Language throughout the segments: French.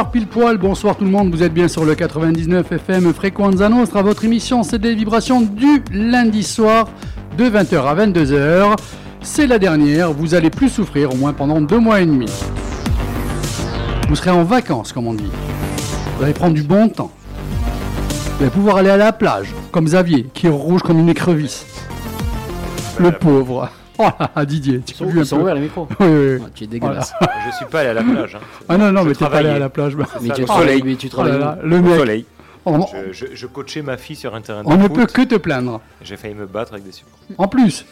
20h pile poil, bonsoir tout le monde, vous êtes bien sur le 99 FM Frequenza Nostra, votre émission c'est des vibrations du lundi soir de 20h à 22h. C'est la dernière, vous allez plus souffrir au moins pendant deux mois et demi. Vous serez en vacances comme on dit. Vous allez prendre du bon temps. Vous allez pouvoir aller à la plage, comme Xavier, qui est rouge comme une écrevisse. Le pauvre. Oh là là, Didier, tu Ils sont, as vu un ils sont peu ouverts les micros. Oui, oui, oui. Ah, tu es dégueulasse. Je suis pas allé à la plage. hein. Ah non, non, Je mais t'es pas allé à la plage. bah. Mais ça, tu soleil. mais tu Oh là travailles. là, le Au mec, soleil. on, Je, je- je coachais ma fille sur un terrain de on ne peut que te plaindre. J'ai failli me battre avec des supports. En plus,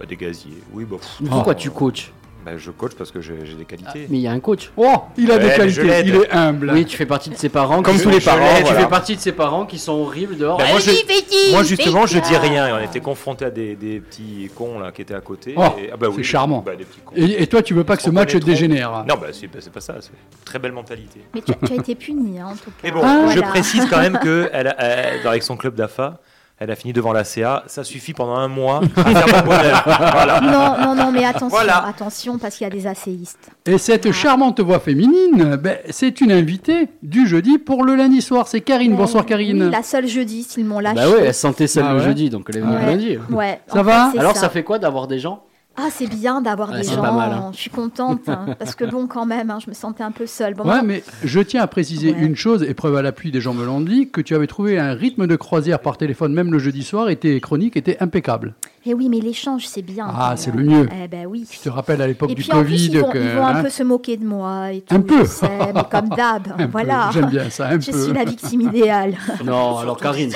Bah, des gaziers. Oui, bon. Pourquoi Oh. tu coaches? Bah, je coach parce que j'ai des qualités. Mais il y a un coach. oh, il a Ouais, des qualités, il est humble. Oui, tu fais partie de ses parents. Comme tous les parents, Tu voilà. fais partie de ses parents qui sont horribles dehors. Bah, moi, je- Moi, justement, je dis rien. Et on était confrontés à des, des petits cons là qui étaient à côté. Oh, et- ah bah c'est charmant. bah, des petits cons. Et, et toi, tu veux pas que ce match dégénère Non, bah, c'est bah, pas ça. C'est très belle mentalité. Mais tu, tu as été puni, hein, en tout cas. Mais bon, Ah, je Voilà. précise quand même que elle, a- elle- avec son club d'AFA, elle a fini devant la CA. Ça suffit pendant un mois à faire mon bonheur. Voilà. Non, non, non, mais attention, Voilà. attention, parce qu'il y a des asséistes. Et cette charmante voix féminine, ben, c'est une invitée du jeudi pour le lundi soir. C'est Karine. Ben, Bonsoir Karine. Oui, la seule jeudi, s'ils m'ont lâché. Bah ouais, elle sentait seule Ah le jeudi, donc elle est venue Ouais. le lundi. Ouais, Ça en va fait, Alors ça fait quoi d'avoir des gens Ah, c'est bien d'avoir Ouais, des gens. pas mal, hein. Je suis contente. hein, parce que bon, quand même, hein, je me sentais un peu seule. Bon, Ouais, moi- mais je tiens à préciser Ouais. une chose, et preuve à l'appui des gens me l'ont dit, que tu avais trouvé un rythme de croisière par téléphone, même le jeudi soir, et tes chroniques étaient impeccables. Eh oui, mais l'échange, c'est bien. Ah, c'est le mieux. Eh ben oui. Je te rappelle à l'époque du puis en plus, Covid ils vont, que. ils vont hein, un peu se moquer de moi et tout. Un peu. sais, mais comme d'hab. voilà. J'aime bien ça, un Je peu. suis la victime idéale. Non, alors Karine.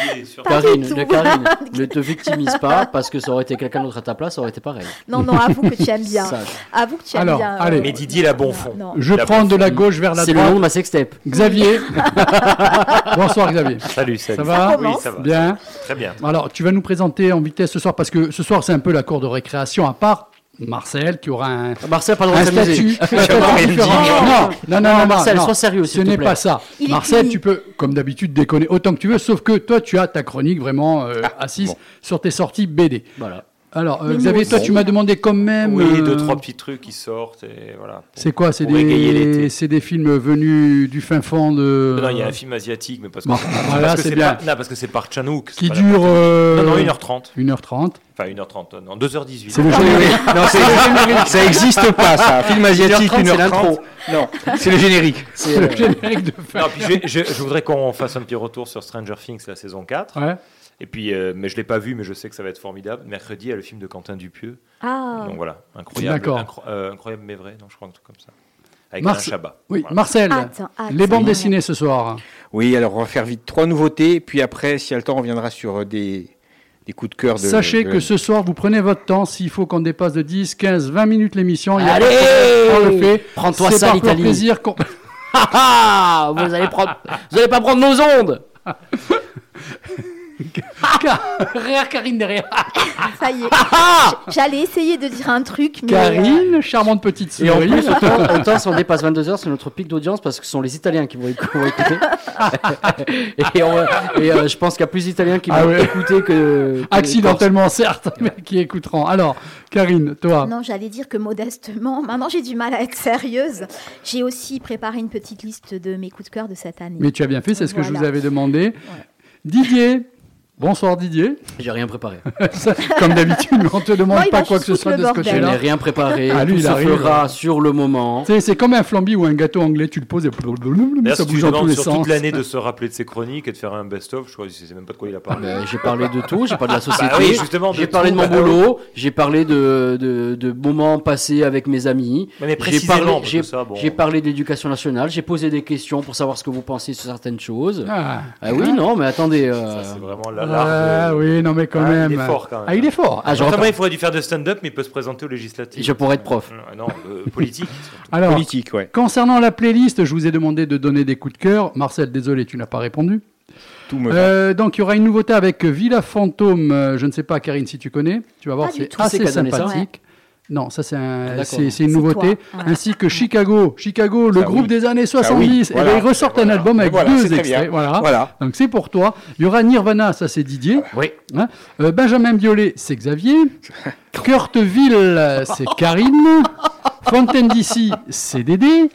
Karine, ne, Karine, ne te victimise pas parce que ça aurait été quelqu'un d'autre à ta place, ça aurait été pareil. Non, non, avoue que tu aimes bien. Sage. Avoue que tu aimes Alors, bien. allez. Mais Didier, il a bon fond. Non. Je La prends de la gauche vers la C'est le nom de droite. ma sextape. Xavier. Bonsoir Xavier. Salut, salut. Ça va Ça Oui, ça va. Bien. Très bien. Alors, tu vas nous présenter en vitesse ce soir, parce que ce soir, c'est un peu la cour de récréation, à part Marcel, qui aura un, Marcel, pas le droit un statut. Non, non, non, Marcel, non. sois sérieux, Ce n'est pas ça. Marcel, tu peux, comme d'habitude, déconner autant que tu veux, sauf que toi, tu as ta chronique vraiment euh, assise bon. sur tes sorties BD. Voilà. Alors, euh, Xavier, toi, tu m'as demandé quand même. Oui, euh, deux, trois petits trucs qui sortent. Et voilà. C'est quoi? C'est des, des films venus du fin fond de. Non, il y a un film asiatique, mais parce que, Bon, voilà, parce que c'est c'est bien. pas- non, parce que c'est par Chanouk. qui dure. euh, Non, non, 1h30. 1h30. Enfin, 1h30, non, 2h18. C'est le Non, générique. non, c'est- ça existe pas, ça. Film asiatique, 1h30, c'est 1h30. l'intro. Non, c'est le générique. C'est Le euh, générique de fin. Non, puis je, je- je voudrais qu'on fasse un petit retour sur Stranger Things, la saison 4. Ouais. Et puis, euh, mais je l'ai pas vu, mais je sais que ça va être formidable. Mercredi, il y a le film de Quentin Dupieux. Ah, Donc voilà, incroyable. D'accord. incro- euh, incroyable mais vrai, non, je crois un truc comme ça. Avec Mars- Alain Chabat. Oui, Voilà. Marcel, les bandes dessinées ce soir. Oui, alors on va faire vite trois nouveautés, puis après, si y a le temps, on reviendra sur euh, des, des coups de cœur de. Sachez de- que ce soir, vous prenez votre temps. S'il faut qu'on dépasse de 10, 15, 20 minutes l'émission, il y a Allez on le fait. Prends-toi ça, l'Italie. plaisir qu'on... Ah ah Vous allez prendre, vous allez pas prendre nos ondes. Rire Karine derrière. Ça y est. J'allais essayer de dire un truc, mais. euh, Karine, charmante petite Et en souris. plus, autant, autant si on dépasse 22h, c'est notre pic d'audience parce que ce sont les Italiens qui vont, écou- vont écouter. et on- et, euh, je pense qu'il y a plus d'Italiens qui vont Ah ouais. écouter que. que- Accidentellement, certes, mais qui écouteront. Alors, Karine, toi, Non, j'allais dire que modestement, maintenant j'ai du mal à être sérieuse. J'ai aussi préparé une petite liste de mes coups de cœur de cette année. mais tu as bien fait, c'est ce que je vous avais demandé. Didier, bonsoir Didier. J'ai rien préparé. Comme d'habitude, on te demande pas quoi que ce soit de ce bordel. Je n'ai côté-là. rien préparé. Ah, lui, Tout il se arrive. fera sur le moment. C'est comme un flambi ou un gâteau anglais, tu le poses et ça bouge dans tous les sur sens. toute l'année de se rappeler de ses chroniques et de faire un best-of, je crois que je sais même pas de quoi il a parlé. Euh, j'ai parlé de tout, j'ai parlé de la société, Bah oui, j'ai parlé tout, de mon bah boulot, j'ai parlé de, de, de moments passés avec mes amis, j'ai précisément, parlé, j'ai, bon. j'ai parlé de l'éducation nationale, j'ai posé des questions pour savoir ce que vous pensez sur certaines choses. Ah, Ah oui, non, mais attendez. euh, c'est vraiment Ah, l'art de- oui, non mais quand Ah, même. il est fort, quand même. Ah, il est fort. Ah, il faudrait dû faire de stand-up, mais il peut se présenter aux législatives. Je pourrais être prof. Euh, Non, euh, politique. Alors, Politique, ouais. concernant la playlist, je vous ai demandé de donner des coups de cœur. Marcel, désolé, tu n'as pas répondu. Tout me. Euh, donc, il y aura une nouveauté avec Villa Fantôme. euh, je ne sais pas, Karine, si tu connais. Tu vas voir, c'est assez sympathique. Non, ça c'est un- c'est une nouveauté. toi. Ainsi que Chicago. Chicago, le Ça, groupe oui. des années Ça, oui. 70. Et Voilà. ben, ils ressortent un album avec Voilà, deux extraits. Voilà. Voilà. Donc c'est pour toi. Il y aura Nirvana, ça c'est Didier. Oui. Hein Euh, Benjamin Biolay, c'est Xavier. Kurtville, c'est Karine. Fontaine d'ici, c'est Dédé.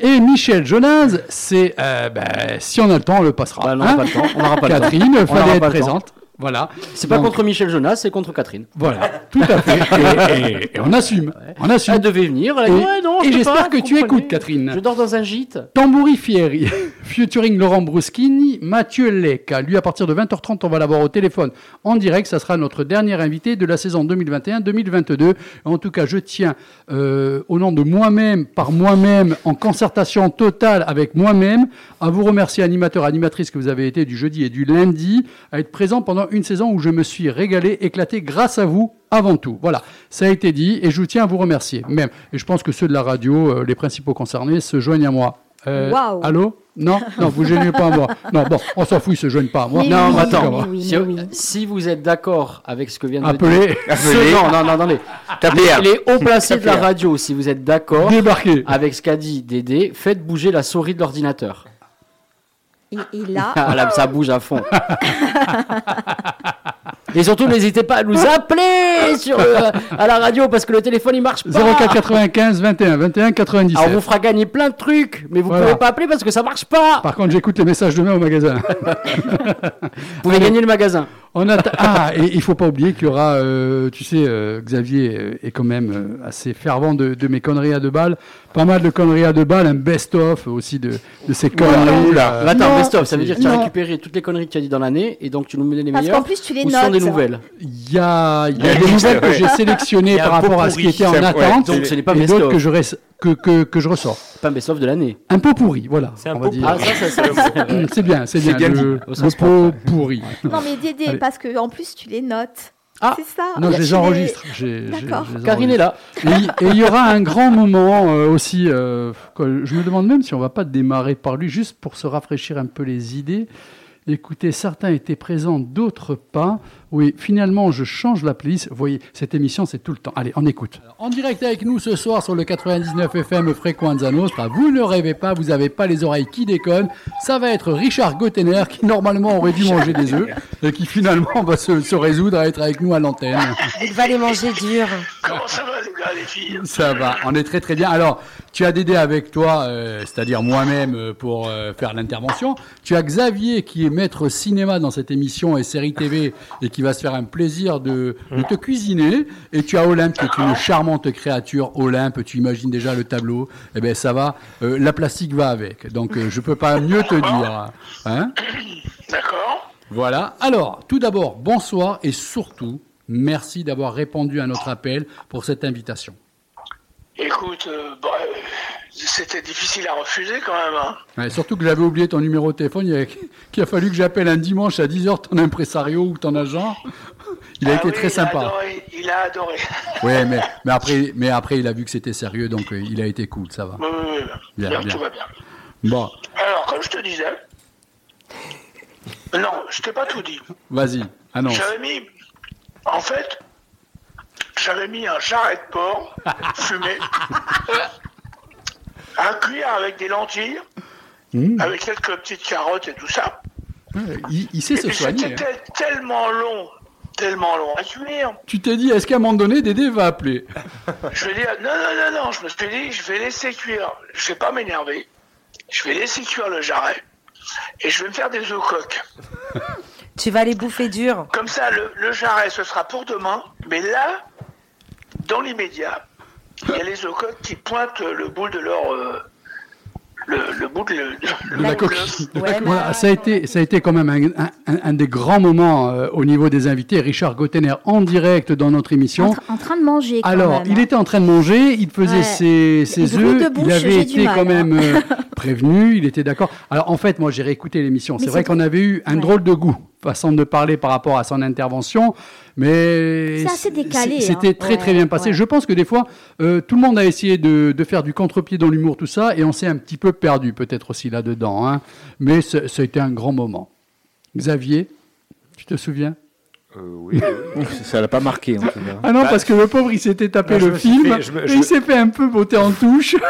Et Michel Jonas, c'est. euh, ben, si on a le temps, on le passera. Bah, on n'aura Hein pas le temps. On pas. Catherine, n'aura fallait être présente. Voilà. C'est pas Donc, contre Michel Jonas, c'est contre Catherine. Voilà, tout à fait. Et, et- et on assume. On assume. Elle devait venir. Elle a dit, Et- ouais, non, je et j'espère que tu écoutes, Catherine. Je dors dans un gîte. Tambouri Fieri, featuring Laurent Bruschini, Mathieu Lec. Lui, à partir de 20h30, on va l'avoir au téléphone en direct. Ça sera notre dernier invité de la saison 2021-2022. En tout cas, je tiens, euh, au nom de moi-même, par moi-même, en concertation totale avec moi-même, à vous remercier, animateurs, animatrices que vous avez été du jeudi et du lundi, à être présent pendant une saison où je me suis régalé, éclaté grâce à vous avant tout. Voilà, ça a été dit et je vous tiens à vous remercier. Même, et je pense que ceux de la radio, euh, les principaux concernés, se joignent à moi. Euh, Waouh. Allô? Non, non, vous gênez pas à moi. Non, bon, on s'en fout, ils se joignent pas à moi. Mais Non, oui, mais attends. mais oui, Si, mais oui. si vous êtes d'accord avec ce que vient de dire Appelez, non, non, non, attendez. Un. Les hauts placés de la radio, si vous êtes d'accord avec ce qu'a dit Dédé, faites bouger la souris de l'ordinateur. Et, et là, Ah là, ça bouge à fond. Et surtout, n'hésitez pas à nous appeler sur le- à la radio parce que le téléphone il marche pas. 04 95 21 21 97. Alors, on vous fera gagner plein de trucs, mais vous Voilà. pouvez pas appeler parce que ça marche pas. Par contre, j'écoute les messages demain au magasin. Vous pouvez gagner le magasin. On a ah, et il faut pas oublier qu'il y aura, euh, tu sais, euh, Xavier euh, est quand même euh, assez fervent de, de mes conneries à deux balles. Pas mal de conneries à deux balles, un best-of aussi de, de ces conneries. oula. Mais attends, stop, ça veut dire que tu as récupéré toutes les conneries que tu as dit dans l'année et donc tu nous mets les parce meilleures. qu'en plus, tu les ce sont notes. des nouvelles. Il y a, y des nouvelles que j'ai sélectionnées par rapport à ce qui était en attente. Donc ce n'est pas et d'autres best-of. que je, res- que, que, que je ressors. Pas un best-of de l'année. Un pot pourri, voilà. C'est un on va pot dire. Ah, ça, ça, ça. C'est bien, c'est bien. bien le, le pot pourri. Non, mais Dédé. Parce que en plus, tu les notes. Ah. c'est ça. Non, je Tu les enregistre. D'accord. Karine est là. Et il- y aura un grand moment euh, aussi. euh, je me demande même si on va pas démarrer par lui, juste pour se rafraîchir un peu les idées. Écoutez, certains étaient présents, d'autres pas. Oui, finalement, je change la playlist. Vous voyez, cette émission, c'est tout le temps. Allez, on écoute. en direct avec nous ce soir sur le 99 FM Frequenza Nostra. Vous ne rêvez pas, vous n'avez pas les oreilles qui déconnent. Ça va être Richard Gottener qui, normalement, aurait dû manger des œufs et qui, finalement, va se, se résoudre à être avec nous à l'antenne. Vous devez aller manger dur. Comment ça va les gars, les filles? Ça va, on est très très bien. Alors, tu as Dédé avec toi, euh, c'est-à-dire moi-même, euh, pour euh, faire l'intervention. Tu as Xavier qui est maître cinéma dans cette émission et série TV et qui va se faire un plaisir de, de te cuisiner. Et tu as Olympe qui est une charmante créature. Olympe, tu imagines déjà le tableau. Eh bien, ça va. Euh, la plastique va avec. Donc, euh, je peux pas mieux te dire. Hein D'accord. voilà. Alors, tout d'abord, bonsoir et surtout, merci d'avoir répondu à notre appel pour cette invitation. Écoute, euh, bah, c'était difficile à refuser quand même. Hein. Ouais, surtout que j'avais oublié ton numéro de téléphone, il a, qu'il a fallu que j'appelle un dimanche à 10h ton impresario ou ton agent. Il a Ah été oui, très Il a sympa. adoré. Il a adoré. Ouais, mais, mais, après, mais après, il a vu que c'était sérieux, donc euh, il a été cool, ça va. Oui, oui, oui. Bien, Bien, bien. Tout va bien. Bon, Alors, comme je te disais, non, je t'ai pas tout dit. vas-y, annonce. J'avais mis, en fait, j'avais mis un jarret de porc fumé, un cuillère avec des lentilles, Mmh. avec quelques petites carottes et tout ça. Ouais, Il, il sait Et se puis soigner. c'était hein. tel- tellement long, tellement long à cuire. Tu t'es dit, est-ce qu'à un moment donné, Dédé va appeler? Je vais dire, non, non, non, non, je me suis dit, je vais laisser cuire, je vais pas m'énerver, je vais laisser cuire le jarret, et je vais me faire des œufs coques. Tu vas aller bouffer dur. Comme ça, le, le jarret, ce sera pour demain, mais là, dans l'immédiat, il y a les œufs coques qui pointent le bout de leur... euh, le, le bout de, le, le de la de coquille. Ouais, Voilà, ça a été, ça a été quand même un, un- un- un des grands moments euh, au niveau des invités. Richard Gottener en direct dans notre En, émission. tra- en train de manger. Quand Alors, même, il hein. était en train de manger, il faisait Ouais. ses, ses œufs, il avait été mal, quand hein. même euh, prévenu, il était d'accord. Alors, en fait, moi, j'ai réécouté l'émission. C'est vrai qu'on avait eu un Ouais. drôle de goût, façon de parler par rapport à son intervention, mais C'était hein. très très bien passé. ouais. Je pense que des fois, euh, tout le monde a essayé de, de faire du contre-pied dans l'humour, tout ça, et on s'est un petit peu perdu peut-être aussi là-dedans. hein. Mais ça ça a été un grand moment. Xavier, tu te souviens? Euh, oui. Ça l'a pas marqué en tout cas. Ah non, Bah, parce que le pauvre, il s'était tapé non, le film, fait- je me- et je- il s'est fait un peu botter en touche.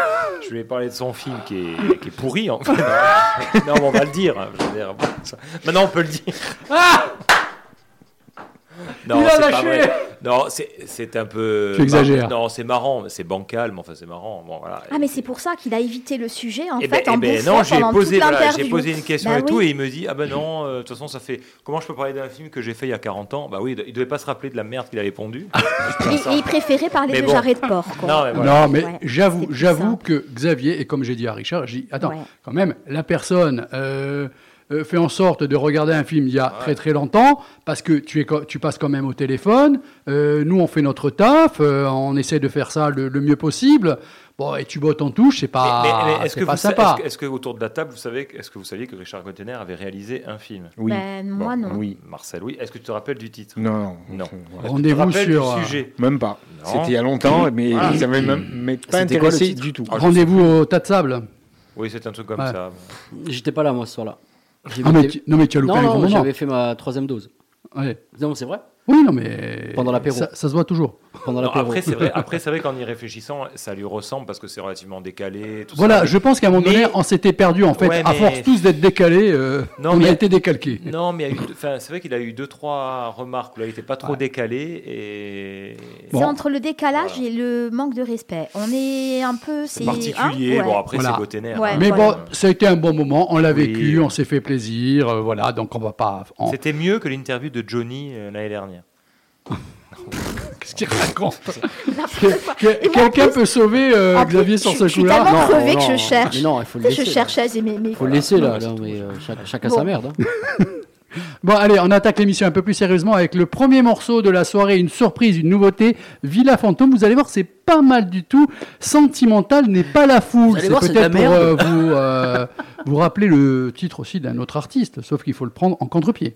Je lui ai parlé de son film qui est, qui est pourri en fait. non, mais on va le dire. hein, je veux dire, Maintenant on peut le dire. Non, Il a lâché. vrai. Non, c'est un peu. Tu exagères. Non, c'est marrant, c'est bancal, mais enfin c'est marrant. Bon, voilà. Ah, mais c'est pour ça qu'il a évité le sujet, en Eh fait, ben, en eh ben non, j'ai pendant posé, voilà, j'ai posé une question Bah et tout, et il me dit Ah ben non, euh, de toute façon, ça fait. Comment je peux parler d'un film que j'ai fait il y a 40 ans? Bah oui, il devait pas se rappeler de la merde qu'il avait pondue. Et, et il préférait parler Mais de bon. jarret de porc. quoi. Non, mais voilà. Non, mais Ouais, j'avoue, que Xavier, et comme j'ai dit à Richard, j'ai dit, attends, Ouais. quand même, la personne euh, euh, fait en sorte de regarder un film il y a très très longtemps, parce que tu, es, tu passes quand même au téléphone, euh, nous on fait notre taf, euh, on essaie de faire ça le, le mieux possible, bon, et tu bottes en touche, c'est pas, Mais- mais- mais est-ce c'est que, pas vous sa- sympa. est-ce que, est-ce que autour de la table, vous savez, est-ce que vous saviez que Richard Gottener avait réalisé un film? Oui. Ben, moi, non. Oui. Marcel, oui. Est-ce que tu te rappelles du titre? Non, non. Rendez-vous rappelles du sur... euh, sujet? Même pas. Non. C'était il y a longtemps, mais Voilà. ça m'avait même mais pas C'était quoi le intéressé titre? du tout. Ah, Rendez-vous au tas de sable. Oui, c'est un truc comme Ouais. ça. J'étais pas là, moi, ce soir-là. Ah, mais non mais tu as loupé Non, un grand non, moment. j'avais fait ma troisième dose. Ouais. Non, c'est vrai. Oui, non mais... Pendant l'apéro. Ça, ça se voit toujours. Pendant Non, l'apéro. après, c'est vrai, après, c'est vrai qu'en y réfléchissant, ça lui ressemble parce que c'est relativement décalé. Tout Voilà, ça. je pense qu'à un moment Mais- donné, on s'était perdu en fait. Ouais, À force tous d'être décalés, euh, Non, on mais- a été décalqués. Non, mais c'est vrai qu'il a eu deux, trois remarques où là, il n'était pas trop Ouais. décalé. Et... C'est Bon. entre le décalage Voilà. et le manque de respect. On est un peu. C'est particulier. hein, Bon, ouais. après, Voilà. c'est. Ouais. hein. Mais voilà. bon, ça a été un bon moment, on l'a Oui. vécu, on s'est fait plaisir, euh, voilà, donc on va pas. C'était mieux que l'interview de Johnny euh, l'année dernière. Qu'est-ce qu'il raconte Quelqu'un peut sauver euh, Xavier je- sur je ce suis coup-là tellement Non. crevé que je cherche. Mais non, il faut le laisser. Je là. cherchais, mais. mais faut le laisser là, Non, là, mais euh, chacun Bon. sa merde. hein. Bon, allez, on attaque l'émission un peu plus sérieusement avec le premier morceau de la soirée, une surprise, une nouveauté, Villa Fantôme. Vous allez voir, c'est pas mal du tout. Sentimental n'est pas la foule. C'est peut-être pour euh, vous, euh, vous rappeler le titre aussi d'un autre artiste, sauf qu'il faut le prendre en contre-pied.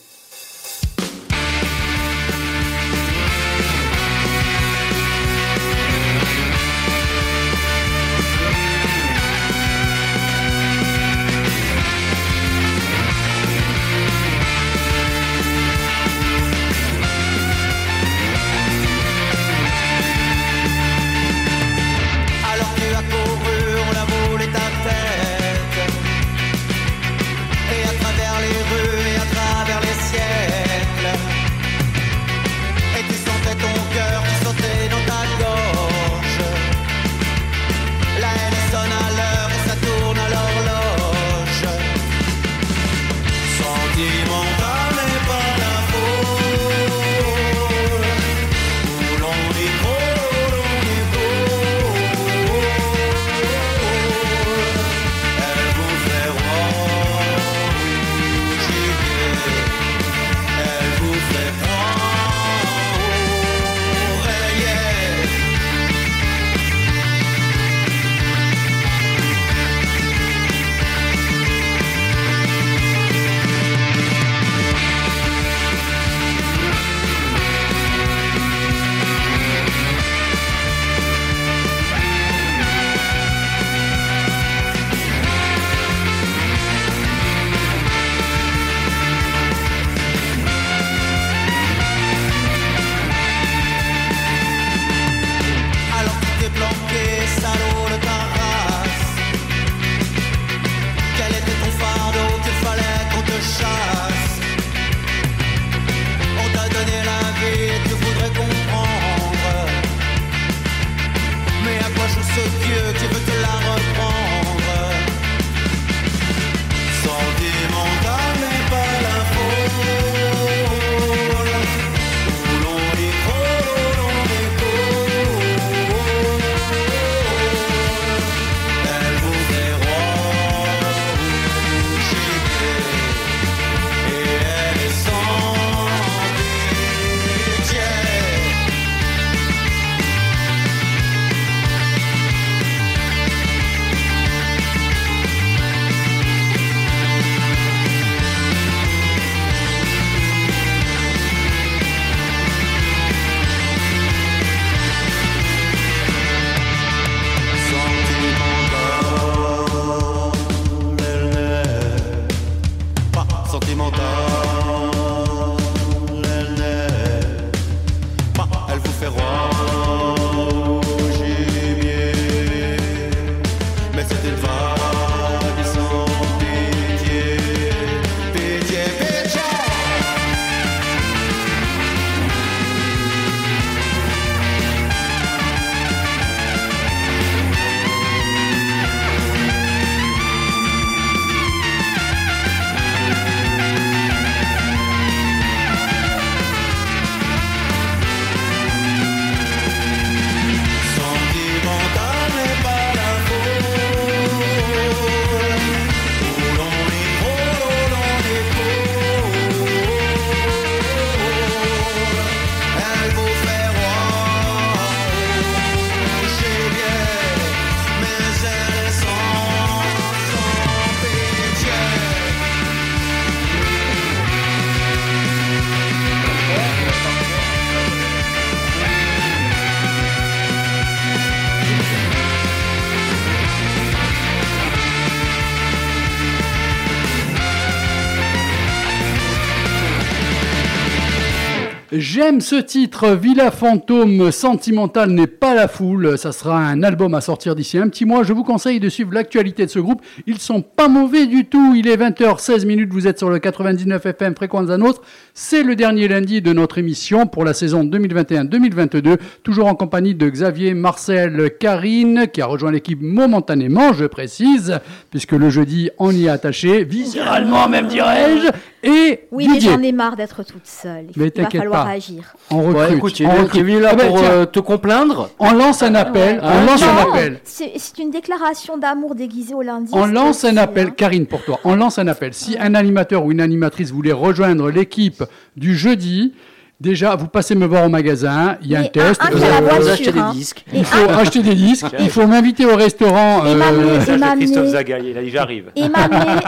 J'aime ce titre, Villa Fantôme Sentimental n'est pas la foule. Ça sera un album à sortir d'ici un petit mois. Je vous conseille de suivre l'actualité de ce groupe. Ils sont pas mauvais du tout. Il est 20h16 minutes. Vous êtes sur le 99 FM Fréquence à Nôtre. C'est le dernier lundi de notre émission pour la saison 2021-2022. Toujours en compagnie de Xavier, Marcel, Karine, qui a rejoint l'équipe momentanément, je précise, puisque le jeudi, on y est attaché, viscéralement même dirais-je. Et Oui, mais j'en ai marre d'être toute seule. Il, Mais il va falloir pas. agir. On Ouais, recrute. écoute, tu es on venu- recrute. tu es venu là Ah ben, pour tiens, euh, te complaindre. On lance un appel. Ouais. On lance un appel. C'est c'est une déclaration d'amour déguisée au lundi. On lance un appel, Hein. Karine, pour toi. On lance un appel. Si un animateur ou une animatrice voulait rejoindre l'équipe du jeudi, déjà, vous passez me voir au magasin. Il y a un test. un- un Euh, Vous voiture, achetez des hein. disques. Et il faut acheter des disques. Il faut m'inviter au restaurant. Et euh, Christophe Zagaï, il a dit j'arrive. et m'amener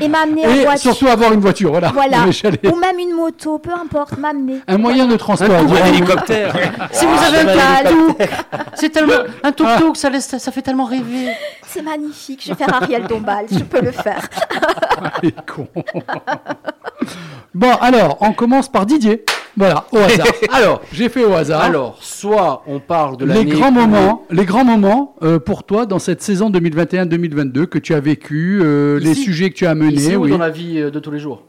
et m'amener en et voiture. surtout avoir une voiture. Voilà. Ou même une moto, peu importe, m'amener. Un moyen de transport. Un dirons-nous. hélicoptère. Si vous avez un c'est tellement un tuk-tuk, ça, laisse- ça fait tellement rêver. C'est magnifique. Je vais faire Ariel Dombal. Je peux le faire. Il est con. bon, alors, on commence par Didier. Voilà, au hasard. Alors, J'ai fait au hasard. alors, soit on parle de les grands où- moments, les grands moments euh, pour toi dans cette saison 2021-2022 que tu as vécu, euh, les sujets que tu as menés, ici ou oui. dans la vie euh, de tous les jours?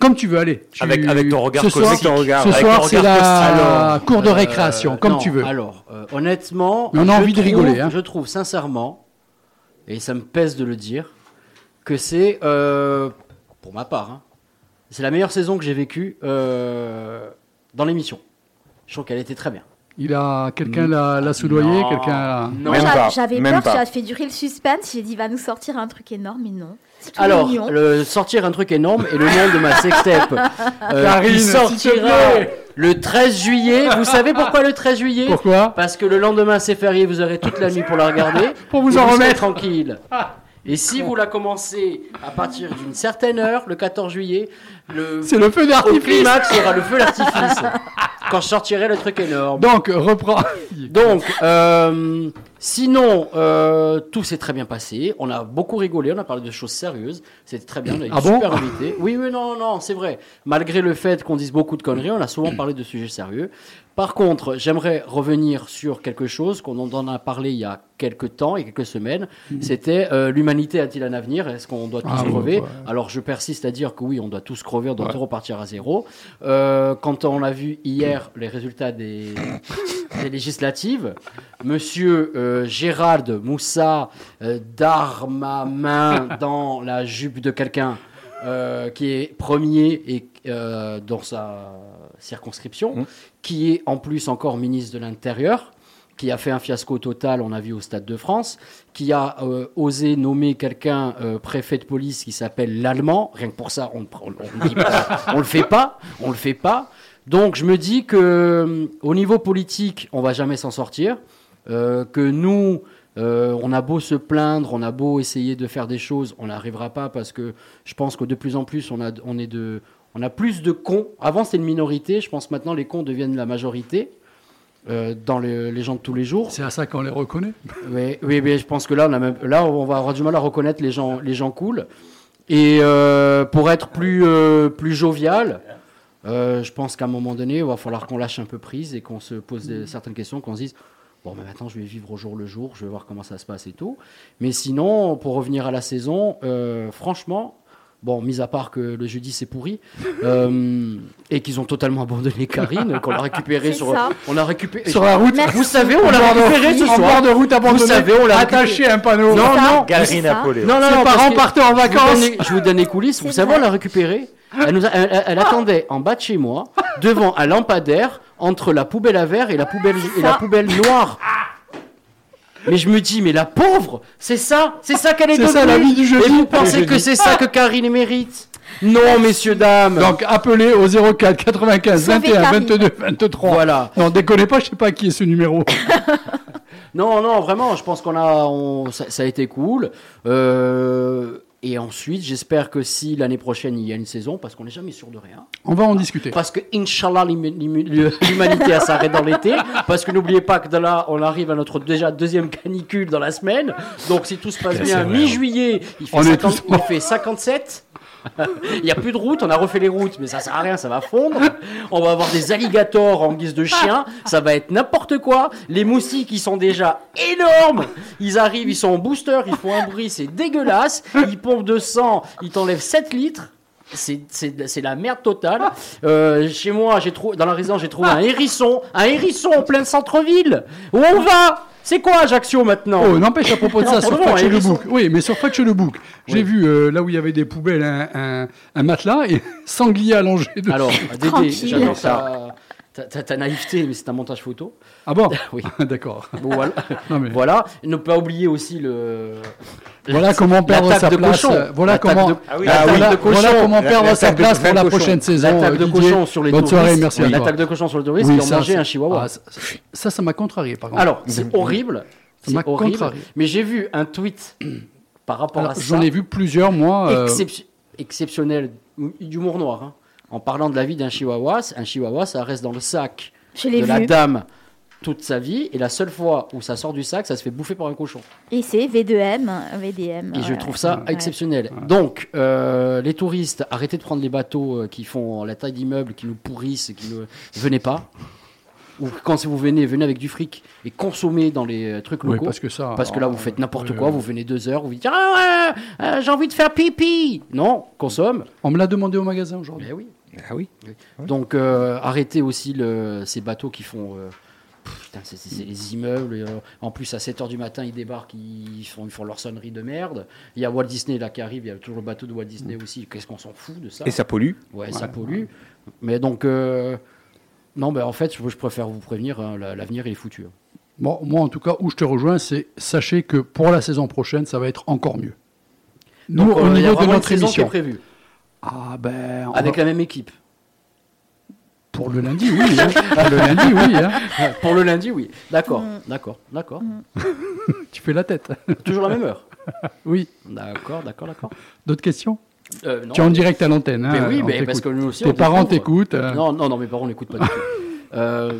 comme tu veux, allez. Tu- Avec- avec ton regard ce soir, caustique. Ton regard, ce avec soir, ton c'est regard la Alors, cour de euh, récréation, comme non, tu veux. Alors, euh, honnêtement, Mais on a je envie de trouve- rigoler, hein. Je trouve sincèrement, et ça me pèse de le dire, que c'est, euh, pour ma part, hein, c'est la meilleure saison que j'ai vécue euh, dans l'émission. Je trouve qu'elle était très bien. Il a quelqu'un l'a, l'a soudoyé, Non. quelqu'un. l'a- Non. Même J'a- pas, J'avais même peur, pas. tu as fait durer le suspense. J'ai dit, il va nous sortir un truc énorme, mais non. C'est tout Alors, mignon. le, sortir un truc énorme et le nom de ma sextape euh, Karine, qui s'il te sortira plaît. le 13 juillet. Vous savez pourquoi le 13 juillet? Pourquoi? Parce que le lendemain c'est férié, vous aurez toute la nuit pour la regarder. Pour vous et en serez remettre. tranquille. Et si vous la commencez à partir d'une certaine heure, le 14 juillet, le C'est le feu d'artifice. y aura le feu d'artifice. quand je sortirai le truc énorme. Donc, reprends. Donc, euh, sinon, euh, tout s'est très bien passé. On a beaucoup rigolé, on a parlé de choses sérieuses. C'était très bien, on a eu Ah bon super invités. Oui, oui, non, non, c'est vrai. Malgré le fait qu'on dise beaucoup de conneries, on a souvent parlé de sujets sérieux. Par contre, j'aimerais revenir sur quelque chose qu'on en a parlé il y a quelques temps, il y a quelques semaines. C'était euh, l'humanité a-t-il un avenir? Est-ce qu'on doit tous Ah, crever? ouais. Alors, je persiste à dire que oui, on doit tous crever, on doit tous repartir à zéro. Euh, quand on a vu hier les résultats des, des législatives, Monsieur euh, Gérald Moussa main dans la jupe de quelqu'un euh, qui est premier et euh, dans sa circonscription, Mmh. Qui est en plus encore ministre de l'Intérieur, qui a fait un fiasco total, on a vu au Stade de France, qui a euh, osé nommer quelqu'un euh, préfet de police qui s'appelle l'Allemand. Rien que pour ça, on ne le fait pas, on le fait pas. Donc je me dis que euh, au niveau politique, on va jamais s'en sortir. Euh, que nous, on a beau se plaindre, on a beau essayer de faire des choses, on n'arrivera pas parce que je pense que de plus en plus, on a, on est de, on a plus de cons. Avant, c'était une minorité. Je pense que maintenant, les cons deviennent la majorité euh, dans le- les gens de tous les jours. C'est à ça qu'on les reconnaît. Oui, oui, mais je pense que là, on a même, là, on va avoir du mal à reconnaître les gens, les gens cool. Et euh, pour être plus, euh, plus jovial, je pense qu'à un moment donné, il va falloir qu'on lâche un peu prise et qu'on se pose des- certaines questions, qu'on se dise bon, mais maintenant, je vais vivre au jour le jour, je vais voir comment ça se passe et tout. Mais sinon, pour revenir à la saison, franchement. Bon, mis à part que le jeudi c'est pourri euh, et qu'ils ont totalement abandonné Karine, qu'on l'a récupéré sur, ça. on a récupéré Sur la route. Merci. Vous savez, on En l'a récupéré ce En soir. bord de route abandonnée. savez, on l'a attaché récupéré. un panneau. Non, non, ça. Napoléon. non, non, non, parents partaient en je vous vacances. donne Je vous donne les coulisses. Vous savez, on l'a récupéré. Elle, nous a- elle- elle- elle attendait en bas de chez moi, devant un lampadaire, entre la poubelle à verre et la poubelle, et la poubelle noire. Mais je me dis, mais la pauvre, c'est ça, c'est ça qu'elle est, C'est devenue. ça, la vie du jeudi. Et vous pensez que c'est ça que Karine mérite? Non, messieurs, dames. Donc appelez au 04 95 Sauvez 21 Karine. 22 23. Voilà. Non, déconnez pas, je sais pas qui est ce numéro. Non, non, vraiment, je pense qu'on a, on- ça, ça a été cool. Euh, et ensuite, j'espère que si l'année prochaine il y a une saison, parce qu'on n'est jamais sûr de rien, On va en discuter. parce que Inch'Allah l'hum- l'hum- l'humanité s'arrête dans l'été, parce que n'oubliez pas que de là on arrive à notre déjà deuxième canicule dans la semaine. Donc si tout se passe bien, vrai. mi-juillet, il, fait On est 50 tous il fait 57. Il n'y a plus de route, on a refait les routes, mais ça sert à rien, ça va fondre. On va avoir des alligators en guise de chiens, ça va être n'importe quoi. Les moustiques, ils sont déjà énormes. Ils arrivent, ils sont en booster, ils font un bruit, c'est dégueulasse. Ils pompent de sang, ils t'enlèvent 7 litres. C'est- la merde totale. Euh, chez moi, j'ai dans la résidence, j'ai trouvé un hérisson, un hérisson en plein centre-ville. Où on va? C'est quoi Ajaccio maintenant Oh, n'empêche, à propos de Non, ça, sur pardon, Fact un the hérisson. Book. Oui, mais sur Fact the Book, j'ai Oui. vu euh, là où il y avait des poubelles un, un- un matelas et sanglier allongé dessus. Alors, Dédé, j'adore ta, ta, ta- ta naïveté, mais c'est un montage photo. Ah bon Oui. D'accord. Bon, voilà. Non, mais voilà. Ne pas oublier aussi le. Voilà comment perdre sa place. Voilà comment. Ah Ah, voilà, cochon. voilà comment perdre sa place pour la prochaine saison. L'attaque de cochon sur les Bonne soirée, merci à toi. L'attaque de cochon sur le tourisme mangé c'est- un chihuahua. Ah, ça- ça, m'a contrarié par contre. Alors, c'est horrible. Ça m'a C'est horrible. contrarié. Mais j'ai vu un tweet par rapport à ça. J'en ai vu plusieurs, moi. euh, excep- exceptionnel, d'humour noir. En parlant de la vie d'un chihuahua, un chihuahua, ça reste dans le sac de la dame toute sa vie. Et la seule fois où ça sort du sac, ça se fait bouffer par un cochon. Et c'est V2M, VDM. Et je trouve ça Ouais. exceptionnel. Donc, euh, les touristes, arrêtez de prendre les bateaux euh, qui font la taille d'immeubles, qui nous pourrissent, qui ne venez pas. Ou quand vous venez, venez avec du fric et consommez dans les euh, trucs oui, locaux. parce que ça. Parce que là, vous faites n'importe euh, quoi, vous venez deux heures, vous dites Ah ouais, euh, j'ai envie de faire pipi Non, consomme. On me l'a demandé au magasin aujourd'hui. Mais oui. Ah oui. Donc, euh, arrêtez aussi le, ces bateaux qui font. euh, putain, c'est c'est- c'est les immeubles. et, euh, en plus, à 7h du matin, ils débarquent, ils font, ils font leur sonnerie de merde. Il y a Walt Disney là qui arrive, il y a toujours le bateau de Walt Disney aussi. Qu'est-ce qu'on s'en fout de ça? Et ça pollue. Ouais, ça pollue. Mais donc. non, ben en fait, je, je préfère vous prévenir, hein, la- l'avenir il est foutu. hein. Bon, moi, en tout cas, où je te rejoins, c'est sachez que pour la saison prochaine, ça va être encore mieux. Nous, Donc, au niveau de notre émission. prévue. Ah ben, on Avec va- la même équipe. pour le lundi, oui. hein. Pour le lundi, oui. hein. Pour le lundi, oui. D'accord, Mm. d'accord, d'accord. Tu fais la tête. Toujours la même heure. Oui. D'accord, d'accord, d'accord. D'autres questions Euh, non. Tu es en direct à l'antenne. hein, Mais oui, mais parce que nous aussi. Tes parents t'écoutent. euh. Non, non, non, mes parents n'écoutent pas du tout. Euh,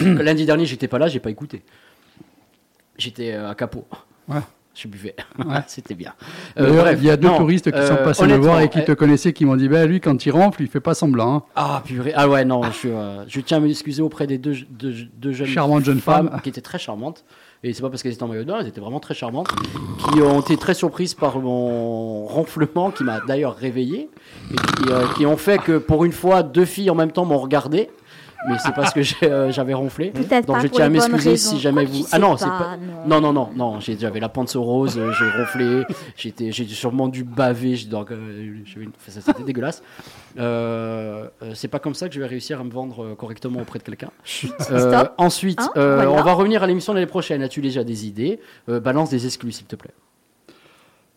Lundi dernier, j'étais pas là, j'ai pas écouté. J'étais euh, à Capot. Ouais. Je buvais. Ouais. C'était bien. Euh, bref, il y a deux non, touristes qui sont euh, passés me voir et qui te connaissaient, qui m'ont dit, ben lui, quand il ronfle, il fait pas semblant. hein. Ah, purée. Ah ouais, non, je, euh, je tiens à m'excuser auprès des deux, deux, deux jeunes Charmantes jeunes femmes. qui étaient très charmantes. Et c'est pas parce qu'elles étaient en maillot de bain, elles étaient vraiment très charmantes. Qui ont été très surprises par mon ronflement, qui m'a d'ailleurs réveillé. Et qui, euh, qui ont fait que pour une fois, deux filles en même temps m'ont regardé. Mais c'est parce que euh, j'avais ronflé. Peut-être Donc pas je tiens à m'excuser si jamais vous. Ah non, c'est pas, non. Non, non, non, J'avais la panserose, euh, j'ai ronflé. J'étais, j'ai sûrement dû baver. Donc, euh, c'était dégueulasse. Euh, c'est pas comme ça que je vais réussir à me vendre correctement auprès de quelqu'un. Ensuite, Hein, voilà. on va revenir à l'émission l'année prochaine. As-tu déjà des idées? Balance des exclus, s'il te plaît.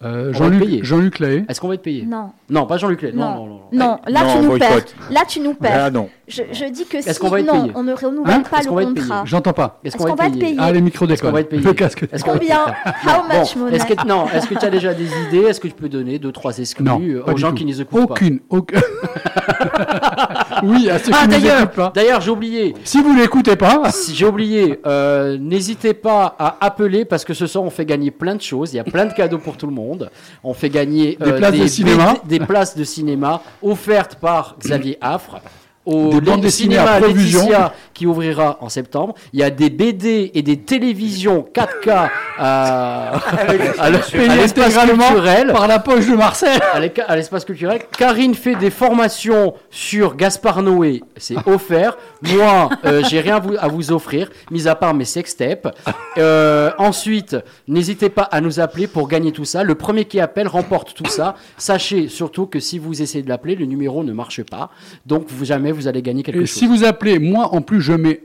Euh, On. Jean-Luc Lahaye. Est-ce qu'on va être payé? Non, Non, pas Jean-Luc Lay. Non, non, non, non. non. Là, Non, tu nous perds. Là, tu nous perds. Ah non. Je, je dis que si va être non, payé? on ne renouvelle Hein? pas le contrat. J'entends pas. Est-ce qu'on va être payé? Ah, les micros Est-ce qu'on déconnent. va être payé? Le casque. Est-ce qu'on- Combien? How much, Bon, Mona est-ce que, non, est-ce que tu as déjà des idées? Est-ce que tu peux donner deux, trois exclus aux gens tout. qui ne nous écoutent pas? Aucune. aucune. oui, à ceux Ah, qui d'ailleurs, pas. d'ailleurs, j'ai oublié. Si vous l'écoutez pas, Si j'ai oublié, euh, n'hésitez pas à appeler parce que ce soir on fait gagner plein de choses. Il y a plein de cadeaux pour tout le monde. On fait gagner Des places de cinéma. Des places de cinéma offertes par Xavier Affre. Au Des dessinées cinéma. Laetitia qui ouvrira en septembre. Il y a des BD et des télévisions 4K à, à l'espace culturel. par la poche de Marcel. à l'espace culturel. Karine fait des formations sur Gaspard Noé, c'est offert. Moi, euh, j'ai rien à vous, à vous offrir, mis à part mes sextapes. Euh, ensuite, n'hésitez pas à nous appeler pour gagner tout ça. Le premier qui appelle remporte tout ça. Sachez surtout que si vous essayez de l'appeler, le numéro ne marche pas. Donc, vous, jamais vous allez gagner quelque Et chose. si vous appelez, moi en plus, je mets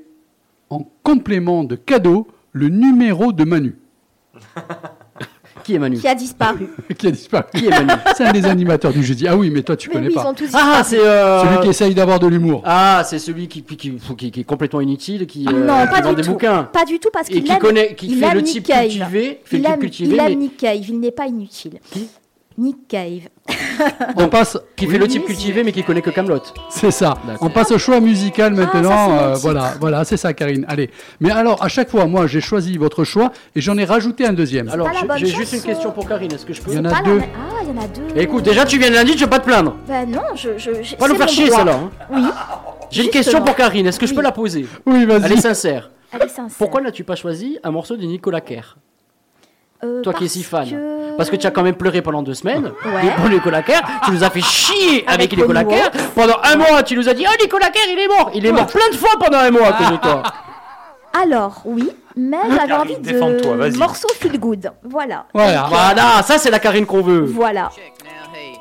en complément de cadeau le numéro de Manu, Qui est Manu Qui a disparu. qui a disparu. Qui est Manu C'est un des animateurs du jeudi. Ah oui, mais toi, tu Mais connais oui, ils pas. ont tous disparu. Ah, c'est euh, Celui qui essaye d'avoir de l'humour. ah, c'est celui qui, qui, qui, qui- qui est complètement inutile, qui, euh, non, qui pas vend du des tout. bouquins. Pas du tout parce qu'il qui aime, connaît, qui il fait aime le type cultivé, fait il aime, cultivé, il aime il n'est pas inutile. Qui? Nick Cave. On passe. Qui Oui, fait le type cultivé mais qui connaît que Camelot. C'est ça. On passe au choix musical maintenant. Ah, ça, mon euh, voilà, voilà, c'est ça, Karine. Allez. Mais alors, à chaque fois, moi, j'ai choisi votre choix et j'en ai rajouté un deuxième. Alors, j'ai- juste une question pour Karine. Est-ce que je peux Il y en a la deux. Ah, il y en a deux. Écoute, déjà tu viens de lundi, je vais pas te plaindre. Bah non, je. je, je Pas nous faire chier celle-là. hein. Oui, J'ai une question pour Karine. Est-ce que je peux la poser? Oui, vas-y. Elle est sincère. elle est sincère. Pourquoi n'as-tu pas choisi un morceau de Nicolas Kerr? Euh, Toi qui es si fan. que- Parce que tu as quand même pleuré pendant deux semaines Ouais. pour Nicolas Kerr. Tu nous as fait chier avec, Avec Nicolas Kerr. Pendant un mois, tu nous as dit Oh, Nicolas Kerr, il est mort. Il est mort plein de fois pendant un mois à cause de toi. Alors, oui, mais j'avais envie défends-toi, de vas-y. morceau feel good. Voilà. Voilà. Voilà, ça c'est la Karine qu'on veut. Voilà. Check now, hey.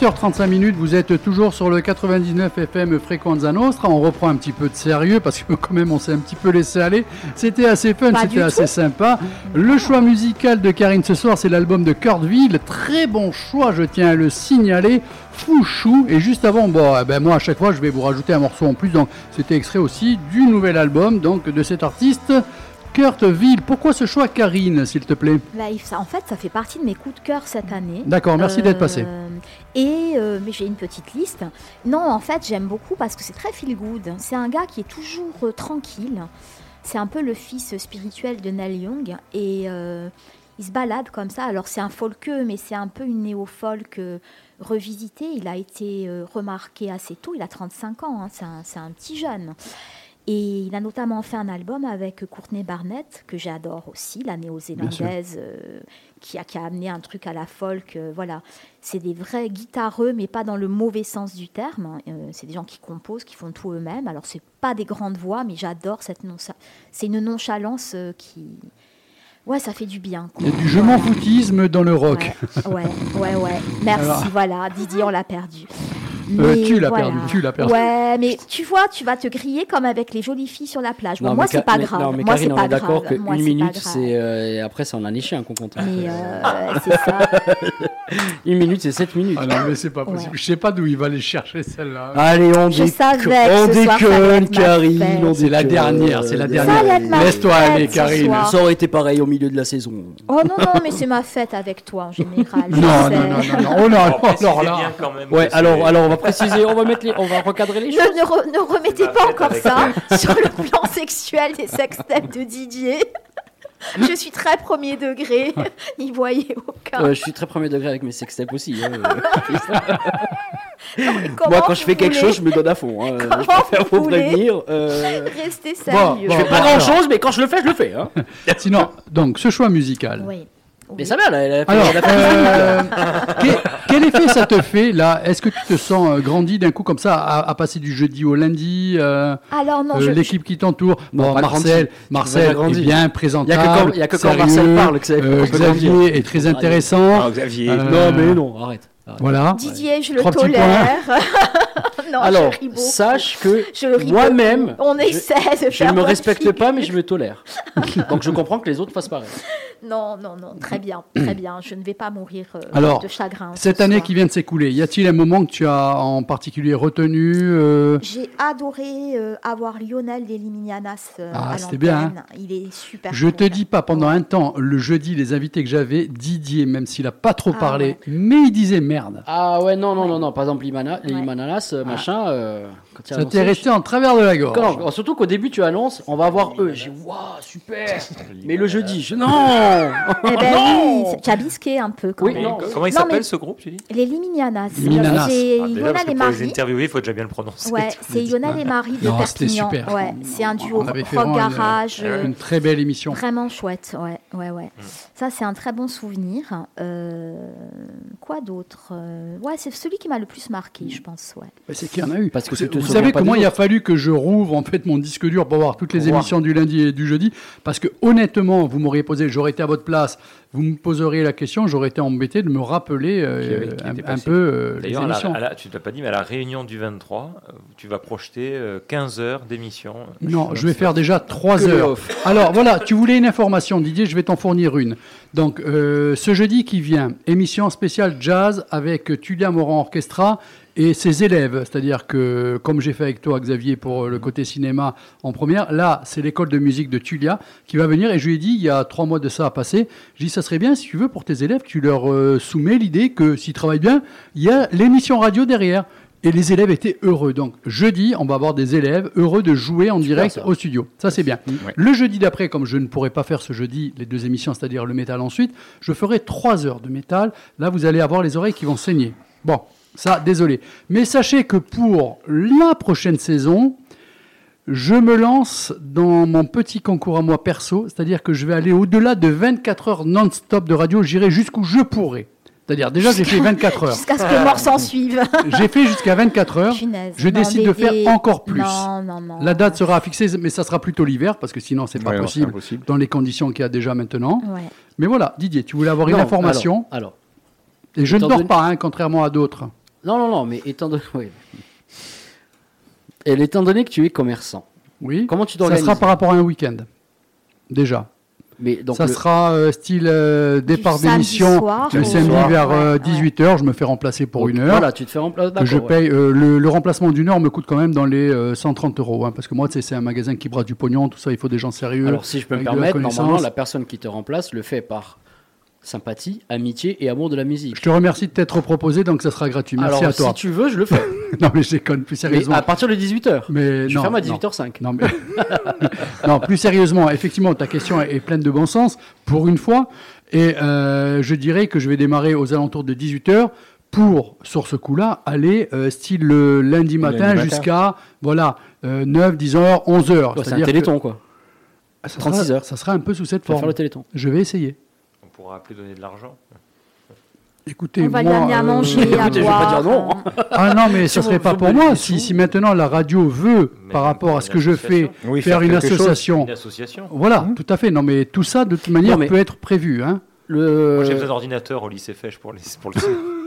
20h35 minutes, vous êtes toujours sur le 99 FM Frequenza Nostra. On reprend un petit peu de sérieux parce que quand même on s'est un petit peu laissé aller. C'était assez fun, c'était assez tout. sympa. Le choix musical de Karine ce soir, c'est l'album de Kurtville. Très bon choix, je tiens à le signaler. Fouchou. Et juste avant, bon, eh ben moi à chaque fois je vais vous rajouter un morceau en plus. Donc c'était extrait aussi du nouvel album donc de cet artiste Kurt Ville, pourquoi ce choix Karine, s'il te plaît Bah, en fait, ça fait partie de mes coups de cœur cette année. D'accord, merci d'être passé. Et euh, mais j'ai une petite liste. Non, en fait, j'aime beaucoup parce que c'est très feel good. C'est un gars qui est toujours euh, tranquille. C'est un peu le fils spirituel de Neil Young et euh, il se balade comme ça. Alors c'est un folkeux, mais c'est un peu une néo-folk euh, revisitée. Il a été euh, remarqué assez tôt. Il a 35 ans. hein. C'est un, c'est un petit jeune. Et il a notamment fait un album avec Courtney Barnett, que j'adore aussi, la néo-zélandaise, euh, qui, a, qui a amené un truc à la folk. euh, voilà, c'est des vrais guitareux, mais pas dans le mauvais sens du terme. hein. Euh, c'est des gens qui composent, qui font tout eux-mêmes. Alors, c'est pas des grandes voix, mais j'adore cette non C'est une nonchalance euh, qui. Ouais, ça fait du bien. quoi. Il y a du je m'en foutisme dans le rock. Ouais, ouais, ouais. Merci, Alors. voilà. Didier, on l'a perdu. Euh, tu l'as voilà. perdu, tu l'as perdu. Ouais, mais tu vois, tu vas te griller comme avec les jolies filles sur la plage. Bon, Non, moi, c'est pas mais- grave. Non, mais moi, Karine, c'est on pas est d'accord grave. qu'une minute, c'est. euh, et après, c'est en un échec qu'on compte. Mais euh, c'est ça. Une minute, c'est 7 minutes. Ah non, mais c'est pas possible. Je sais pas d'où il va aller chercher celle-là. Allez, on que on déconne, Karine. on C'est la dernière, c'est la dernière. Laisse-toi aller, Karine. Ça aurait été pareil au milieu de la saison. Oh non, non, mais c'est ma fête avec toi en général. Non, non, non, non, non. Oh non, Alors, alors on va préciser, on va mettre les, on va recadrer les choses. Ne, ne, re- ne remettez pas encore ça sur le plan sexuel des sextapes de Didier. Je suis très premier degré. N'y voyez aucun. Euh, je suis très premier degré avec mes sextapes aussi. hein. Comment Moi, quand je fais quelque voulez chose, je me donne à fond. hein. Comment je vous vous voulez prévenir. euh, Restez Bon, sérieux. bon, je fais pas bon, grand chose, mais quand je le fais, je le fais. Hein. Sinon, donc, ce choix musical. Oui. Mais ça va, elle a, elle a fait, Alors, elle a fait euh, quel, quel effet ça te fait là? Est-ce que tu te sens euh, grandi d'un coup comme ça à, à passer du jeudi au lundi euh, Alors non, euh, je, L'équipe qui t'entoure? Non, Bon, Marcel. Marcel est bien Il y a présentable. que quand, il y a que quand Marcel sérieux, parle que euh, grandir. Xavier est très intéressant. Ah, Xavier. Euh, Non, mais non, arrête. arrête. Voilà. Didier, je le tolère. non, Alors, je ris beaucoup. sache que moi-même, je- essaie de je faire ne me respecte figure. pas, mais je me tolère. Donc je comprends que les autres fassent pareil. Non, non, non, très bien, très bien. Je ne vais pas mourir euh, Alors, de chagrin. ce Cette année soir. qui vient de s'écouler, y a-t-il un moment que tu as en particulier retenu euh, J'ai adoré euh, avoir Lionel Deliminianas euh, Ah, à c'était bien, hein. Il est super. Je te cool. dis pas, pendant un temps, le jeudi, les invités que j'avais, Didier, même s'il a pas trop Ah parlé, ouais. mais il disait merde. Ah ouais, non, non, Ouais. non, non. Par exemple, l'Imana- Ouais. euh, machin. Euh, quand il a Ça annoncé, t'est resté en travers de la gorge. Surtout qu'au début, tu annonces, on va voir eux. J'ai dit, waouh, super. Mais le jeudi, je... non. Eh ben oui, c'est- tu as bisqué un peu quand Oui, même. non. Comment il Non, s'appelle mais- ce groupe, tu dis Les Liminianas. Liminianas. C'est Ah, déjà, parce Lionel que et pour les interviewer, il faut déjà bien le prononcer. Ouais, c'est dis. Lionel et Marie de Non, c'était Perpignan. super. Ouais, c'est un duo On avait fait rock vraiment une- garage. euh, Une très belle émission. Vraiment chouette, ouais, ouais, ouais. Mm. Ça, c'est un très bon souvenir. Euh, quoi d'autre? Euh, Ouais, c'est celui qui m'a le plus marqué, je pense, ouais. Bah, c'est qu'il y en a eu. Parce que te Vous savez que moi, il a fallu que je rouvre en fait mon disque dur pour voir toutes les Pour voir. émissions du lundi et du jeudi? Parce que honnêtement, vous m'auriez posé, j'aurais été à votre place, vous me poseriez la question, j'aurais été embêté de me rappeler euh, Qui qui un, peu euh, les D'ailleurs, à la- émissions. à la- tu ne l'as pas dit, mais à la réunion du 23, euh, tu vas projeter euh, 15 heures d'émission. Non, je vais faire déjà 3 Que les heures. Alors voilà, tu voulais une information, Didier, je vais t'en fournir une. Donc euh, ce jeudi qui vient, émission spéciale jazz avec Tulia Moran Orchestra et ses élèves. C'est-à-dire que, comme j'ai fait avec toi, Xavier, pour le côté cinéma en première, là, c'est l'école de musique de Tulia qui va venir. Et je lui ai dit, il y a trois mois de ça à passer, je lui ai dit, ça serait bien, si tu veux, pour tes élèves, tu leur euh, soumets l'idée que s'ils travaillent bien, il y a l'émission radio derrière. Et les élèves étaient heureux. Donc, jeudi, on va avoir des élèves heureux de jouer en direct ça. au studio. Ça, c'est bien. Ouais. Le jeudi d'après, comme je ne pourrai pas faire ce jeudi les deux émissions, c'est-à-dire le métal ensuite, je ferai trois heures de métal. Là, vous allez avoir les oreilles qui vont saigner. Bon, ça, désolé. Mais sachez que pour la prochaine saison, je me lance dans mon petit concours à moi perso, c'est-à-dire que je vais aller au-delà de 24 heures non-stop de radio, j'irai jusqu'où je pourrai. C'est-à-dire, déjà, j'ai fait 24 heures. Jusqu'à ce que mort s'en suive. J'ai fait jusqu'à 24 heures. Je Non, décide de faire encore plus. Non, non, non. La date sera fixée, mais ça sera plutôt l'hiver, parce que sinon, c'est pas Ouais, possible dans les conditions qu'il y a déjà maintenant. Ouais. Mais voilà, Didier, tu voulais avoir une information, Alors, alors. et je ne dors pas, hein, contrairement à d'autres. Non, non, non, mais étant donné, oui. Et étant donné que tu es commerçant, Oui. comment tu Ça t'organises sera par rapport à un week-end. Déjà. Mais donc ça le- sera euh, style euh, départ samedi d'émission soir le au samedi soir. vers Ouais, ouais. 18h. Je me fais remplacer pour une heure. Voilà, tu te fais remplacer. que je paye. euh, le, le remplacement d'une heure me coûte quand même dans les euh, 130 euros. hein, parce que moi, tu sais, c'est un magasin qui brasse du pognon, tout ça, il faut des gens sérieux. Alors, si je peux me avec de la permettre, normalement, connaissance. la personne qui te remplace le fait par sympathie, amitié et amour de la musique. Je te remercie de t'être proposé, donc ça sera gratuit. Merci Alors, à toi. si tu veux, je le fais. non, mais je déconne, plus Mais sérieusement. à partir de 18h. Mais Je non, ferme à non. 18h05. Non, mais... non, plus sérieusement, effectivement, ta question est pleine de bon sens, pour une fois. Et euh, je dirais que je vais démarrer aux alentours de 18h pour, sur ce coup-là, aller euh, style le lundi matin matin. jusqu'à voilà, euh, 9, 10 h 11 h Ouais, c'est un téléthon, quoi. ça 36 sera, heures. Ça sera un peu sous cette forme. faire le téléthon. Je vais essayer. On pourra appeler donner de l'argent. Écoutez, On va moi, à euh, manger, à écoutez, je vais pas boire. dire non, hein. Ah non, mais ce serait pas pour me moi. Si, maintenant la radio veut, Mais par rapport à ce que je fais. Oui, faire, faire une association, Une association. voilà, tout à fait. Non, mais tout ça, de toute manière, Non, peut être prévu. Hein. Le... Moi, j'ai besoin d'ordinateur au lycée Fèche pour, les, pour le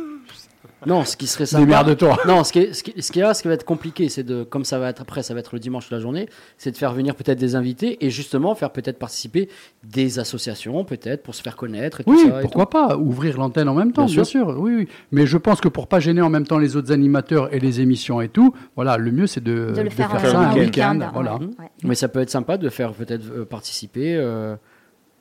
Non, ce qui serait sympa. Démerde-toi. Non, ce qui, est, ce, qui, ce qui est là, ce qui va être compliqué, c'est de, comme ça va être après, ça va être le dimanche de la journée, c'est de faire venir peut-être des invités et justement faire peut-être participer des associations, peut-être pour se faire connaître et tout Oui, ça. et pourquoi pas ouvrir l'antenne en même temps, Bien bien, sûr. Oui, oui. Mais je pense que pour pas gêner en même temps les autres animateurs et les émissions et tout, voilà, le mieux c'est de, De le faire, faire un, ça un week-end. voilà. ouais. Mais ça peut être sympa de faire peut-être euh, participer euh,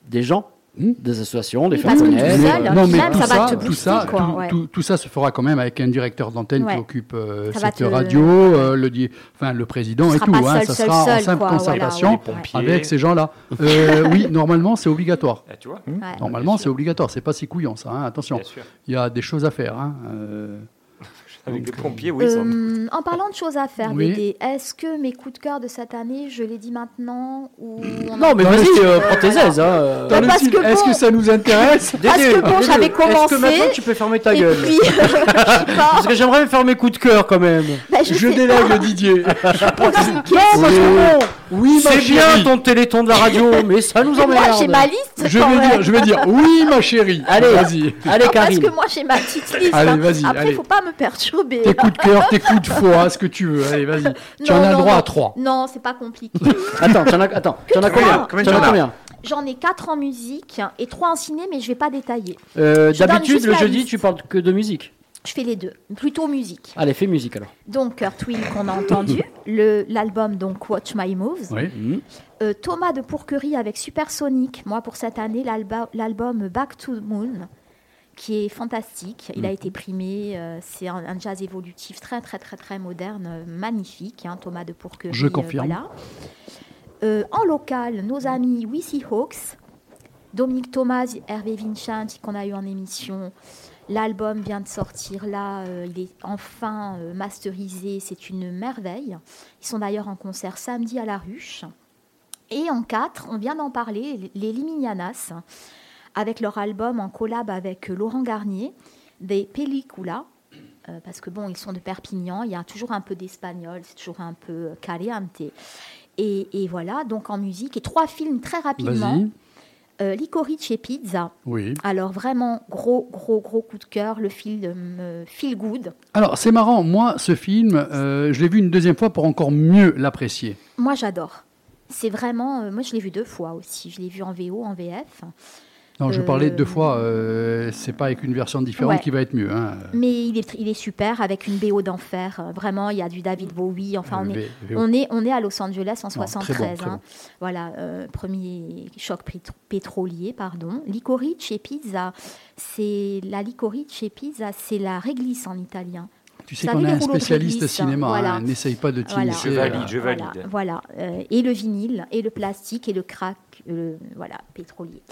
des gens. Des associations, des Oui, faire parce que tout connaître. euh, non, mais tout ça ça, tout booster, ça, quoi, tout, ouais. tout- tout ça se fera quand même avec un directeur d'antenne Ouais. qui occupe euh, Ça cette te- radio, euh, le, di- enfin le président Tu et tout. hein, seul, ça seul, sera en seul, simple quoi, voilà, concertation ouais. Les pompiers. avec ces gens-là. Euh, oui, normalement c'est obligatoire. Ah, tu vois Ouais. Normalement c'est obligatoire. C'est pas si couillant ça. hein, Attention, il y a des choses à faire. hein, euh. Avec les pompiers, oui. Euh, en parlant de choses à faire, Oui. Dédé, est-ce que mes coups de cœur de cette année, je les dis maintenant ou on Non, mais vas-y, euh, prends tes aises. Hein, euh. Parce que Est-ce bon- que ça nous intéresse Parce que bon, j'avais Est-ce que commencé. maintenant tu peux fermer ta gueule puis, je. Parce que j'aimerais faire mes coups de cœur quand même. Bah, je, Je délègue Didier. Non, parce que bon, Oui, ma c'est bien ton téléthon de la radio, mais ça nous emmerde. Moi, j'ai ma liste. Je vais dire, je vais dire oui, ma chérie. Allez. vas-y. Allez, Parce Karine. que moi, j'ai ma petite liste. Allez, hein. vas-y, Après, allez. faut pas me perturber. Tes coups de cœur, tes coups de foi, ce que tu veux. Allez, vas-y. Tu en as le droit non. à trois. Non, c'est pas compliqué. Attends, tu en as, attends, tu en as combien. Combien Tu en tu as en as combien J'en ai quatre en musique et trois en ciné, mais je vais pas détailler. Euh, D'habitude, le jeudi, liste. tu parles que de musique. Je fais les deux, plutôt musique. Allez, fais musique alors. Donc Kurt Will qu'on a entendu, l'album donc Watch My Moves, Oui. Mhm. Euh, Thomas de Pourquerie avec Supersonic. Moi pour cette année l'album Back to the Moon qui est fantastique. Il a Mhm. été primé. euh, c'est un, un jazz évolutif très très très très moderne, magnifique. hein, Thomas de Pourquerie. Je euh, confirme. voilà. Euh, en local, nos amis Wissy Hawks, Dominique Thomas, Hervé Vincent qu'on a eu en émission. L'album vient de sortir là, euh, il est enfin masterisé, c'est une merveille. Ils sont d'ailleurs en concert samedi à la Ruche. Et en quatre, on vient d'en parler, les Liminianas, avec leur album en collab avec euh, Laurent Garnier, des Pellicula. euh, parce que bon, ils sont de Perpignan, il y a toujours un peu d'espagnol, c'est toujours un peu euh, caliente. Et, et voilà, donc en musique, et trois films très rapidement. Euh, Licorice et Pizza. Oui. Alors vraiment, gros, gros, gros coup de cœur, le film euh, Feel Good. Alors, c'est marrant. Moi, ce film, euh, je l'ai vu une deuxième fois pour encore mieux l'apprécier. Moi, j'adore. C'est vraiment, moi je l'ai vu deux fois aussi. Je l'ai vu en VO, en VF. Non, je Euh, parlais de deux fois. euh, c'est pas avec une version différente Ouais. qui va être mieux. Hein. Mais il est, il est super avec une BO d'enfer. Euh, Vraiment, il y a du David Bowie. Enfin, on Euh, est, V- VO. on est, on est à Los Angeles en Non, très bon, 73. très hein. Voilà, euh, premier choc pétro- pétrolier, pardon. Licorice et pizza, c'est la licorice et pizza, c'est la réglisse en italien. Tu sais qu'on les un spécialiste cinéma. voilà. hein, N'essaye pas de Voilà. t'initier. Je valide, euh, je Voilà, valide. voilà. Euh, et le vinyle, et le plastique, et le crack, euh, voilà, pétrolier.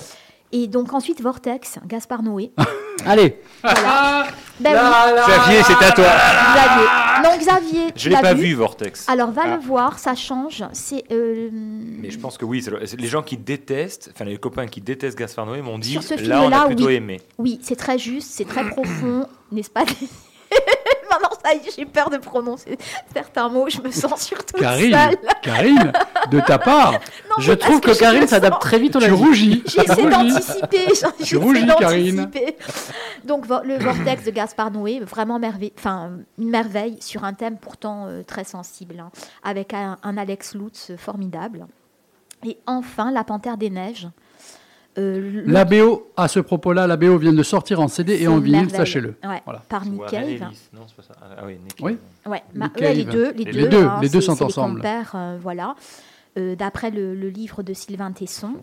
Et donc ensuite Vortex, Gaspard Noé. Allez, Voilà. Ben Xavier, c'est à toi. Xavier. Non, Xavier. Je l'ai pas vu, Vortex. Alors va Ah. le voir, ça change. C'est euh, Mais je pense que oui, les gens qui détestent, enfin les copains qui détestent Gaspard Noé m'ont dit Sur ce là on a plutôt oui. aimé. oui, c'est très juste, c'est très profond, n'est-ce pas ça y est, j'ai peur de prononcer certains mots, je me sens surtout Karine, seule. Karine, de ta part, Non, je trouve que, je Karine s'adapte sens- très vite au tu rougis. J'essaie Tu rougis. d'anticiper. j'essaie rougis, Karine. Donc, le vortex de Gaspard Noé, vraiment merveille, enfin, une merveille sur un thème pourtant euh, très sensible, hein, avec un, un Alex Lutz formidable. Et enfin, La Panthère des Neiges. Euh, La BO, à ce propos-là, la BO vient de sortir en CD et en vinyle, sachez-le. Ouais, Voilà. Par Nick Ariel Cave. Ellis. Non, c'est pas ça. Ah, ah oui, Nick Oui. Cave. Ouais, ma- Nick ouais, les deux, les, Les deux, deux, hein, les deux c'est- sont ensemble. compères, euh, voilà. Euh, D'après le, le livre de Sylvain Tesson,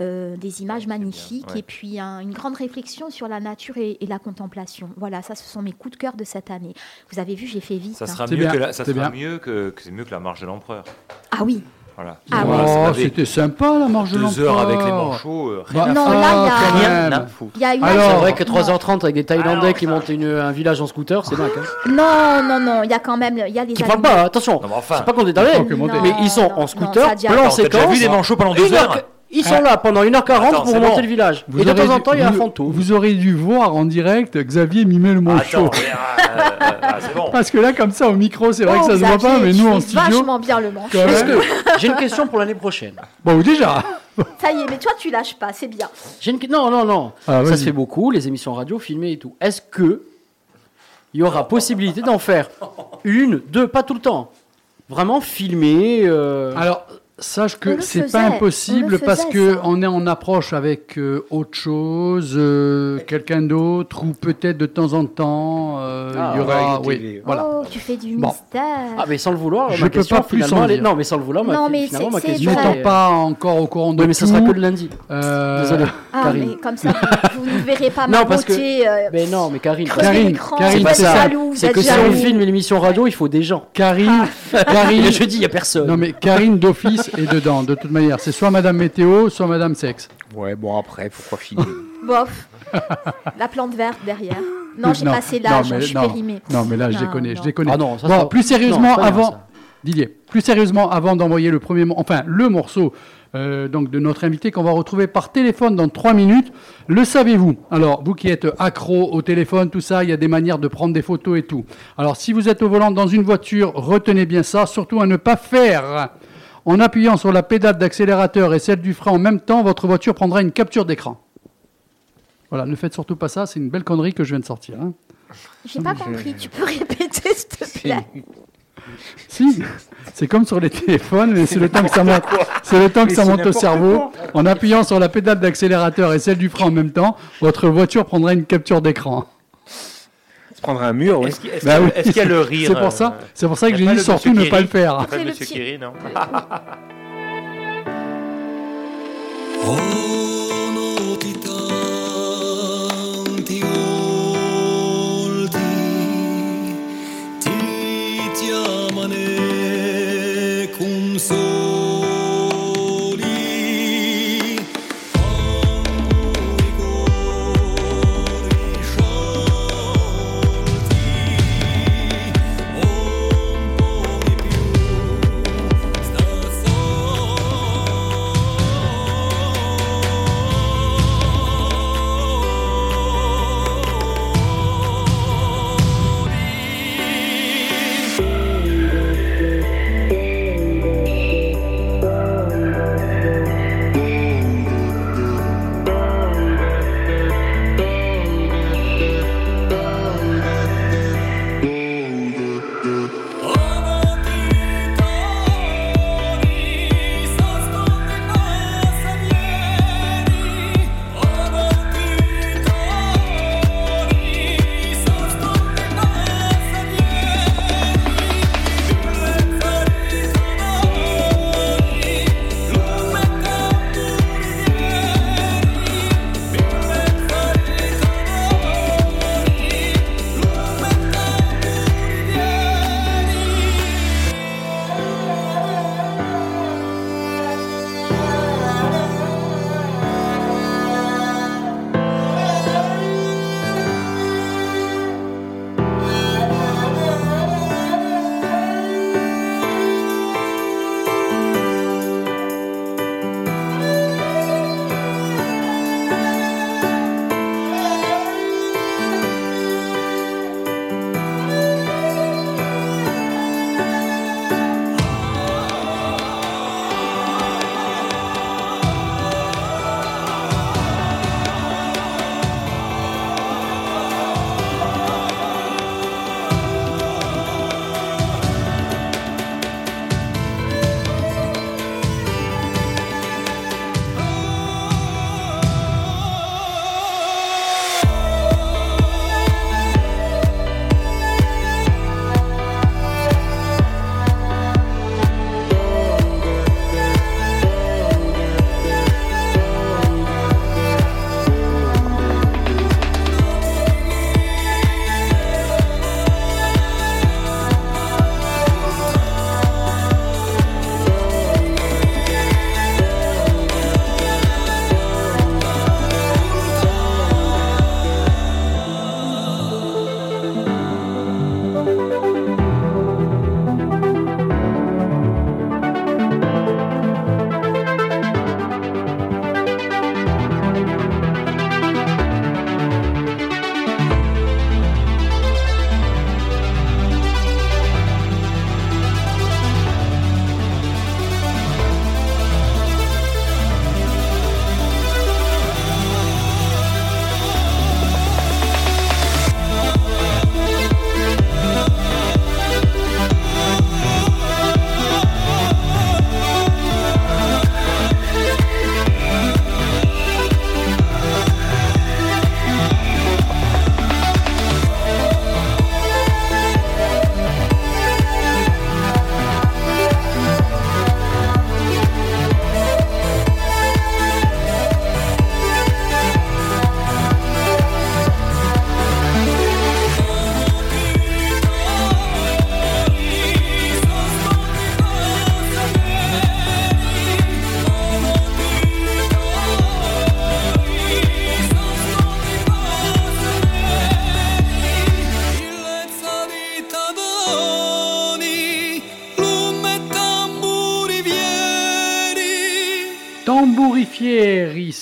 euh, des images c'est bien, magnifiques ouais. et puis un- une grande réflexion sur la nature et, et la contemplation. Voilà, ça, ce sont mes coups de cœur de cette année. Vous avez vu, j'ai fait vite. Ça hein. sera mieux bien, que la, ça sera mieux que, que c'est mieux que la marche de l'empereur. Ah oui. Voilà. Ah oh, c'était sympa la marche de deux heures avec les manchots. euh, rien Bah, à Non, ah, là, il y a- Alors- C'est Oh. vrai que 3h30 avec des Thaïlandais Alors, qui montent une- un village en scooter, c'est dingue. hein. Non, non, non, il y a quand même il y a les Qui animaux. pas, attention. Non, mais enfin. C'est pas qu'on est dans. Mais ils sont Non, en non, scooter, déjà- plan Attends, t'as séquence. vu des manchots pendant deux heure heures Ils sont là pendant 1h40 Attends, pour remonter bon. le village. Vous et de temps en temps, il y a un fantôme. Vous aurez dû voir en direct Xavier mimer le manchot. Attends, mais, euh, euh, ah, c'est bon. Parce que là, comme ça, au micro, c'est vrai Oh, que ça se voit pas, Xavier, mais nous, en studio. vachement bien le manche. que j'ai une question pour l'année prochaine? Bon, déjà. Ça y est, mais toi, tu lâches pas, c'est bien. J'ai une... Non, non, non. Ah, ça se fait beaucoup, les émissions radio filmées et tout. Est-ce que il y aura possibilité d'en faire une, deux, pas tout le temps Vraiment filmer. euh, Alors, sache que c'est pas impossible le parce que ça. on est en approche avec euh, autre chose, euh, quelqu'un d'autre, ou peut-être de temps en temps, euh, Ah, il y aura. Oui, télé. voilà. Oh, tu fais du Bon. mystère. Ah, mais sans le vouloir, Je ma peux question, pas plus en dire. Non, mais sans le vouloir, ma- Non, mais finalement, ma question. vrai. N'étant est- pas encore au courant de Oui, mais ça sera que le lundi. euh, Désolé. Ah, Karine. mais comme ça, vous, ne verrez pas ma Non, parce que- beauté. euh, Mais non, mais Karine. Karine, Karine, c'est ça. C'est que si on filme une émission radio, il faut des gens. Karine, Et Karine, je dis, il n'y a personne. non mais Karine d'office est dedans. De toute manière, c'est soit Madame Météo, soit Madame Sexe. Ouais, bon, après, pourquoi filmer Bof. La plante verte derrière. Non, j'ai passé l'âge, je suis non. périmée. Non, mais là, je déconne, je déconne. Ah non, ça, bon, ça- plus sérieusement, non, bien, avant. Didier, plus sérieusement, avant d'envoyer le premier, enfin le morceau euh, donc de notre invité qu'on va retrouver par téléphone dans trois minutes, le savez-vous? Alors, vous qui êtes accro au téléphone, tout ça, il y a des manières de prendre des photos et tout. Alors, si vous êtes au volant dans une voiture, retenez bien ça, surtout à ne pas faire. En appuyant sur la pédale d'accélérateur et celle du frein en même temps, votre voiture prendra une capture d'écran. Voilà, ne faites surtout pas ça, c'est une belle connerie que je viens de sortir. hein. J'ai pas compris, tu peux répéter s'il te plaît? Si, c'est comme sur les téléphones, mais c'est le temps que ça monte, c'est le temps que ça monte au cerveau. En appuyant sur la pédale d'accélérateur et celle du frein en même temps, votre voiture prendra une capture d'écran. Se prendre un mur, ouais. Est-ce qu'il Bah qu'il y a- oui, y a le rire C'est pour ça, euh, c'est pour ça que j'ai dit surtout ne pas le faire. Pas C'est le le monsieur petit- Kerry, non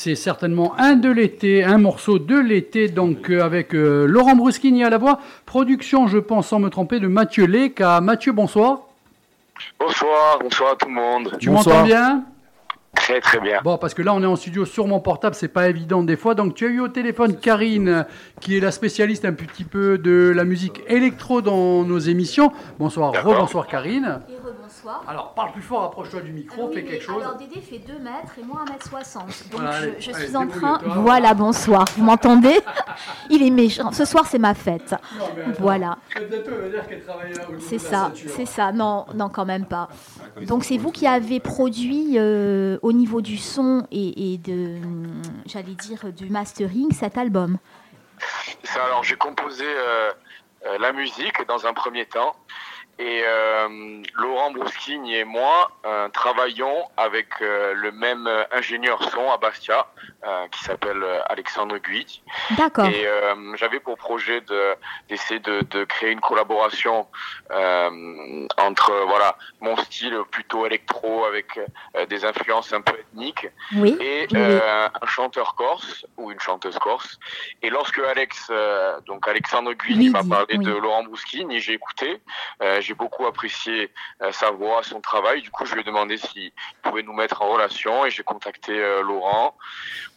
c'est certainement un de l'été, un morceau de l'été, donc euh, avec euh, Laurent Bruschini à la voix. Production, je pense, sans me tromper, de Mathieu Leca. Mathieu, bonsoir. Bonsoir, bonsoir à tout le monde. Tu m'entends bien? Très très bien. Bon, parce que là, on est en studio sur mon portable, c'est pas évident des fois. Donc, tu as eu au téléphone Karine, qui est la spécialiste un petit peu de la musique électro dans nos émissions. Bonsoir, rebonsoir Karine. Alors, parle plus fort, approche-toi du micro, Alors, oui, fais mais quelque chose. Alors Dédé fait 2 mètres et moi 1m60. Donc Voilà, allez, je, je allez, suis en train. débrouille-toi. Voilà, bonsoir. Vous m'entendez? Il est méchant. Ce soir c'est ma fête. Non, mais attends, Voilà. peut-être veut dire qu'elle travaille là au niveau C'est de la ça, ceinture. c'est ça. Non, non, quand même pas. Donc c'est vous qui avez produit euh, au niveau du son et, et de, hum, j'allais dire, du mastering cet album. Ça, alors j'ai composé euh, euh, la musique dans un premier temps. Et euh, Laurent Bruschini et moi euh, travaillons avec euh, le même euh, ingénieur son à Bastia, euh, qui s'appelle euh, Alexandre Guy. D'accord. Et euh, j'avais pour projet de d'essayer de, de créer une collaboration euh, entre voilà mon style plutôt électro avec des influences un peu ethniques Oui, et oui, un chanteur corse ou une chanteuse corse. Et lorsque Alex, donc Alexandre Guy, m'a parlé oui. de Laurent Bruschini, j'ai écouté, j'ai beaucoup apprécié sa voix, son travail. Du coup, je lui ai demandé s'il pouvait nous mettre en relation et j'ai contacté Laurent.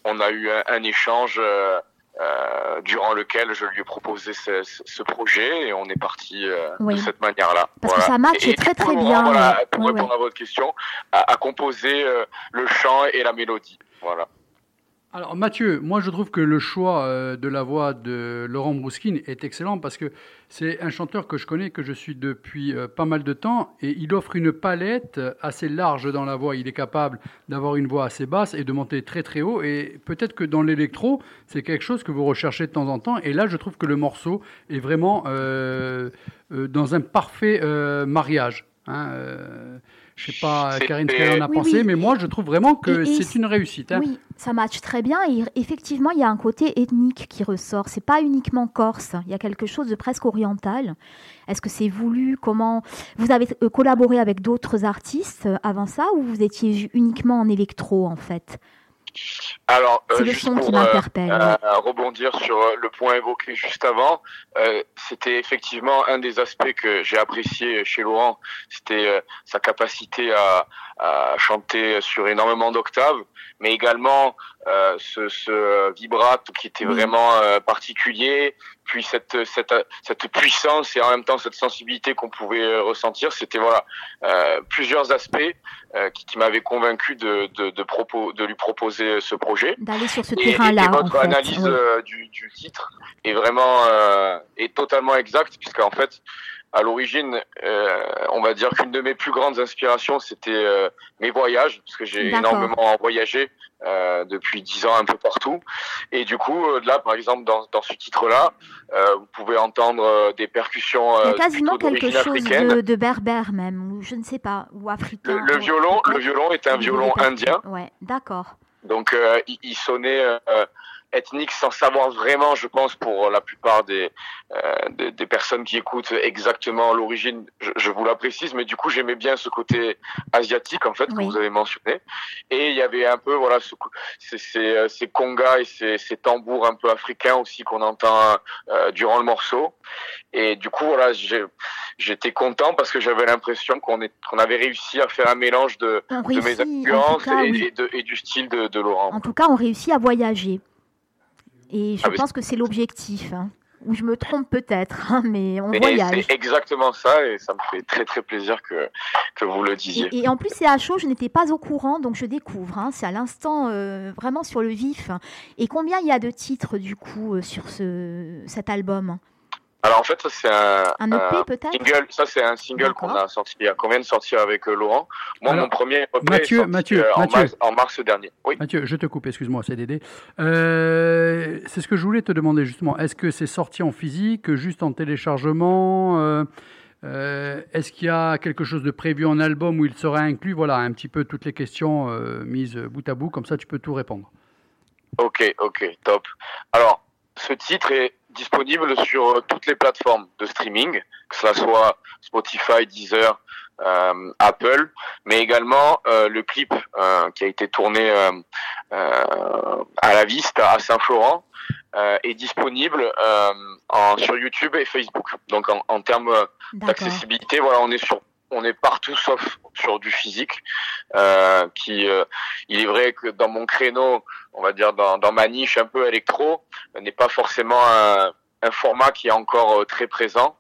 On a eu un, un échange. euh, euh, durant lequel je lui ai proposé ce, ce- projet et on est parti euh, Oui. de cette manière-là. Parce que ça matche Et- et très, très bien, voilà, ouais. pour Ouais, répondre ouais. à votre question, a, a composé euh, le chant et la mélodie. Voilà. Alors Mathieu, moi je trouve que le choix euh, de la voix de Laurent Brousquin est excellent parce que c'est un chanteur que je connais, que je suis depuis euh, pas mal de temps et il offre une palette assez large dans la voix. Il est capable d'avoir une voix assez basse et de monter très très haut et peut-être que dans l'électro, c'est quelque chose que vous recherchez de temps en temps et là je trouve que le morceau est vraiment euh, dans un parfait mariage. Hein, je sais pas, Karine, ce qu'elle en a Oui, pensé, oui. mais moi je trouve vraiment que c'est une réussite. hein. Oui, ça matche très bien. Et effectivement, il y a un côté ethnique qui ressort. C'est pas uniquement corse. Il y a quelque chose de presque oriental. Est-ce que c'est voulu? Comment? Vous avez euh, collaboré avec d'autres artistes euh, avant ça ou vous étiez uniquement en électro en fait? Alors, euh, juste pour, euh, euh, rebondir sur euh, le point évoqué juste avant, euh, c'était effectivement un des aspects que j'ai apprécié chez Laurent, c'était euh, sa capacité à, à chanter sur énormément d'octaves, mais également euh, ce, ce vibrato qui était vraiment euh, particulier, puis cette, cette, cette puissance et en même temps cette sensibilité qu'on pouvait euh, ressentir, c'était voilà euh, plusieurs aspects euh, qui, qui m'avaient convaincu de, de, de, propos, de lui proposer ce projet. D'aller sur ce Et- et- terrain-là, Et, en votre fait, analyse oui. euh, du, du titre est vraiment euh, est totalement exacte puisqu'en fait à l'origine, euh, on va dire qu'une de mes plus grandes inspirations c'était euh, mes voyages parce que j'ai énormément voyagé euh, depuis dix ans un peu partout et du coup là par exemple dans, dans ce titre-là, vous pouvez entendre des percussions Il y a quasiment quelque chose de, de berbère même, ou je ne sais pas, ou africain. Le, violon, le violon est un violon indien. Ouais, d'accord. Donc il, il sonnait ethnique sans savoir vraiment, je pense, pour la plupart des, euh, des, des personnes qui écoutent exactement l'origine, je, je vous la précise, mais du coup j'aimais bien ce côté asiatique en fait que vous avez mentionné. Et il y avait un peu voilà ce, ces, ces, euh, ces congas et ces, ces tambours un peu africains aussi qu'on entend euh, durant le morceau. Et du coup voilà, j'étais content parce que j'avais l'impression qu'on est qu'on avait réussi à faire un mélange de, de mes influences cas, et, oui. et de, et du style de, de Laurent. En tout cas, on réussit à voyager. Et je Ah, pense que c'est l'objectif. hein. Ou je me trompe peut-être, hein, mais on Mais voyage. C'est exactement ça et ça me fait très très plaisir que, que vous le disiez. Et, et en plus, c'est à chaud, je n'étais pas au courant, donc je découvre. hein. C'est à l'instant, euh, vraiment sur le vif. Et combien il y a de titres, du coup, euh, sur ce, cet album? Alors en fait, ça c'est un, Un EP, peut-être single. Ça c'est un single qu'on a sorti il y a combien de sortir avec euh, Laurent Moi, Alors, mon premier EP Mathieu, est sorti, Mathieu, euh, en, Mathieu. Mars, en mars dernier. Oui. Mathieu, je te coupe, excuse-moi, c'est Dédé. Euh, c'est ce que je voulais te demander justement. Est-ce que c'est sorti en physique, juste en téléchargement euh, euh, Est-ce qu'il y a quelque chose de prévu en album où il sera inclus? Voilà, un petit peu toutes les questions euh, mises bout à bout, comme ça tu peux tout répondre. Ok, ok, top. Alors, ce titre est disponible sur euh, toutes les plateformes de streaming, que ce soit Spotify, Deezer, euh, Apple, mais également euh, le clip euh, qui a été tourné euh, euh, à la Vista à Saint-Florent euh, est disponible euh, en, sur YouTube et Facebook. Donc en, en termes d'accessibilité, voilà, on est sur on est partout sauf sur du physique. Euh, qui, euh, il est vrai que dans mon créneau, on va dire dans, dans ma niche un peu électro, euh, n'est pas forcément un, un format qui est encore euh, très présent,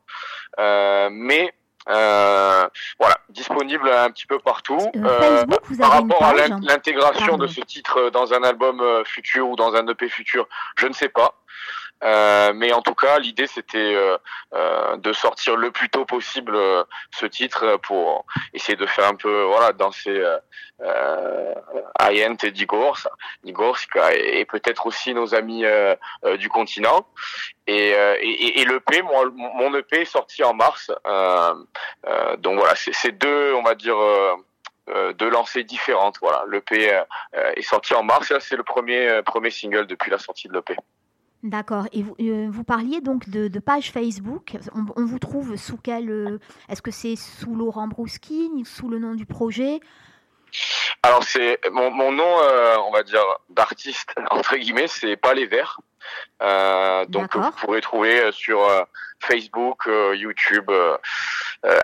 Euh, mais euh, voilà, disponible un petit peu partout. Euh, Facebook, vous par rapport à page? l'intégration de ce titre dans un album futur ou dans un EP futur, je ne sais pas. Euh, mais en tout cas, l'idée c'était euh, euh, de sortir le plus tôt possible euh, ce titre pour essayer de faire un peu voilà danser euh, Ayent et Digorsk, et, peut-être aussi nos amis du continent. Et, et, et- l'EP, mon mon EP est sorti en mars. Donc voilà, c'est deux, on va dire. deux lancées différentes. Voilà, l'EP est sorti en mars. et c'est le premier premier single depuis la sortie de l'EP. D'accord. Et vous, euh, vous parliez donc de, de page Facebook. On, on vous trouve sous quel euh, Est-ce que c'est sous Laurent Brouskine, sous le nom du projet? Alors c'est mon, mon nom, euh, on va dire d'artiste entre guillemets, c'est pas les Verts. Donc vous pourrez trouver sur Facebook, YouTube,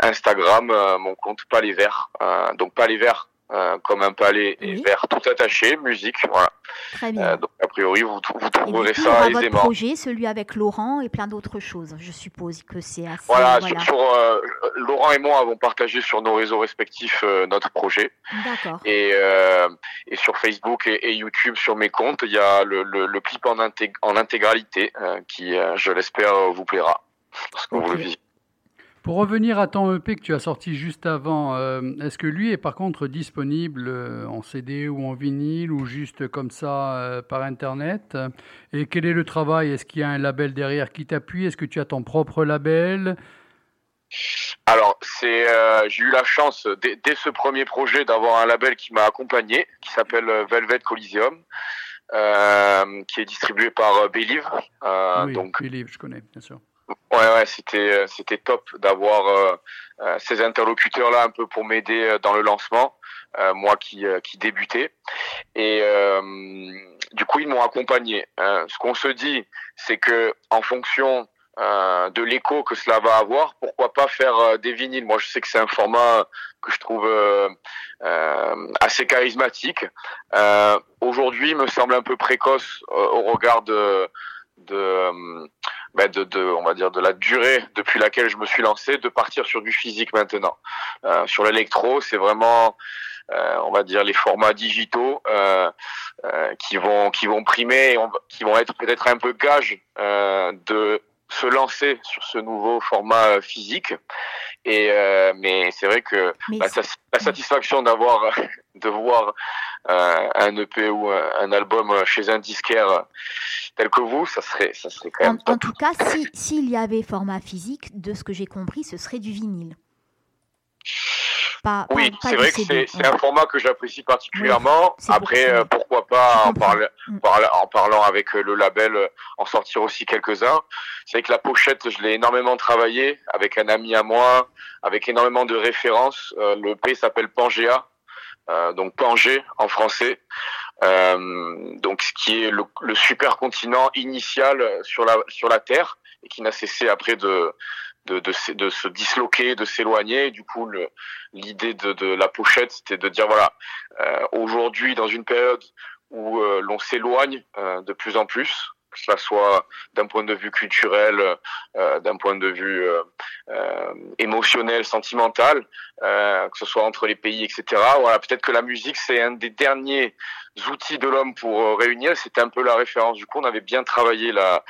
Instagram mon compte pas les Verts. Donc pas les Verts euh, comme un palais et vert tout attaché, musique, voilà. Très bien. Euh, donc a priori vous, du trouverez aura ça votre aisément. projet, celui avec Laurent et plein d'autres choses. Je suppose que c'est assez. Voilà, voilà. sur, euh, Laurent et moi avons partagé sur nos réseaux respectifs euh, notre projet. D'accord. Et, euh, et sur Facebook et, et YouTube, sur mes comptes, il y a le, le, le clip en, intég- en intégralité euh, qui, euh, je l'espère, vous plaira. Parce que vous le visitez. Pour revenir à ton EP que tu as sorti juste avant, euh, est-ce que lui est par contre disponible euh, en CD ou en vinyle ou juste comme ça euh, par Internet? Et quel est le travail? Est-ce qu'il y a un label derrière qui t'appuie? Est-ce que tu as ton propre label? Alors, c'est, j'ai eu la chance dès, dès ce premier projet d'avoir un label qui m'a accompagné, qui s'appelle Velvet Coliseum, qui est distribué par Believe. Oui, donc, Believe, je connais, bien sûr. Ouais, ouais, c'était euh, c'était top d'avoir euh, euh, ces interlocuteurs là un peu pour m'aider euh, dans le lancement, euh, moi qui qui débutais. Et euh, du coup, ils m'ont accompagné. Euh, ce qu'on se dit, c'est que en fonction de l'écho que cela va avoir, pourquoi pas faire des vinyles. Moi, je sais que c'est un format que je trouve assez charismatique. Aujourd'hui, me semble un peu précoce au regard de de, ben de, de, on va dire de la durée depuis laquelle je me suis lancé, de partir sur du physique maintenant. Euh, sur l'électro, c'est vraiment, euh, on va dire les formats digitaux euh, qui vont qui vont primer, et qui vont être peut-être un peu gage de se lancer sur ce nouveau format euh, physique. Et euh, mais c'est vrai que la, satisfaction d'avoir de voir euh, un EP ou un, un album chez un disquaire tel que vous, ça serait ça serait quand même En, en tout cas, si- s'il y avait format physique, de ce que j'ai compris, ce serait du vinyle. Pas, Oui, c'est vrai que c'est un format que j'apprécie particulièrement. Après, euh, pourquoi pas en, Mm. en parlant avec euh, le label, euh, en sortir aussi quelques-uns. C'est vrai que la pochette, je l'ai énormément travaillé avec un ami à moi, avec énormément de références. Euh, le P s'appelle Pangea, donc Pangée en français. Donc ce qui est le, le supercontinent initial sur la sur la Terre et qui n'a cessé après de de, de, de se disloquer, de s'éloigner. Du coup, l'idée de, de la pochette, c'était de dire voilà, euh, aujourd'hui, dans une période où euh, l'on s'éloigne euh, de plus en plus, que cela soit d'un point de vue culturel, euh, d'un point de vue euh, euh, émotionnel, sentimental, euh, que ce soit entre les pays, etc. Voilà, peut-être que la musique c'est un des derniers outils de l'homme pour euh, réunir. C'était un peu la référence. Du coup, on avait bien travaillé la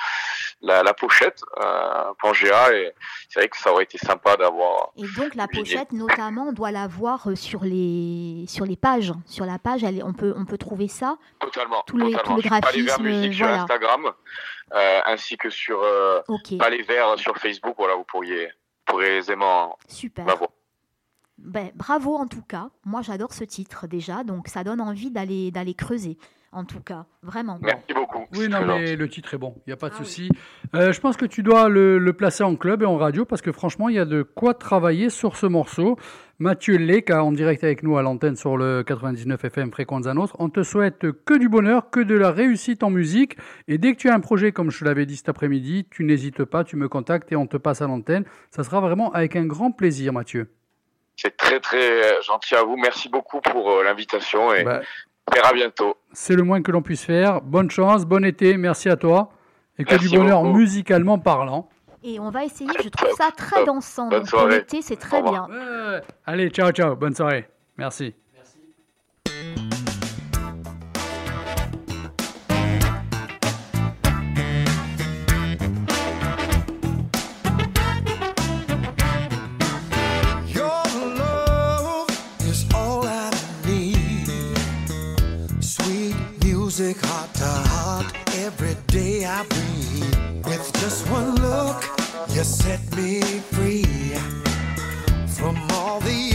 la, la pochette euh, Pangea et c'est vrai que ça aurait été sympa d'avoir. Et donc la pochette, notamment, on doit la voir euh, sur les, sur les pages. Sur la page, elle on, peut, on peut trouver ça. Totalement. Tout le- totalement. tout le Sur graphisme, Musique sur voilà. Instagram, euh, ainsi que sur euh, Ok. Palais Vert sur Facebook. Voilà, vous pourriez, pourriez aisément Super. la voir. Ben, bravo en tout cas. Moi, j'adore ce titre déjà, donc ça donne envie d'aller d'aller creuser. En tout cas, vraiment. Merci beaucoup. Oui, non, mais gentil. le titre est bon, il n'y a pas de souci. Euh, je pense que tu dois le, le placer en club et en radio parce que franchement, il y a de quoi travailler sur ce morceau. Mathieu Lec, en direct avec nous à l'antenne sur le 99 FM Fréquence à Nostre. On te souhaite que du bonheur, que de la réussite en musique. Et dès que tu as un projet, comme je te l'avais dit cet après-midi, tu n'hésites pas, tu me contactes et on te passe à l'antenne. Ça sera vraiment avec un grand plaisir, Mathieu. C'est très très gentil à vous. Merci beaucoup pour euh, l'invitation et Bah, à bientôt. C'est le moins que l'on puisse faire. Bonne chance, bon été, merci à toi. Et que Merci du bonheur beaucoup. musicalement parlant. Et on va essayer, je trouve ça très dansant. Bonne Donc pour soirée. l'été, c'est très bien. Allez, ciao, ciao, bonne soirée. Merci. Music, heart to heart, every day I breathe. With just one look, you set me free from all the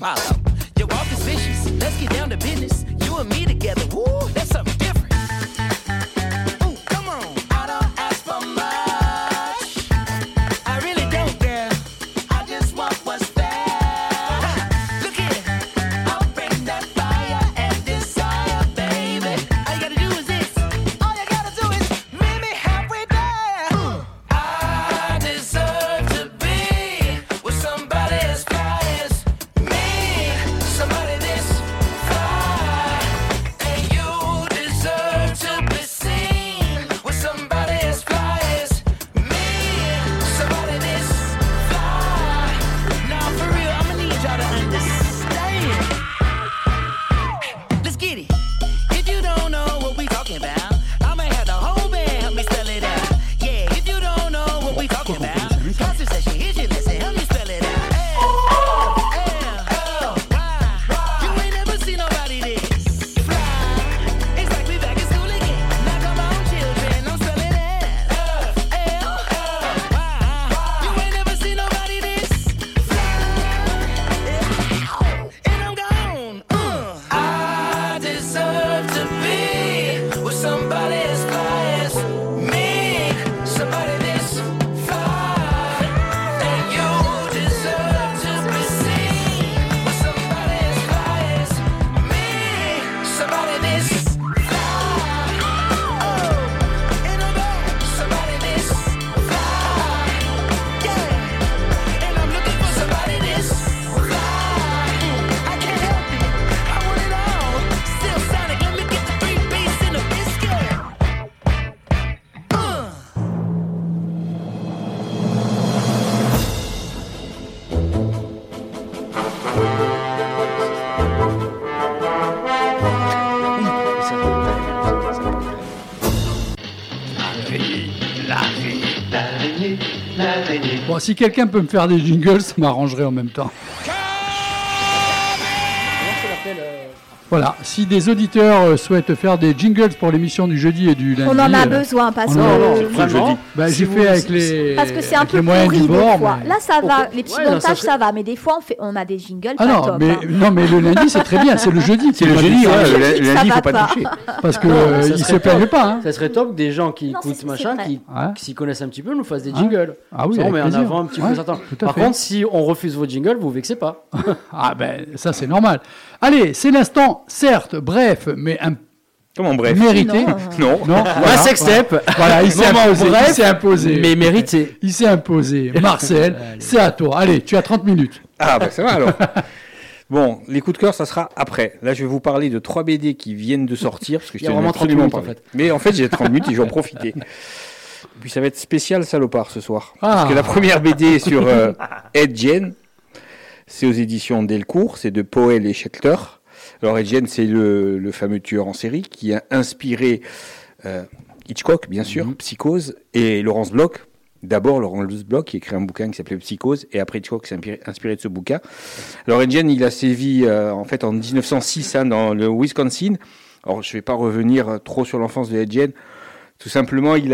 Impala. Si quelqu'un peut me faire des jingles, ça m'arrangerait en même temps. Voilà, si des auditeurs euh, souhaitent faire des jingles pour l'émission du jeudi et du lundi. On en a euh, besoin parce que. Vraiment Bah, j'ai fait avec les, Parce que c'est un peu pourri des bord. fois. mais- Là, ça va. Les petits Ouais, ça va. Mais des fois, on, fait, on a des jingles Ah pas non, top. mais, hein. non, mais le lundi, c'est très bien, c'est le jeudi. C'est le jeudi, ouais, le lundi, Ça il va faut pas pas. toucher. Parce que Non, euh, ils se plaignent pas. Hein. Ça serait top que des gens qui écoutent machin, qui, s'y connaissent un petit peu, nous fassent des jingles. Ah oui, Ça, on met en avant un petit peu Par contre, si on refuse vos jingles, vous vexez pas. Ah ben, ça c'est normal. Allez, c'est l'instant, certes, bref, mais un Comment bref mérité. Non. Non, Un sextape. Voilà, il s'est imposé. bref, il s'est imposé. mais mérité. Il s'est imposé. Marcel, c'est à toi. Allez, tu as 30 minutes. Ah bah ça va alors. Bon, les coups de cœur, ça sera après. Là, je vais vous parler de trois BD qui viennent de sortir. Parce que Il y a je vraiment t'en ai 30 absolument minutes, en parlé. fait. Mais en fait, j'ai 30 minutes et je vais en profiter. Puis ça va être spécial salopard ce soir. Ah. Parce que la première BD est sur euh, Ed Gein. C'est aux éditions Delcourt. C'est de Poel et Schechter. Alors Ed Gein, c'est le, le fameux tueur en série qui a inspiré euh, Hitchcock, bien sûr, Mhm. Psychose, et Laurence Bloch. D'abord, Laurence Bloch qui a écrit un bouquin qui s'appelait Psychose, et après Hitchcock s'est inspiré, de ce bouquin. Alors Ed Gein, il a sévi euh, en fait en 1906 hein, dans le Wisconsin. Alors je vais pas revenir euh, trop sur l'enfance de Ed Gein. Tout simplement, il,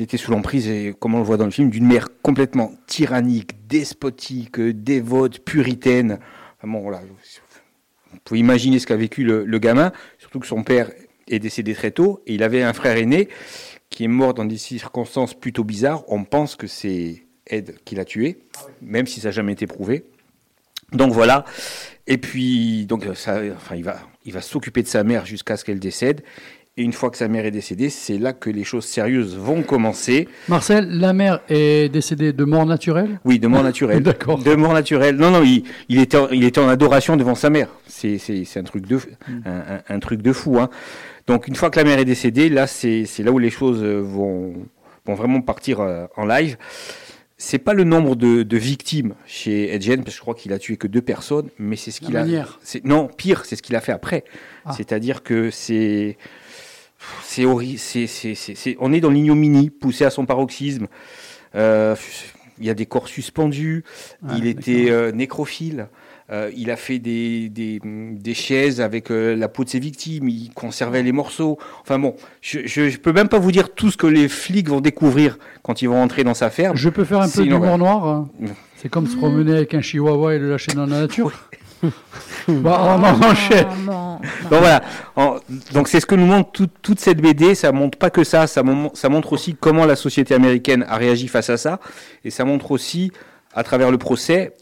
était sous l'emprise, et comme on le voit dans le film, d'une mère complètement tyrannique, despotique, dévote, puritaine. Enfin, bon. Vous pouvez imaginer ce qu'a vécu le, gamin, surtout que son père est décédé très tôt, et il avait un frère aîné qui est mort dans des circonstances plutôt bizarres. On pense que c'est Ed qui l'a tué, même si ça n'a jamais été prouvé. Donc voilà. Et puis, donc, ça, va, il va s'occuper de sa mère jusqu'à ce qu'elle décède. Et une fois que sa mère est décédée, c'est là que les choses sérieuses vont commencer. Marcel, la mère est décédée de mort naturelle? Oui, de mort naturelle. D'accord. De mort naturelle. Non, non, il, il, était, en, il était en adoration devant sa mère. C'est, c'est, c'est un truc de, un, un, un truc de fou. Hein. Donc une fois que la mère est décédée, là, c'est, c'est là où les choses vont, vont vraiment partir euh, en live. C'est pas le nombre de, de victimes chez Edgen, parce que je crois qu'il a tué que deux personnes, mais c'est ce qu'il a. Non, pire, c'est ce qu'il a fait après. Ah. C'est-à-dire que c'est. C'est on est dans l'ignominie, poussé à son paroxysme. Euh, il y a des corps suspendus. Il était euh, nécrophile. Euh, il a fait des, des, des chaises avec euh, la peau de ses victimes. Il conservait les morceaux. Enfin bon, je, je peux même pas vous dire tout ce que les flics vont découvrir quand ils vont entrer dans sa ferme. Je peux faire un peu d'humour noir hein. C'est comme se promener avec un chihuahua et le lâcher dans la nature. Bah, on en enchaîne. Non, Donc voilà. Donc c'est ce que nous montre tout- toute cette BD. Ça montre pas que ça. Ça, mon- ça montre aussi comment la société américaine a réagi face à ça. Et ça montre aussi, à travers le procès,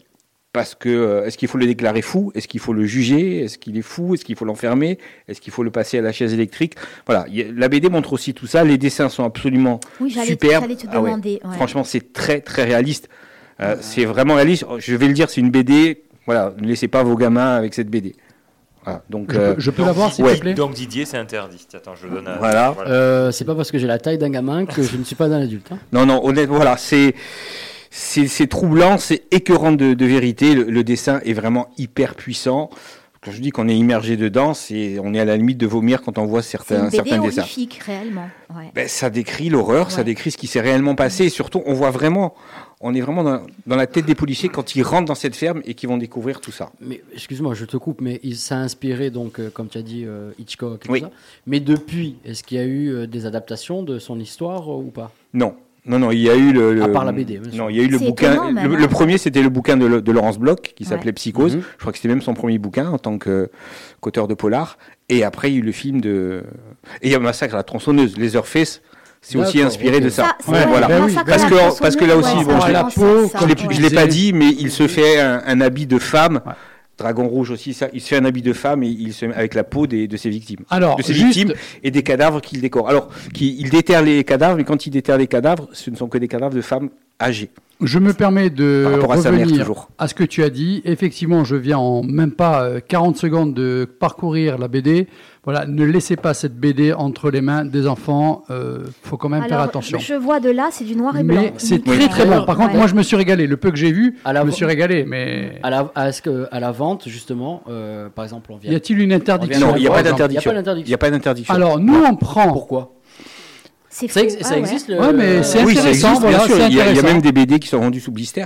parce que euh, est-ce qu'il faut le déclarer fou? Est-ce qu'il faut le juger? Est-ce qu'il est fou? Est-ce qu'il faut l'enfermer? Est-ce qu'il faut le passer à la chaise électrique? Voilà. la BD montre aussi tout ça. Les dessins sont absolument Oui, superbes. te Ah ouais. Franchement, c'est très très réaliste. Euh, C'est vraiment réaliste. Je vais le dire, c'est une BD. Voilà, ne laissez pas vos gamins avec cette BD. Voilà, donc, Je peux- euh, je peux l'avoir, s'il ouais. te plaît Donc Didier, c'est interdit. Attends, je donne un... Voilà. Euh, c'est pas parce que j'ai la taille d'un gamin que je ne suis pas un adulte. hein. Non, non, honnêtement, voilà, c'est c'est c'est troublant, c'est écœurant de, de vérité. Le, le dessin est vraiment hyper puissant. Quand je dis qu'on est immergé dedans, c'est on est à la limite de vomir quand on voit C'est certains une BD certains dessins. horrifique, réellement. Ouais. Ben, ça décrit l'horreur, ça décrit ce qui s'est réellement passé. Et surtout, on voit vraiment, on est vraiment dans, dans la tête des policiers quand ils rentrent dans cette ferme et qu'ils vont découvrir tout ça. Mais excuse-moi, je te coupe, mais il ça a inspiré donc, euh, comme tu as dit, euh, Hitchcock et Oui. tout ça. Mais depuis, est-ce qu'il y a eu euh, des adaptations de son histoire euh, ou pas? Non. Non, non, il y a eu le. le- À part la BD. Non, il y a eu le bouquin. le, hein. le premier, c'était le bouquin de, de Laurence Bloch, qui Ouais. s'appelait Psychose. Mhm. Je crois que c'était même son premier bouquin en tant que- qu'auteur de polar. Et après, il y a eu le film de. Et il y a Massacre à la tronçonneuse. Leatherface, c'est aussi inspiré de ça. Ouais, voilà. oui, parce que- parce que là aussi, bon, je Je l'ai, pas dit, mais il se fait un, un habit de femme. Ouais. Dragon Rouge aussi, ça. Il se fait un habit de femme et il se met avec la peau des, de ses victimes. Alors, de ses juste- victimes et des cadavres qu'il décore. Alors, il déterre les cadavres, mais quand il déterre les cadavres, ce ne sont que des cadavres de femmes Je me permets de à revenir à ce que tu as dit. Effectivement, je viens en même pas euh, 40 secondes de parcourir la BD. Voilà, ne laissez pas cette BD entre les mains des enfants. Il faut quand même faire attention. je vois de là, c'est du noir et blanc. Mais c'est très très euh, bon. Par contre, ouais. moi je me suis régalé. Le peu que j'ai vu, À la je me suis régalé. Mais à la, à, ce que, à la vente, justement, euh, par exemple, on vient. y a-t-il une interdiction Non, il n'y a a pas d'interdiction. Il n'y a pas d'interdiction. Alors nous on prend. Pourquoi C'est ça, Ah ouais. existe le- Ouais, mais c'est oui, ça intéressant, existe, voilà, bien sûr. Il y, a, il y a intéressant. même des BD qui sont vendus sous blister.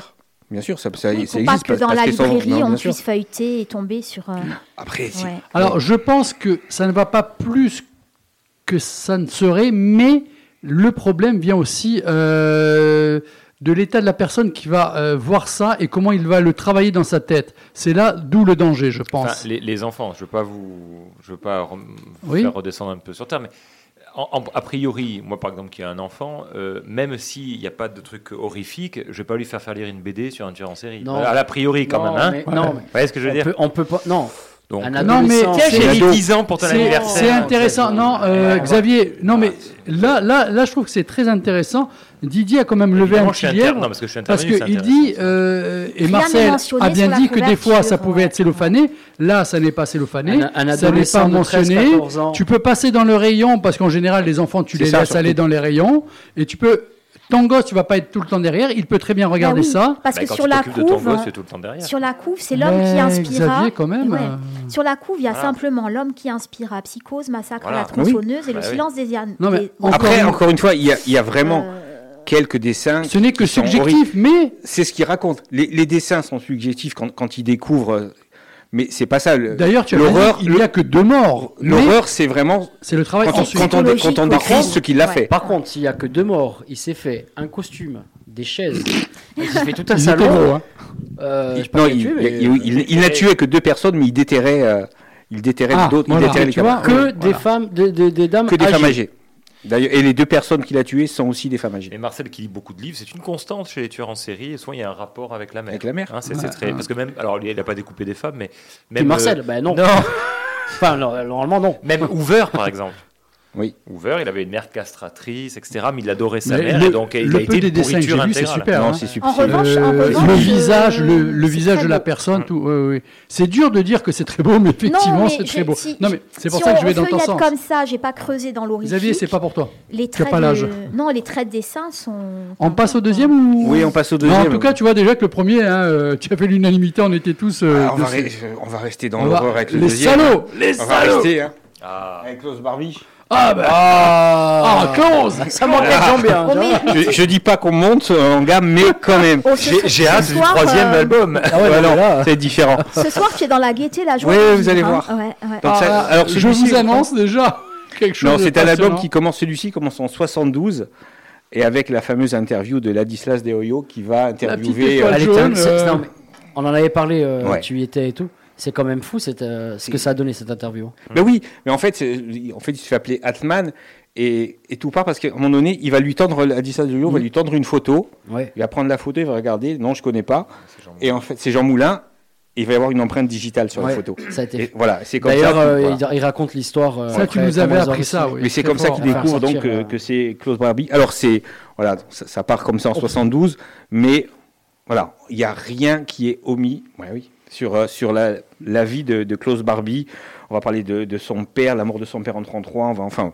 Bien sûr, ça, ça, Il ça faut pas existe. que dans parce la qu'elles sont- librairie, non, on sûr. puisse feuilleter et tomber sur. euh, Après, c'est- ouais. Alors je pense que ça ne va pas plus que ça ne serait, mais le problème vient aussi euh, de l'état de la personne qui va euh, voir ça et comment il va le travailler dans sa tête. C'est là d'où le danger, je pense. Enfin, les, les enfants, je veux pas vous, je veux pas rem- vous Oui. faire redescendre un peu sur terre, mais en- en- a priori, moi par exemple qui ai un enfant, euh, même s'il n'y a pas de truc horrifique, je vais pas lui faire faire lire une BD sur un tueur en série. Non. À l'a priori quand Non, même, hein. mais- Ouais. non, Vous voyez ce que je veux on dire peut, on peut pas. Non. Donc, Un Non, mais j'ai mis ado. 10 ans pour ton anniversaire. C'est intéressant. Non, euh, Ouais. Xavier, non, mais là, là, là, je trouve que c'est très intéressant. Didier a quand même levé un non, parce que je suis Parce qu'il dit, euh, et Marcel a bien dit que des fois ça pouvait être cellophané. Là, ça n'est pas cellophané. Un- un ça n'est pas de 13, mentionné. 14 ans. Tu peux passer dans le rayon parce qu'en général, les enfants, tu les ça, laisses surtout. aller dans les rayons. Et tu peux. Ton gosse, tu vas pas être tout le temps derrière. Il peut très bien regarder Bah oui, ça. Parce Bah, que quand sur tu la t'occupes de ton couve, gosse, c'est tout le temps derrière. sur la couve, c'est l'homme qui inspira. Xavier, quand même. Ouais. euh, Sur la couve, il y a Voilà. simplement l'homme qui inspira Psychose, Massacre Voilà. à la tronçonneuse et Bah le oui. silence des Yann. Non, mais des- encore Après, une- encore une fois, il y a, il y a vraiment Euh, quelques dessins. Ce n'est que subjectif, mais C'est ce qu'il raconte. Les, les dessins sont subjectifs quand, quand il découvre. Mais c'est pas ça. le- D'ailleurs, tu as l'horreur, il n'y a que deux morts. L'horreur, c'est vraiment C'est le travail quand on, quand on, quand on décrit ce qu'il a Ouais. fait. Par contre, s'il y a que deux morts, il s'est fait un costume, des chaises, il s'est fait tout un salon. hein. Euh, Il- non, il, tué, mais- il- il- il n'a tué que deux personnes, mais il déterrait, euh, il déterrait Ah, d'autres, voilà. il déterrait les vois, que Voilà. des femmes, des, des- des dames que des femmes âgées. D'ailleurs, et les deux personnes qu'il a tuées sont aussi des femmes âgées. Et Marcel qui lit beaucoup de livres, c'est une constante chez les tueurs en série. Et souvent, il y a un rapport avec la mère. Avec la mère. Hein, c'est, très... ouais. Parce que même, alors lui, il n'a pas découpé des femmes, mais même Marcel, euh, ben non. non, Enfin, normalement, non. même Hoover, par exemple. Oui. Hoover, il avait une mère castratrice, etc. Mais il adorait sa Mais mère, le- et donc il le a peu été des dessins que c'est super. Non, hein. c'est En revanche, en Euh, revanche, le visage, le, visage de la personne, tout. C'est dur de dire que c'est très beau, mais effectivement, mais c'est très beau. si- non, mais c'est pour si ça que je vais dans on ton sens. comme ça, j'ai pas creusé dans l'orifice. Xavier, c'est pas pour toi. Les Tu traits pas l'âge. de... Non, les traits de dessin sont. On passe au deuxième ou Oui, on passe au Non, deuxième. en tout cas, tu vois déjà que le premier, hein, euh, tu as fait l'unanimité, on était tous. euh, Ah, on, va on rester dans l'horreur avec le les deuxième. salauds, les On va salauds. rester hein, Ah. avec Klaus Barbie. Ah, bah. Ah, Ah, close Ça manquait de jambes bien. Oh, mais- Je, je dis pas qu'on monte en gamme, mais quand même. Oh, ce- J'ai, j'ai ce hâte du soir, troisième euh, album. Ah ouais, non, là. c'est différent. Ce soir, tu es dans la gaieté, la joie. De vous vivre, allez hein. voir. Ouais, ouais. Donc, ça- Ah, alors, je celui-ci, vous annonce déjà quelque chose. Non, de c'est un album passionnant. qui commence, celui-ci commence en 72 et avec la fameuse interview de Ladislas De Hoyo qui va interviewer. étoile euh, Elle jaune, c'est- euh, non, mais on en avait parlé, euh, Ouais. tu y étais et tout. C'est quand même fou cette, euh, ce que ça a donné cette interview. Mais oui, mais en fait, en fait, il se fait appeler Atman et, et tout part parce qu'à un moment donné, il va lui tendre, Ladislas De Hoyo va Mhm. lui tendre une photo. Ouais. Il va prendre la photo, il va regarder. Non, je connais pas. Et en fait, c'est Jean Moulin. Et il va y avoir une empreinte digitale sur Ouais, la photo. Ça a été. Et voilà, c'est comme ça. D'ailleurs, euh, voilà. il, raconte l'histoire. euh, Ça, tu nous avais appris ça, oui. Mais c'est comme ça qu'il découvre donc sortir, euh, que c'est Klaus Barbie. Alors c'est voilà, ça, ça part comme ça en 72, mais voilà, il n'y a rien qui est omis. Ouais, oui, sur euh, sur la, la vie de, de Klaus Barbie. On va parler de, de son père, la mort de son père en 33. On va enfin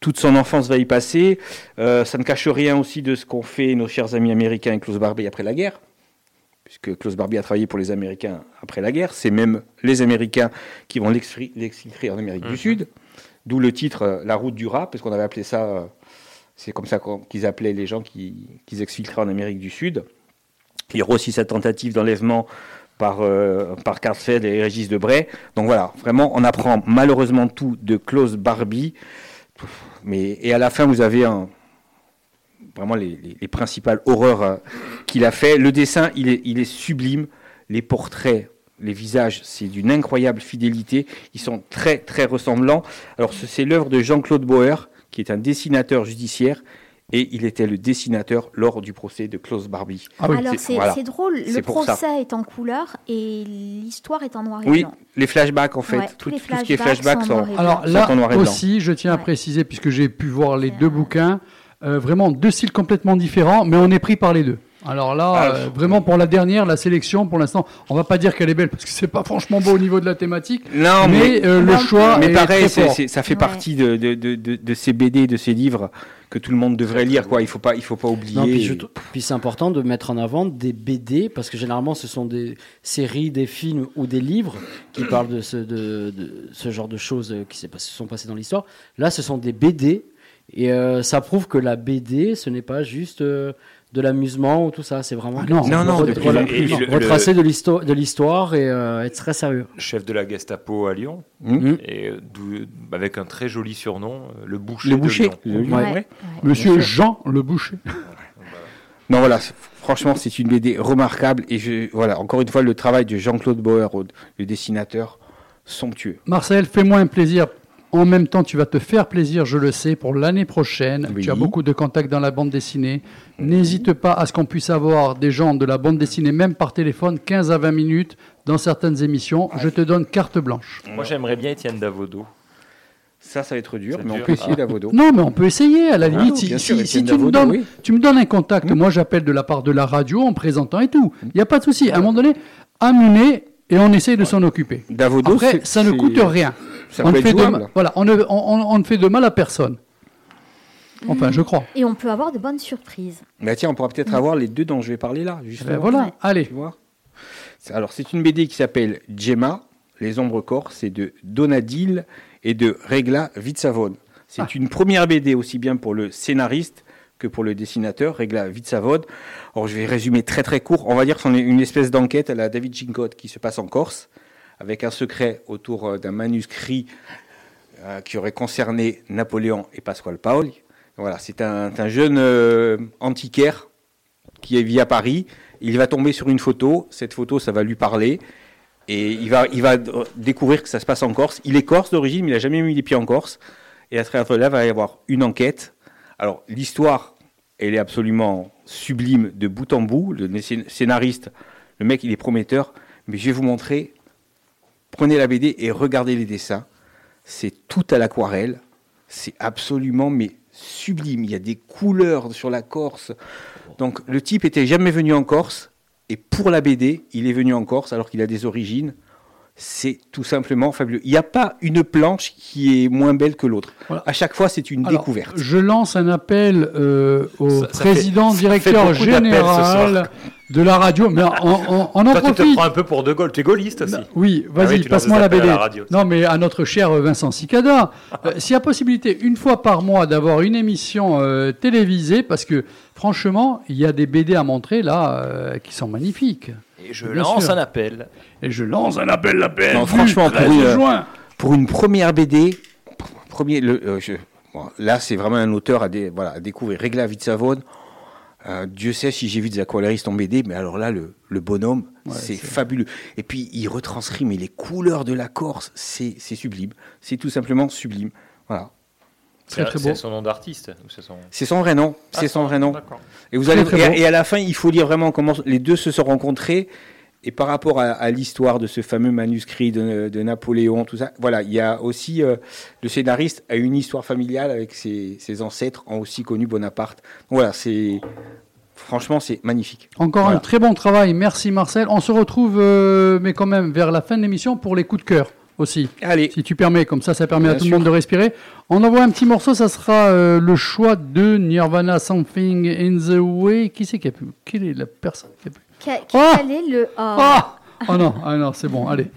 toute son enfance va y passer. Euh, ça ne cache rien aussi de ce qu'ont fait nos chers amis américains et Klaus Barbie après la guerre. Puisque Klaus Barbie a travaillé pour les Américains après la guerre, c'est même les Américains qui vont l'exfiltrer en Amérique du Sud. D'où le titre euh, La route du rat, parce qu'on avait appelé ça, c'est comme ça qu'ils appelaient les gens qui, qui exfiltraient en Amérique du Sud. Il y aura aussi cette tentative d'enlèvement par, euh, par Carlsfeld et Régis Debray. Donc voilà, vraiment, on apprend malheureusement tout de Klaus Barbie. Mais, et à la fin, vous avez vraiment les, les- les principales horreurs euh, qu'il a fait. Le dessin, il est, il est sublime. Les portraits, les visages, c'est d'une incroyable fidélité. Ils sont très, très ressemblants. Alors, ce- c'est l'œuvre de Jean-Claude Bauer, qui est un dessinateur judiciaire. Et il était le dessinateur lors du procès de Klaus Barbie. Ah oui. Alors, c'est voilà. drôle, le ça. procès est en couleur et l'histoire est en noir et Oui, blanc. les flashbacks en fait. Ouais, tout, tous les tout ce qui est flashbacks sont en sont, noir et blanc. Alors sont là en noir et blanc. aussi, je tiens à Ouais. préciser, puisque j'ai pu voir les deux bouquins, euh, vraiment deux styles complètement différents, mais on est pris par les deux. Alors là, Ah, euh, vraiment pour la dernière, la sélection, pour l'instant, on va pas dire qu'elle est belle parce que c'est pas franchement beau au niveau de la thématique, Non, mais, mais, euh, le choix mais est pareil, très c'est- fort. c'est- ça fait Ouais. partie de, de, de, de, de ces BD, de ces livres que tout le monde devrait lire. Quoi. Il faut pas, il faut pas oublier. Non, puis, je- puis c'est important de mettre en avant des BD parce que généralement ce sont des séries, des films ou des livres qui parlent de ce, de, de ce genre de choses euh, qui se sont passées dans l'histoire. Là, ce sont des BD et euh, ça prouve que la BD, ce n'est pas juste euh, de l'amusement ou tout ça. C'est vraiment Ah non, non, non, de voilà, le- retracer de l'histo- de l'histoire et euh, être très sérieux. Chef de la Gestapo à Lyon, Mm. et euh, avec un très joli surnom, le boucher. Le de boucher. Lyon. Le- Ouais, ouais. ouais. Monsieur. Jean Le Boucher. Non, voilà, c'est- franchement, c'est une BD remarquable. Et je, voilà, encore une fois, le travail de Jean-Claude Bauer, au- le dessinateur, somptueux. Marcel, fais-moi un plaisir. En même temps, tu vas te faire plaisir, je le sais, pour l'année prochaine. Oui. Tu as beaucoup de contacts dans la bande dessinée. N'hésite pas à ce qu'on puisse avoir des gens de la bande dessinée, même par téléphone, 15 à 20 minutes dans certaines émissions. Je te donne carte blanche. Moi, j'aimerais bien Étienne Davodo. Ça, ça va être dur, mais on peut essayer Ah. D'Avodo. Non, mais on peut essayer, à la Ah, limite. si bien si- sûr, si Étienne tu, me donnes, oui. tu me donnes un contact, moi j'appelle de la part de la radio en présentant et tout. Il n'y a pas de souci. À un moment donné, amenez et on essaye de s'en occuper. Davodo, Après, c'est- ça ne coûte rien. Ça on, peut ne être fait de, jouable. ma- voilà, on, ne, on- on- on ne fait de mal à personne. Enfin, je crois. Et on peut avoir de bonnes surprises. Mais tiens, on pourra peut-être avoir les deux dont je vais parler là, justement. Ben voilà, Ouais. allez. Tu vois C'est- Alors, c'est une BD qui s'appelle Gemma, Les ombres corps. C'est de Donadil et de Regla Vitsavone. C'est Ah. une première BD aussi bien pour le scénariste que pour le dessinateur, Regla Vitsavod. Alors je vais résumer très très court. On va dire que c'est une espèce d'enquête à la David Ginkot qui se passe en Corse, avec un secret autour euh, d'un manuscrit euh, qui aurait concerné Napoléon et Pasquale Paoli. Voilà, c'est un, un jeune euh, antiquaire qui vit à Paris. Il va tomber sur une photo. Cette photo, ça va lui parler. Et il va, découvrir que ça se passe en Corse. Il est corse d'origine, il n'a jamais mis les pieds en Corse. Et à travers là, il va y avoir une enquête. Alors, l'histoire, elle est absolument sublime de bout en bout. Le scén- scénariste, le mec, il est prometteur. Mais je vais vous montrer. Prenez la BD et regardez les dessins. C'est tout à l'aquarelle. C'est absolument mais sublime. Il y a des couleurs sur la Corse. Donc le type était jamais venu en Corse et pour la BD, il est venu en Corse alors qu'il a des origines. C'est tout simplement fabuleux. Il n'y a pas une planche qui est moins belle que l'autre. À chaque fois, c'est une Alors, découverte. Je lance un appel euh, au Ça- ça président, fait- directeur général. De la radio. Mais on, on- on en Toi, tu te profite. prends un peu pour De Gaulle. Tu es gaulliste aussi. Oui, Ah vas-y, oui, passe-moi la BD. la radio. non, mais à notre cher euh, Vincent Cicada, euh, s'il y a possibilité une fois par mois d'avoir une émission euh, télévisée, parce que franchement, il y a des BD à montrer là euh, qui sont magnifiques. Et je Bien lance sûr. un appel. Et je lance un appel, l'appel. Non, franchement, pour 13 une, juin. pour une première BD, premier, le, euh, je- bon, là, c'est vraiment un auteur à, dé- voilà, à découvrir. Regla Vitsavone, euh, Dieu sait si j'ai vu des aquarélistes en BD, mais alors là, le, le bonhomme, c'est fabuleux. Et puis, il retranscrit, mais les couleurs de la Corse, c'est sublime. C'est tout simplement sublime. Voilà. C'est c'est son nom d'artiste c'est son... C'est son vrai nom. Ah, C'est son vrai nom. d'accord. Et vous Très, allez très et, à- beau. et à la fin, il faut lire vraiment comment les deux se sont rencontrés. Et par rapport à, à l'histoire de ce fameux manuscrit de, de Napoléon, tout ça, voilà, il y a aussi euh, le scénariste a une histoire familiale avec ses, ses ancêtres ont aussi connu Bonaparte. Voilà, c'est franchement c'est magnifique. Encore Voilà. un très bon travail, merci Marcel. On se retrouve, euh, mais quand même, vers la fin de l'émission pour les coups de cœur aussi. Allez. Si tu permets, comme ça, ça permet à tout sûr. le monde de respirer. On envoie un petit morceau, ça sera euh, le choix de Nirvana Something in the Way. Qui c'est qui a pu Quelle est la personne qui a pu Quel, Oh est le. oh. Oh non, ah non, c'est bon, allez.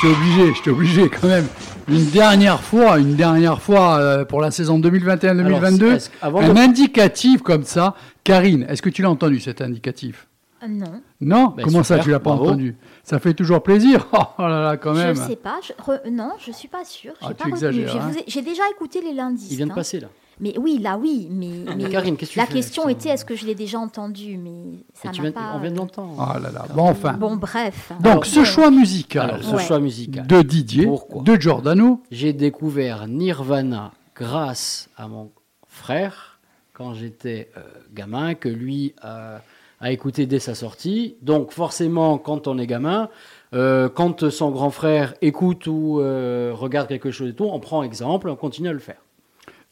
Je t'ai obligé, je t'ai obligé quand même. Une dernière fois, une dernière fois euh, pour la saison 2021-2022, Alors, est-ce- avant un de- indicatif comme ça. Karine, est-ce que tu l'as entendu cet indicatif? Euh, non. Non? Ben, Comment ça, tu l'as pas bravo. entendu? Ça fait toujours plaisir. Oh là là, quand même. Je sais pas. je- re- non, je suis pas sûre. J'ai Ah, pas tu retenu. exagères, J'ai hein. J'ai déjà écouté les lundis. Il vient de hein. passer là. Mais oui, là, oui. Mais, mais Karine, qu'est-ce que tu la fais question Putain. était est-ce que je l'ai déjà entendu Mais ça m'a pas. On vient de l'entendre. Oh là là. Bon, enfin. Bon, bref. Donc, Alors, ce choix musical Alors, ce Ouais. choix musical. de Didier, Pourquoi de Giordano, J'ai découvert Nirvana grâce à mon frère quand j'étais euh, gamin, que lui euh, a écouté dès sa sortie. Donc forcément, quand on est gamin, euh, quand son grand frère écoute ou euh, regarde quelque chose et tout, on prend exemple, on continue à le faire.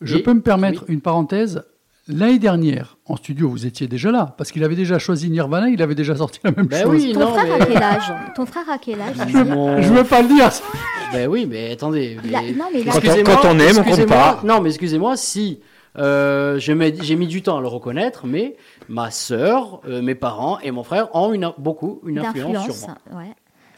Je Et- peux me permettre une parenthèse. L'année dernière, en studio, vous étiez déjà là, parce qu'il avait déjà choisi Nirvana, il avait déjà sorti la même Ben chose. oui, Ton non, frère mais- a quel âge? Ton frère a quel âge? Je, je veux pas le dire. Ben oui, mais attendez. Il a- mais- non, mais il a- Quand on- Excusez-moi, quand on aime, on compte pas. Non, mais excusez-moi, si euh, j'ai mis du temps à le reconnaître, mais ma sœur, euh, mes parents et mon frère ont une, beaucoup une influence sur moi. Ouais.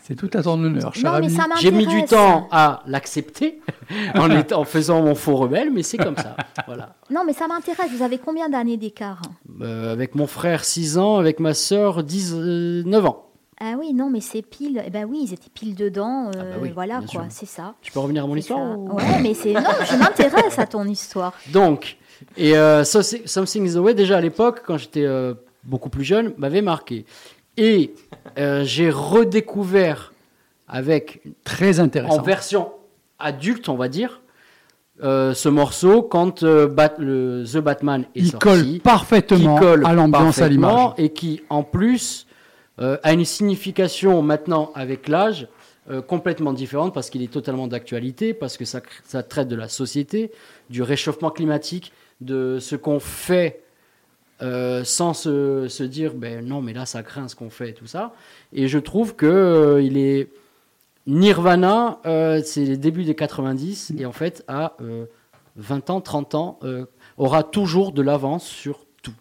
C'est tout à ton honneur, cher Non, mais ami. ça J'ai mis du temps à l'accepter en, faisant mon faux rebelle, mais c'est comme ça. Voilà. Non, mais ça m'intéresse. Vous avez combien d'années d'écart? Euh, avec mon frère 6 ans, avec ma sœur 10, euh, 9 ans. Ah oui, non, mais c'est pile. Eh ben oui, ils étaient pile dedans. euh, bah oui, voilà, quoi, c'est ça. Je peux revenir à mon histoire ou- Ouais, mais c'est. Non, je m'intéresse à ton histoire. Donc, et euh, So- Something is the Way, déjà à l'époque, quand j'étais euh, beaucoup plus jeune, m'avait marqué. Et euh, j'ai redécouvert avec Très intéressant. en version adulte, on va dire, euh, ce morceau quand euh, Bat- le, The Batman est Il sorti. colle parfaitement qui colle à l'ambiance, à l'image. parfaitement, Et qui, en plus, euh, a une signification maintenant avec l'âge euh, complètement différente parce qu'il est totalement d'actualité, parce que ça traite de la société, du réchauffement climatique, de ce qu'on fait euh, sans se, dire ben non mais là ça craint ce qu'on fait et tout ça. Et je trouve que euh, il est Nirvana euh, c'est les débuts des 90 et en fait à euh, 20 ans 30 ans aura toujours de l'avance sur tout.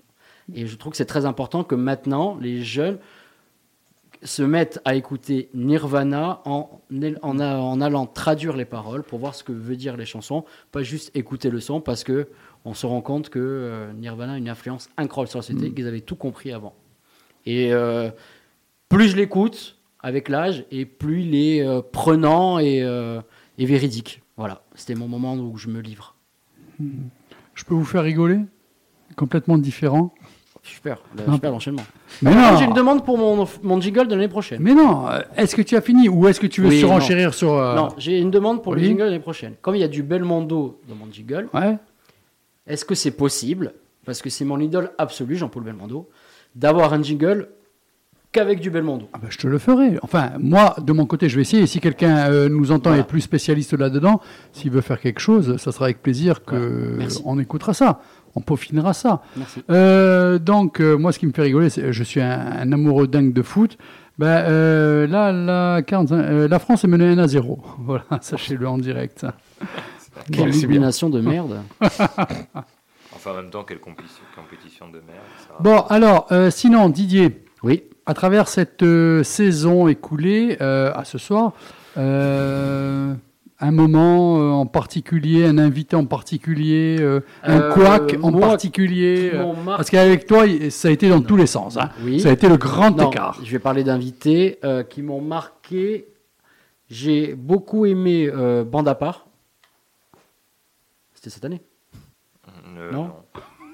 Et je trouve que c'est très important que maintenant les jeunes se mettent à écouter Nirvana en, en, en allant traduire les paroles pour voir ce que veut dire les chansons, pas juste écouter le son parce que on se rend compte que euh, Nirvana a une influence incroyable sur la société, Mm. qu'ils avaient tout compris avant. Et euh, plus je l'écoute avec l'âge, et plus il est euh, prenant et, et véridique. Voilà, c'était mon moment où je me livre. Je peux vous faire rigoler? Complètement différent? Super, Non. super l'enchaînement. Mais non. J'ai une demande pour mon, mon jingle de l'année prochaine. Mais non, est-ce que tu as fini ou est-ce que tu veux Oui, surenchérir non. sur... euh, Non, j'ai une demande pour le jingle l'année prochaine. Comme il y a du Belmondo dans mon jingle, Ouais. Est-ce que c'est possible, parce que c'est mon idole absolue, Jean-Paul Belmondo, d'avoir un jingle qu'avec du Belmondo? Ah ben, je te le ferai. Enfin, moi, de mon côté, je vais essayer. Si quelqu'un euh, nous entend et est plus spécialiste là-dedans, s'il veut faire quelque chose, ça sera avec plaisir que merci. on écoutera ça. On peaufinera ça. Merci. Euh, donc, euh, moi, ce qui me fait rigoler, c'est je suis un, un amoureux dingue de foot. Ben, euh, là, la, 45 la France est menée 1 à 0. Voilà, sachez-le en direct. Quelle illumination de merde. Enfin, en même temps, quelle compétition, compétition de merde. ça. Bon, alors, euh, sinon, Didier, oui. à travers cette euh, saison écoulée euh, à ce soir, euh, un moment euh, en particulier, un invité en particulier, euh, un Euh, couac en moi, particulier, euh, parce qu'avec toi, ça a été dans tous les sens. hein. Oui. Ça a été le grand Non, écart. Je vais parler d'invités euh, qui m'ont marqué. J'ai beaucoup aimé euh, Bande à part. C'était cette année Euh, Non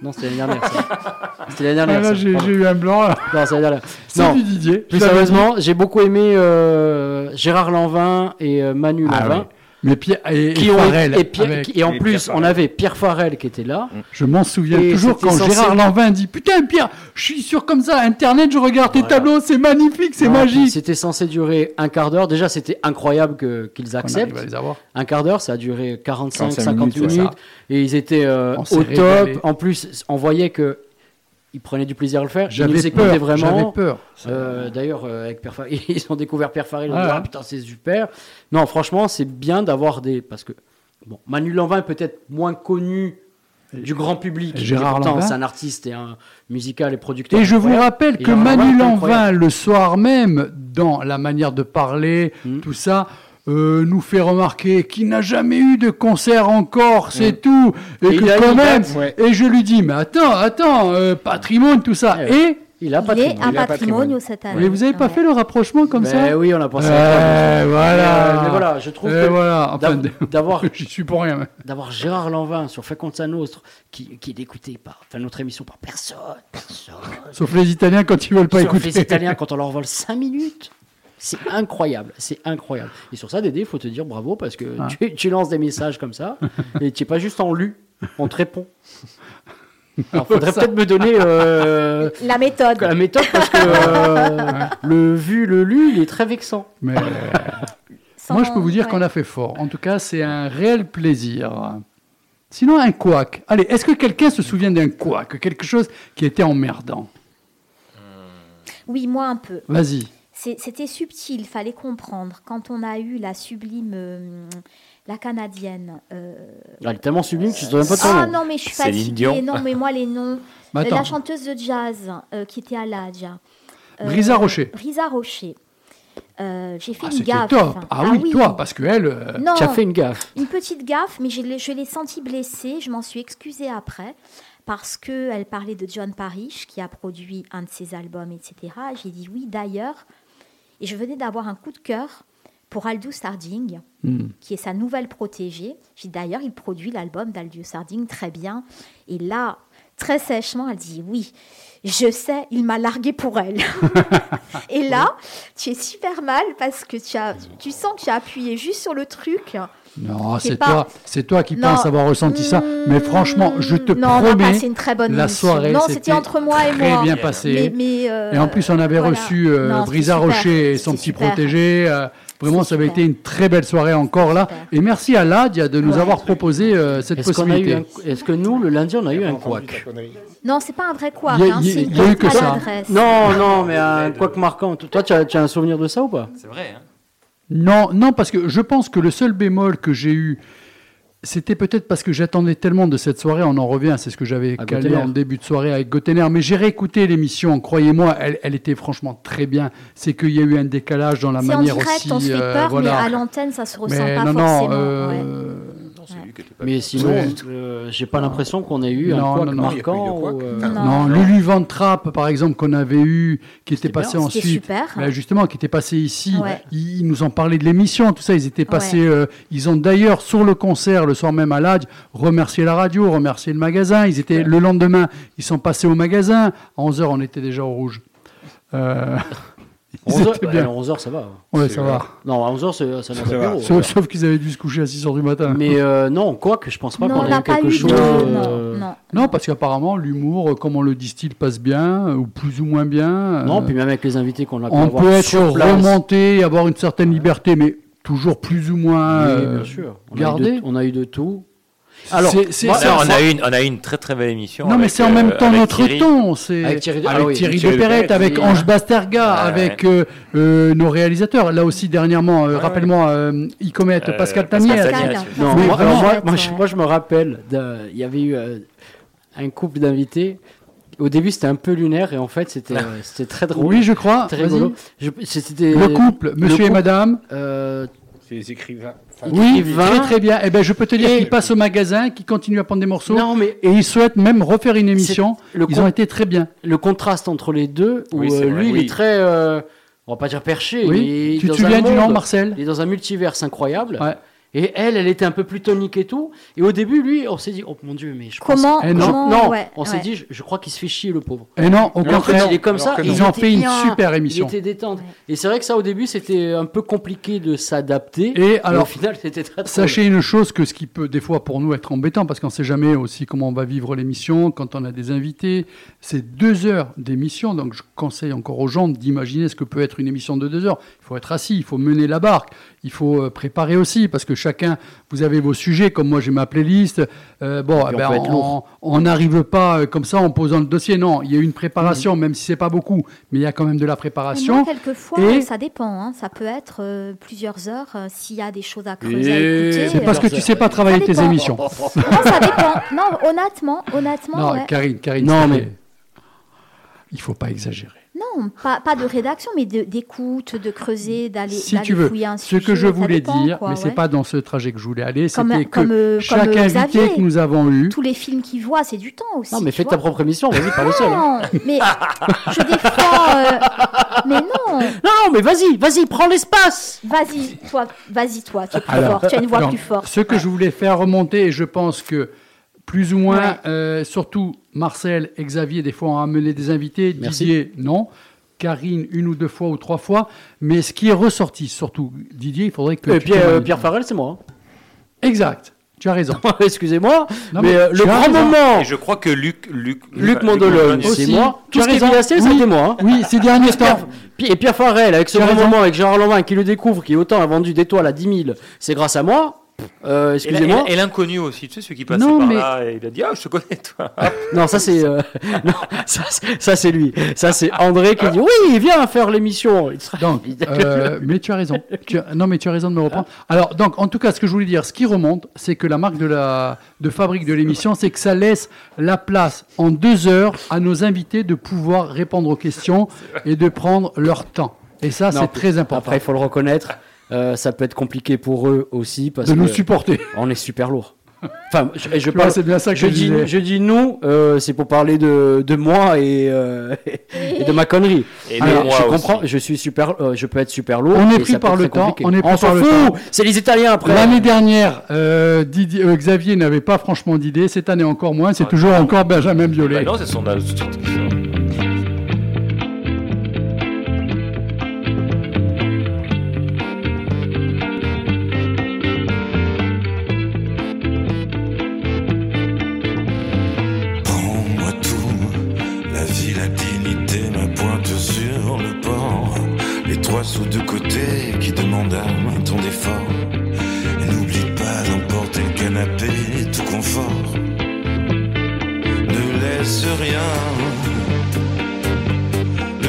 Non, c'était l'année dernière. ça. C'était l'année dernière. Ah, là, ça, j'ai pardon. j'ai eu un blanc. là. Non, c'est l'année dernière. C'est Non, du Didier. Plus je l'avais sérieusement, j'ai beaucoup aimé euh, Gérard Lanvin et euh, Manu Ah Lanvin. oui. Mais Pierre et, Qui et ont Farrell, et, Pierre- avec- et en Et plus, Pierre on avait Pierre Farrell qui était là. Je m'en souviens toujours quand censé- Gérard Lanvin dit Putain, Pierre, je suis sûr comme ça, Internet, je regarde tes tableaux, c'est magnifique, c'est magique. C'était censé durer un quart d'heure. Déjà, c'était incroyable qu'ils acceptent. à les avoir. Un quart d'heure, ça a duré 45, 45 50 minutes. et ils étaient euh, au top. En plus, on voyait que ils prenaient du plaisir à le faire. J'avais peur, j'avais vraiment. peur. Euh, D'ailleurs, euh, avec Farrell, ils ont découvert Farrell. Ils ont Ouais, dit, ah putain, c'est super. Non, franchement, c'est bien d'avoir des. Parce que, bon, Manu Lanvin est peut-être moins connu du grand public. Et Gérard pourtant, Lanvin c'est un artiste et un musical et producteur. Et je vous rappelle que Manu Lanvin le soir même, dans la manière de parler, Mm. tout ça, euh, nous fait remarquer qu'il n'a jamais eu de concert encore, c'est tout. Et. Et que il quand même, date. Ouais. et je lui dis, mais attends, attends, euh, patrimoine, tout ça. Eh. Et, Il a Il pas est un Il patrimoine cette année. mais vous avez pas Ouais. fait le rapprochement comme ça Ben oui, on a pensé à toi. voilà. Mais, euh, mais voilà, je trouve Eh que voilà, enfin, d'avoir j'y suis pour rien. d'avoir Gérard Lanvin sur Fait Conta Nostre, qui, qui est écouté par, enfin notre émission par personne, personne. Sauf les Italiens quand ils veulent pas Sauf écouter. les Italiens quand on leur vole 5 minutes. C'est incroyable, c'est incroyable. Et sur ça, Dédé, il faut te dire bravo parce que Ah. tu, tu lances des messages comme ça et tu n'es pas juste en lu, on te répond. Alors, faudrait peut-être me donner euh, La méthode. la méthode parce que euh, le vu, le lu, il est très vexant. Mais Sans- moi, je peux vous dire ouais. qu'on a fait fort. En tout cas, c'est un réel plaisir. Sinon, un couac. Allez, est-ce que quelqu'un se souvient d'un couac Quelque chose qui était emmerdant? Oui, moi un peu. Vas-y. C'était subtil, fallait comprendre. Quand on a eu la sublime, euh, la canadienne. euh, Elle est tellement sublime que je ne même pas de son Ah non, mais je suis fatiguée. Non, mais moi, les noms. Euh, attends. la chanteuse de jazz euh, qui était à l'Adja. Euh, Brisa Rocher. Brisa Rocher. Euh, J'ai fait Ah, une gaffe. top. Ah, oui, toi, parce que elle. euh, Non, Tu as fait une gaffe. une petite gaffe, mais je l'ai- je l'ai sentie blessée. Je m'en suis excusée après parce que elle parlait de John Parrish qui a produit un de ses albums, etc. J'ai dit oui d'ailleurs. Et je venais d'avoir un coup de cœur pour Aldous Harding, hmm. qui est sa nouvelle protégée. D'ailleurs, il produit l'album d'Aldous Harding très bien. Et là, très sèchement, elle dit oui. Je sais, il m'a largué pour elle. Et là, tu es super mal parce que tu, as, tu sens que tu as appuyé juste sur le truc. Non, C'est pas- toi, c'est toi qui Non. penses avoir ressenti ça. Mais franchement, je te non, on a promets, passé une très bonne la soirée Non, c'était entre moi et très moi. bien Mais, mais, euh, Et en plus, on avait voilà. reçu euh, Non, Brisa. Rocher et son petit super. protégé. euh, vraiment, ça avait été une très belle soirée encore là. Super. Et merci à Ladia de nous Ouais. avoir proposé euh, cette possibilité. un- Est-ce que nous, le lundi, on a eu un couac Non, c'est pas un vrai quoi. Il y a- hein, y a- y eu que ça. Non, non, mais un couac marquant. Toi, tu as, tu as un souvenir de ça ou pas? C'est vrai, hein Non, non, parce que je pense que le seul bémol que j'ai eu, c'était peut-être parce que j'attendais tellement de cette soirée, on en revient, c'est ce que j'avais calé Gottener. en début de soirée avec Gottener, mais j'ai réécouté l'émission, croyez-moi, elle, elle était franchement très bien. C'est qu'il y a eu un décalage dans la en manière direct, aussi. on se fait euh, peur, voilà. mais à l'antenne, ça se ressent Mais pas non, non, forcément. euh, ouais. Non, c'est lui qui était pas Mais sinon, Ouais. euh, j'ai pas l'impression qu'on ait eu Non, un couac non, non. Marquant. ou, euh, Non, Non. Lulu Van Trapp, par exemple, qu'on avait eu, qui était passé bien. C'était ensuite. super. Ben, justement, qui était passé ici. Ouais. Ils, ils nous ont parlé de l'émission, tout ça. Ils étaient passés. euh, ils ont d'ailleurs, sur le concert, le soir même à l'Adj, remercié la radio, remercié le magasin. Ils étaient le lendemain, ils sont passés au magasin. À 11h, on était déjà au rouge. Euh, 11h, étaient bien. 11h, ça va. Ouais, C'est ça va. Non, à 11h, c'est c'est un Ça va. apéro. Sauf, sauf qu'ils avaient dû se coucher à 6h du matin. Mais euh, non, quoi que je pense pas qu'on on ait n'a eu pas quelque chose. euh, Non, non. Non, parce qu'apparemment, l'humour, comme on le distille, passe bien, ou plus ou moins bien. euh, Non, puis même avec les invités qu'on a pu on avoir peut être sur place. remonté, avoir une certaine liberté, mais toujours plus ou moins Oui, bien sûr. On a, eu gardé. de, on a eu de tout. Alors, C'est- c'est- moi, c'est- Alors, ça- on, a eu une, on a eu une très très belle émission. Non, mais c'est en euh, même temps avec notre Thierry. ton. C'est Avec Thierry ah oui, Thierry Thierry de Perrette, Perrette, avec oui. Ange Basterga, Ouais. avec euh, euh, nos réalisateurs. Là aussi, dernièrement, euh, Ouais, rappelle-moi, euh, Icomet, Euh, Pascal. Pascal. Non, moi, alors moi, je, ouais. moi, je me rappelle, il y avait eu euh, un couple d'invités. Au début, c'était un peu lunaire et en fait, c'était euh, c'était très drôle. Oui, je crois. très Vas-y. rigolo. Je- C'était Le couple, monsieur et couple, madame. euh, C'est les écrivains. Enfin, Oui, très très bien. Eh ben, je peux te dire qu'ils passent au magasin, qu'ils continuent à prendre des morceaux. non, mais Et ils souhaitent même refaire une émission. le Ils ont été très bien. le contraste entre les deux, où Oui, euh, lui, il est très, euh, on va pas dire perché, Oui. mais il est Tu te dans souviens un du nom, Marcel Il est dans un multiverse incroyable. Ouais. Et elle, elle était un peu plus tonique et tout. Et au début, lui, on s'est dit, oh mon dieu, mais je Comment- pense... Eh non. comment- non, ouais, on s'est ouais. dit, je, je crois qu'il se fait chier le pauvre. Et non, au Alors, en fait, contraire, il est comme ça. ils il ont fait une bien, super émission. Il était détente. Et c'est vrai que ça, au début, c'était un peu compliqué de s'adapter. Et au alors, final, c'était très drôle. Sachez une chose que ce qui peut des fois pour nous être embêtant, parce qu'on ne sait jamais aussi comment on va vivre l'émission, quand on a des invités, c'est deux heures d'émission, donc je conseille encore aux gens d'imaginer ce que peut être une émission de deux heures. Il faut être assis, il faut mener la barque, il faut euh, préparer aussi, parce que chacun, vous avez vos sujets, comme moi j'ai ma playlist, euh, bon, eh on ben, on n'arrive pas euh, comme ça en posant le dossier, non, il y a une préparation, même si c'est pas beaucoup, mais il y a quand même de la préparation. moi, quelquefois, Et- ça dépend. hein. Ça peut être euh, plusieurs heures euh, s'il y a des choses à creuser, à Et écouter. c'est parce que tu sais pas travailler tes émissions. Non, ça dépend. Non, honnêtement, honnêtement, Non, ouais. Karine, Karine, Non, mais-. Il faut pas exagérer. Non, pas, pas de rédaction, mais d'écoute, de creuser, d'aller Si tu veux, fouiller un ce que je voulais dépend, dire, quoi, mais c'est ouais. pas dans ce trajet que je voulais aller, Comme- c'était que comme, euh, chaque comme, invité Xavier. que nous avons eu, Tous les films qu'il voit, c'est du temps aussi. Non, mais fais ta propre émission, vas-y, pas le seul. hein. Non, mais je défends. euh, Mais non, Non, mais vas-y, vas-y, prends l'espace. vas-y, toi, vas-y, toi, tu es plus Alors, fort, tu as une voix plus forte. Ce que je voulais faire remonter, et je pense que plus ou moins, Ouais. euh, surtout Marcel et Xavier, des fois ont amené des invités, Merci. Didier, non. Karine, une ou deux fois ou trois fois. Mais ce qui est ressorti, surtout Didier, il faudrait que. Et tu Pierre, euh, Pierre Farrell, c'est moi. Exact, tu as raison. Excusez-moi, mais euh, le grand moment, Et je crois que Luc, Luc, Luc c'est Aussi, moi. tu Tout as ce raison. Oui. c'était moi. hein. Oui, ces derniers temps. Puis- Et Pierre Farrell, avec ce grand moment avec Gérard Lanvin qui le découvre, qui autant a vendu d'étoiles à 10 000, c'est grâce à moi. Euh, Excusez-moi. Et l'inconnu aussi, tu sais, celui qui passait Non, par mais- là et il a dit Ah, je te connais, toi. Non, ça c'est euh, non, ça, c'est- ça, c'est lui. Ça c'est André qui dit oui, viens faire l'émission. Donc, euh, mais tu as raison. Tu as- non, mais tu as raison de me reprendre. Alors, donc, en tout cas, ce que je voulais dire, ce qui remonte, c'est que la marque de la de fabrique de l'émission, c'est que ça laisse la place en deux heures à nos invités de pouvoir répondre aux questions et de prendre leur temps. Et ça, c'est très important. Après, il faut le reconnaître. Euh, ça peut être compliqué pour eux aussi parce de que nous supporter. on est super lourd. Enfin, je, je parle- vois, bien ça que je je dis, disais. je dis nous, euh, c'est pour parler de, de moi et, euh, et de ma connerie. Et moi je aussi. comprends, je suis super, euh, je peux être super lourd. On est pris par le temps, compliqué. on est pris s'en par le fout, temps. c'est les Italiens après. L'année dernière, euh, Didier- euh, Xavier n'avait pas franchement d'idée. Cette année encore moins. C'est toujours encore Benjamin Bah Biolay. non, c'est son.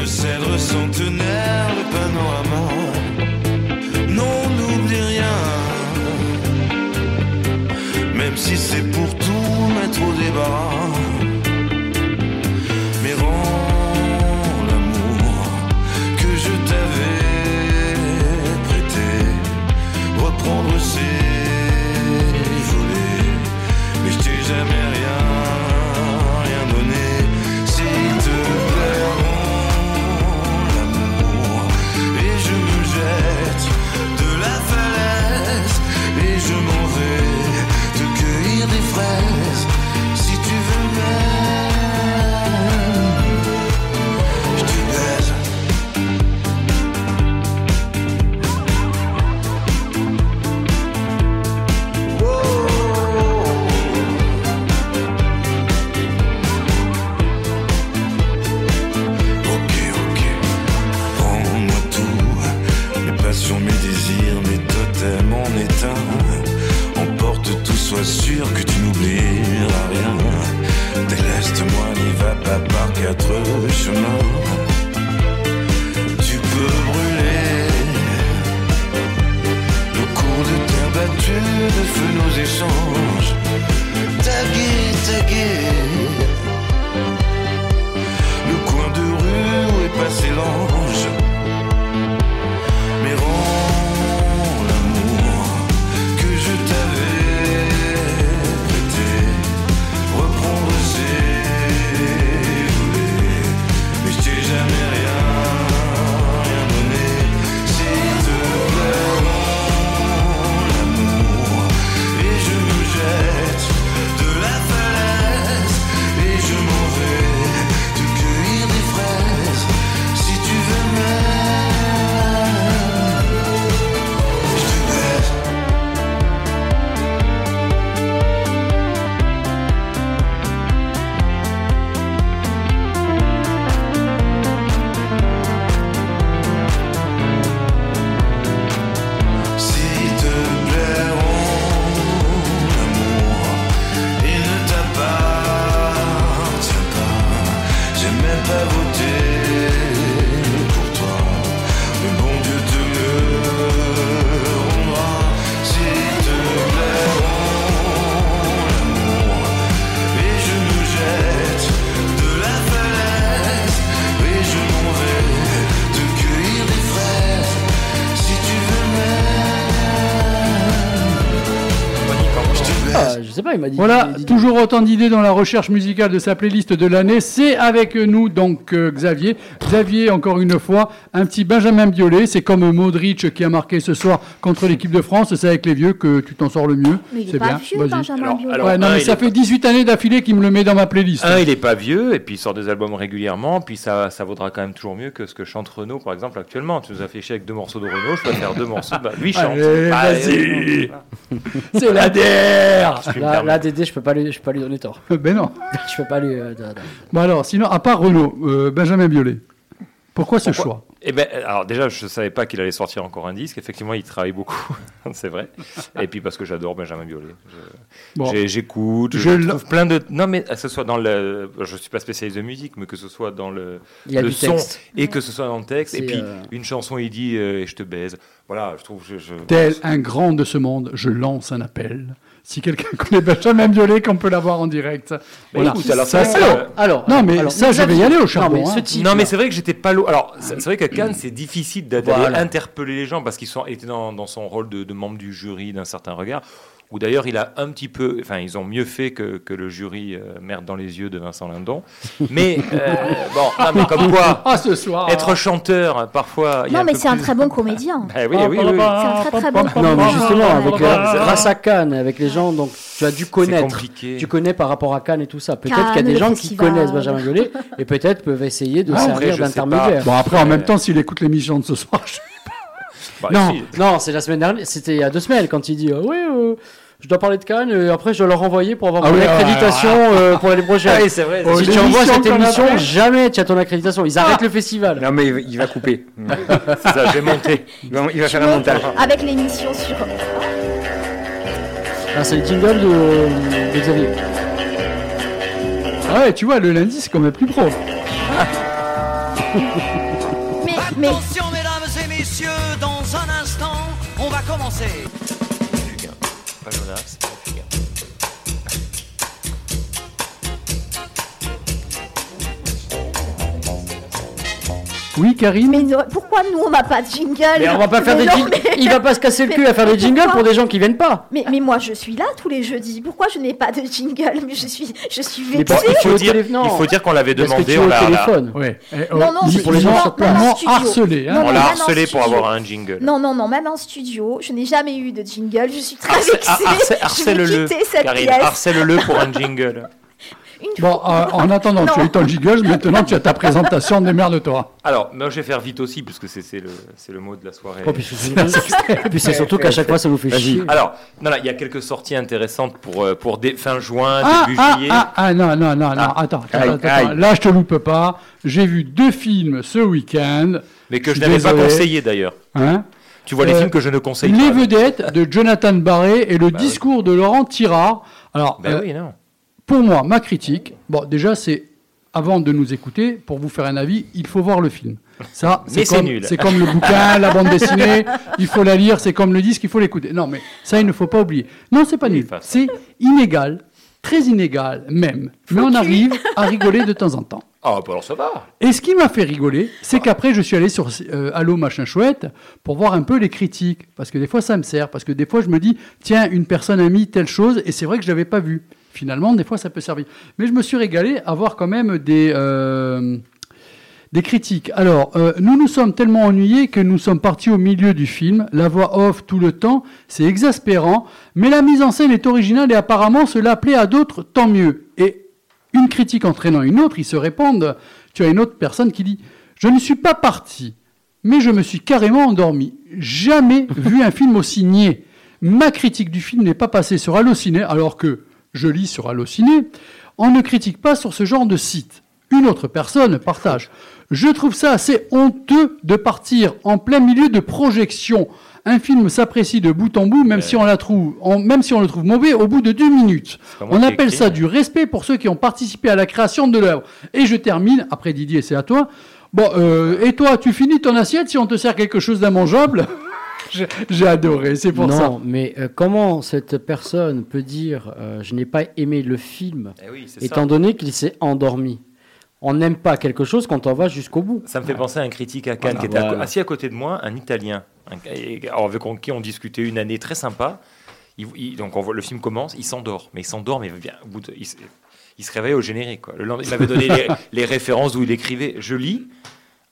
Le cèdre centenaire, le panorama. Non, n'oublie rien. Même si c'est pour tout mettre au débarras. Quatre chemins. Tu peux brûler le cours de terre battue, de feu nos échanges. Taguer, taguer le coin de rue où est passé l'ange. M'a dit. Voilà, toujours autant d'idées dans la recherche musicale de sa playlist de l'année. C'est avec nous donc euh, Xavier. Xavier, encore une fois, un petit Benjamin Biolay. C'est comme Modric qui a marqué ce soir contre l'équipe de France. C'est avec les vieux que tu t'en sors le mieux. Mais il est C'est pas bien. vieux, Vas-y. Benjamin Alors- Biolay. alors, Ouais, non, un, mais il ça fait 18 années d'affilée qu'il me le met dans ma playlist. Un, il est pas vieux, et puis il sort des albums régulièrement, puis ça, ça vaudra quand même toujours mieux que ce que chante Renaud, par exemple, actuellement. Tu nous as fait chier avec deux morceaux de Renaud, je peux faire deux morceaux, bah, lui chante. Allez, Bah, vas-y. euh, C'est la DR Là, là, Dédé, je peux pas lui, je peux pas lui donner tort. Ben non. je peux pas lui. euh. Bon alors, sinon, à part Renault, euh, Benjamin Biolay. Pourquoi ce Pourquoi choix? Eh ben, alors déjà, je savais pas qu'il allait sortir encore un disque. Effectivement, il travaille beaucoup, c'est vrai. Et puis parce que j'adore Benjamin Biolay. Je- Bon. J'écoute, je, Je trouve plein de. Non, mais que ce soit dans le. Je suis pas spécialiste de musique, mais que ce soit dans le, Il y a le du son texte. et que ce soit dans le texte. Et puis euh, une chanson, il dit euh, et je te baise. Voilà, je trouve. Je, je- Tel un grand de ce monde, je lance un appel. Si quelqu'un connaît Benjamin Biolay, qu'on peut l'avoir en direct. Voilà. écoute, alors ça, ça, c'est- euh, Alors, Non, mais alors, ça, je vais y aller au Non, charbon. mais ce hein. type. Non, mais c'est vrai que j'étais pas loin. Alors, c'est c'est vrai qu'à Cannes, c'est difficile d'a- d'aller Voilà. interpeller les gens parce qu'ils sont étaient dans, dans son rôle de, de membre du jury d'un certain regard. Ou d'ailleurs, il a un petit peu. Enfin, ils ont mieux fait que, que le jury euh, Merde dans les yeux de Vincent Lindon. Mais euh, bon, non, mais comme quoi, Ah, ce soir. être chanteur, parfois. il y a Non, mais c'est un très bon comédien. Bah oui, oui, oui. C'est un très très bon Non, comédien. mais justement, avec, grâce à Cannes, avec les gens, donc tu as dû C'est connaître. compliqué. Tu connais par rapport à Cannes et tout ça. Peut-être qu'il y a des gens qui connaissent Benjamin Biolay et peut-être peuvent essayer de Ah, servir d'intermédiaire. Bon, après, en même temps, s'il écoute l'émission de ce soir, je- Bah, Non, si. non, c'est la semaine dernière, c'était il y a deux semaines quand il dit euh, oui, euh, je dois parler de Cannes et après je dois leur renvoyer pour avoir Ah mon oui, ah, accréditation euh, pour l'année prochaine. Ah oui, c'est vrai. Oh, si tu envoies cette émission, jamais tu as ton accréditation. Ils arrêtent le festival. Non, mais il va- couper. C'est ça, j'ai monté. Il va, il va faire un montage. Avec l'émission sur. Ah, c'est le jingle de, de Xavier. Ah ouais, tu vois, le lundi, c'est quand même plus pro. Mais, mais Attention, mesdames et messieurs, dans un instant, on va commencer. Fugain. Pas Jonas, Oui, Karine mais non, pourquoi nous on n'a pas de jingle Mais on va pas faire Mais des non, mais- Il va pas se casser le cul à faire des jingles pour des gens qui viennent pas. Mais, mais moi je suis là tous les jeudis. Pourquoi je n'ai pas de jingle Mais je suis, je suis Mais vexée. Il faut au dire, téléphone. il faut dire qu'on l'avait Parce que demandé. es on au l'a- on l'a- téléphone. Ouais. Eh, oh, Non, non, ils- pour les gens sur place. studio. hein. Non, On l'a même en harcelé pour studio. avoir un jingle. Non, non, non, même en studio, je n'ai jamais eu de jingle. Je suis très Harcè- vexée. harcè- je vais Harcèle-le, quitter cette Karine, pièce. harcèle-le pour un jingle. Une Bon, euh, en attendant, tu as eu ton jingle, maintenant tu as ta présentation, démerde-toi. Alors, moi, je vais faire vite aussi, puisque c'est c'est le, c'est le mot de la soirée. Oh, puis c'est- et puis c'est surtout qu'à chaque fois ça nous fait chier. Alors, non, il y a quelques sorties intéressantes pour, euh, pour dé- fin juin, Ah, début ah, juillet. ah, ah, non, non, non, non, Ah. attends, attends, Aïe, attends, aïe. attends. Là, je te loupe pas. J'ai vu deux films ce week-end. mais que je n'avais pas conseillé d'ailleurs. Hein Tu vois les Euh, films que je ne conseille Les pas. vedettes de Jonathan Barré et le Bah discours de Laurent Tirard. Alors, Ben euh, oui, non. Pour moi, ma critique, bon, déjà, c'est avant de nous écouter, pour vous faire un avis, il faut voir le film. Ça, c'est comme, nul. C'est comme le bouquin, la bande dessinée, il faut la lire, c'est comme le disque, il faut l'écouter. Non, mais ça, il ne faut pas oublier. Non, c'est pas nul. C'est inégal, très inégal même. Mais on arrive à rigoler de temps en temps. Ah, bah alors ça va. Et ce qui m'a fait rigoler, c'est qu'après, je suis allé sur euh, Allo Machin Chouette pour voir un peu les critiques. Parce que des fois, ça me sert. Parce que des fois, je me dis, tiens, une personne a mis telle chose, et c'est vrai que je l'avais pas vu. Finalement, des fois, ça peut servir. Mais je me suis régalé à voir quand même des, euh, des critiques. Alors, euh, nous nous sommes tellement ennuyés que nous sommes partis au milieu du film. La voix off tout le temps, c'est exaspérant. Mais la mise en scène est originale et apparemment, cela plaît à d'autres, tant mieux. Et une critique entraînant une autre, ils se répondent. Tu as une autre personne qui dit Je ne suis pas parti, mais je me suis carrément endormi. Jamais vu un film aussi niais. Ma critique du film n'est pas passée sur Allociné, alors que je lis sur Allociné. On ne critique pas sur ce genre de site. Une autre personne partage. Je trouve ça assez honteux de partir en plein milieu de projection. Un film s'apprécie de bout en bout, même si on la trouve, en- même si on le trouve mauvais, au bout de deux minutes. pas moi On appelle ça du respect pour ceux qui ont participé à la création de l'œuvre. Et je termine, après Didier, c'est à toi. Bon, euh, et toi, tu finis ton assiette si on te sert quelque chose d'immangeable? J'ai adoré, c'est pour non, ça. mais euh, comment cette personne peut dire euh, je n'ai pas aimé le film Eh oui, étant ça. donné qu'il s'est endormi? On n'aime pas quelque chose quand on va jusqu'au bout. Ça me fait penser à un critique à Cannes Voilà, qui était voilà. assis à côté de moi, un Italien, un- et- alors avec qui on discutait une année très sympa, Il- il- donc on voit, le film commence, il s'endort, mais il s'endort, mais bien, au bout de- il, se réveille au générique. Quoi. Le lendemain, il m'avait donné les, les références où il écrivait. Je lis.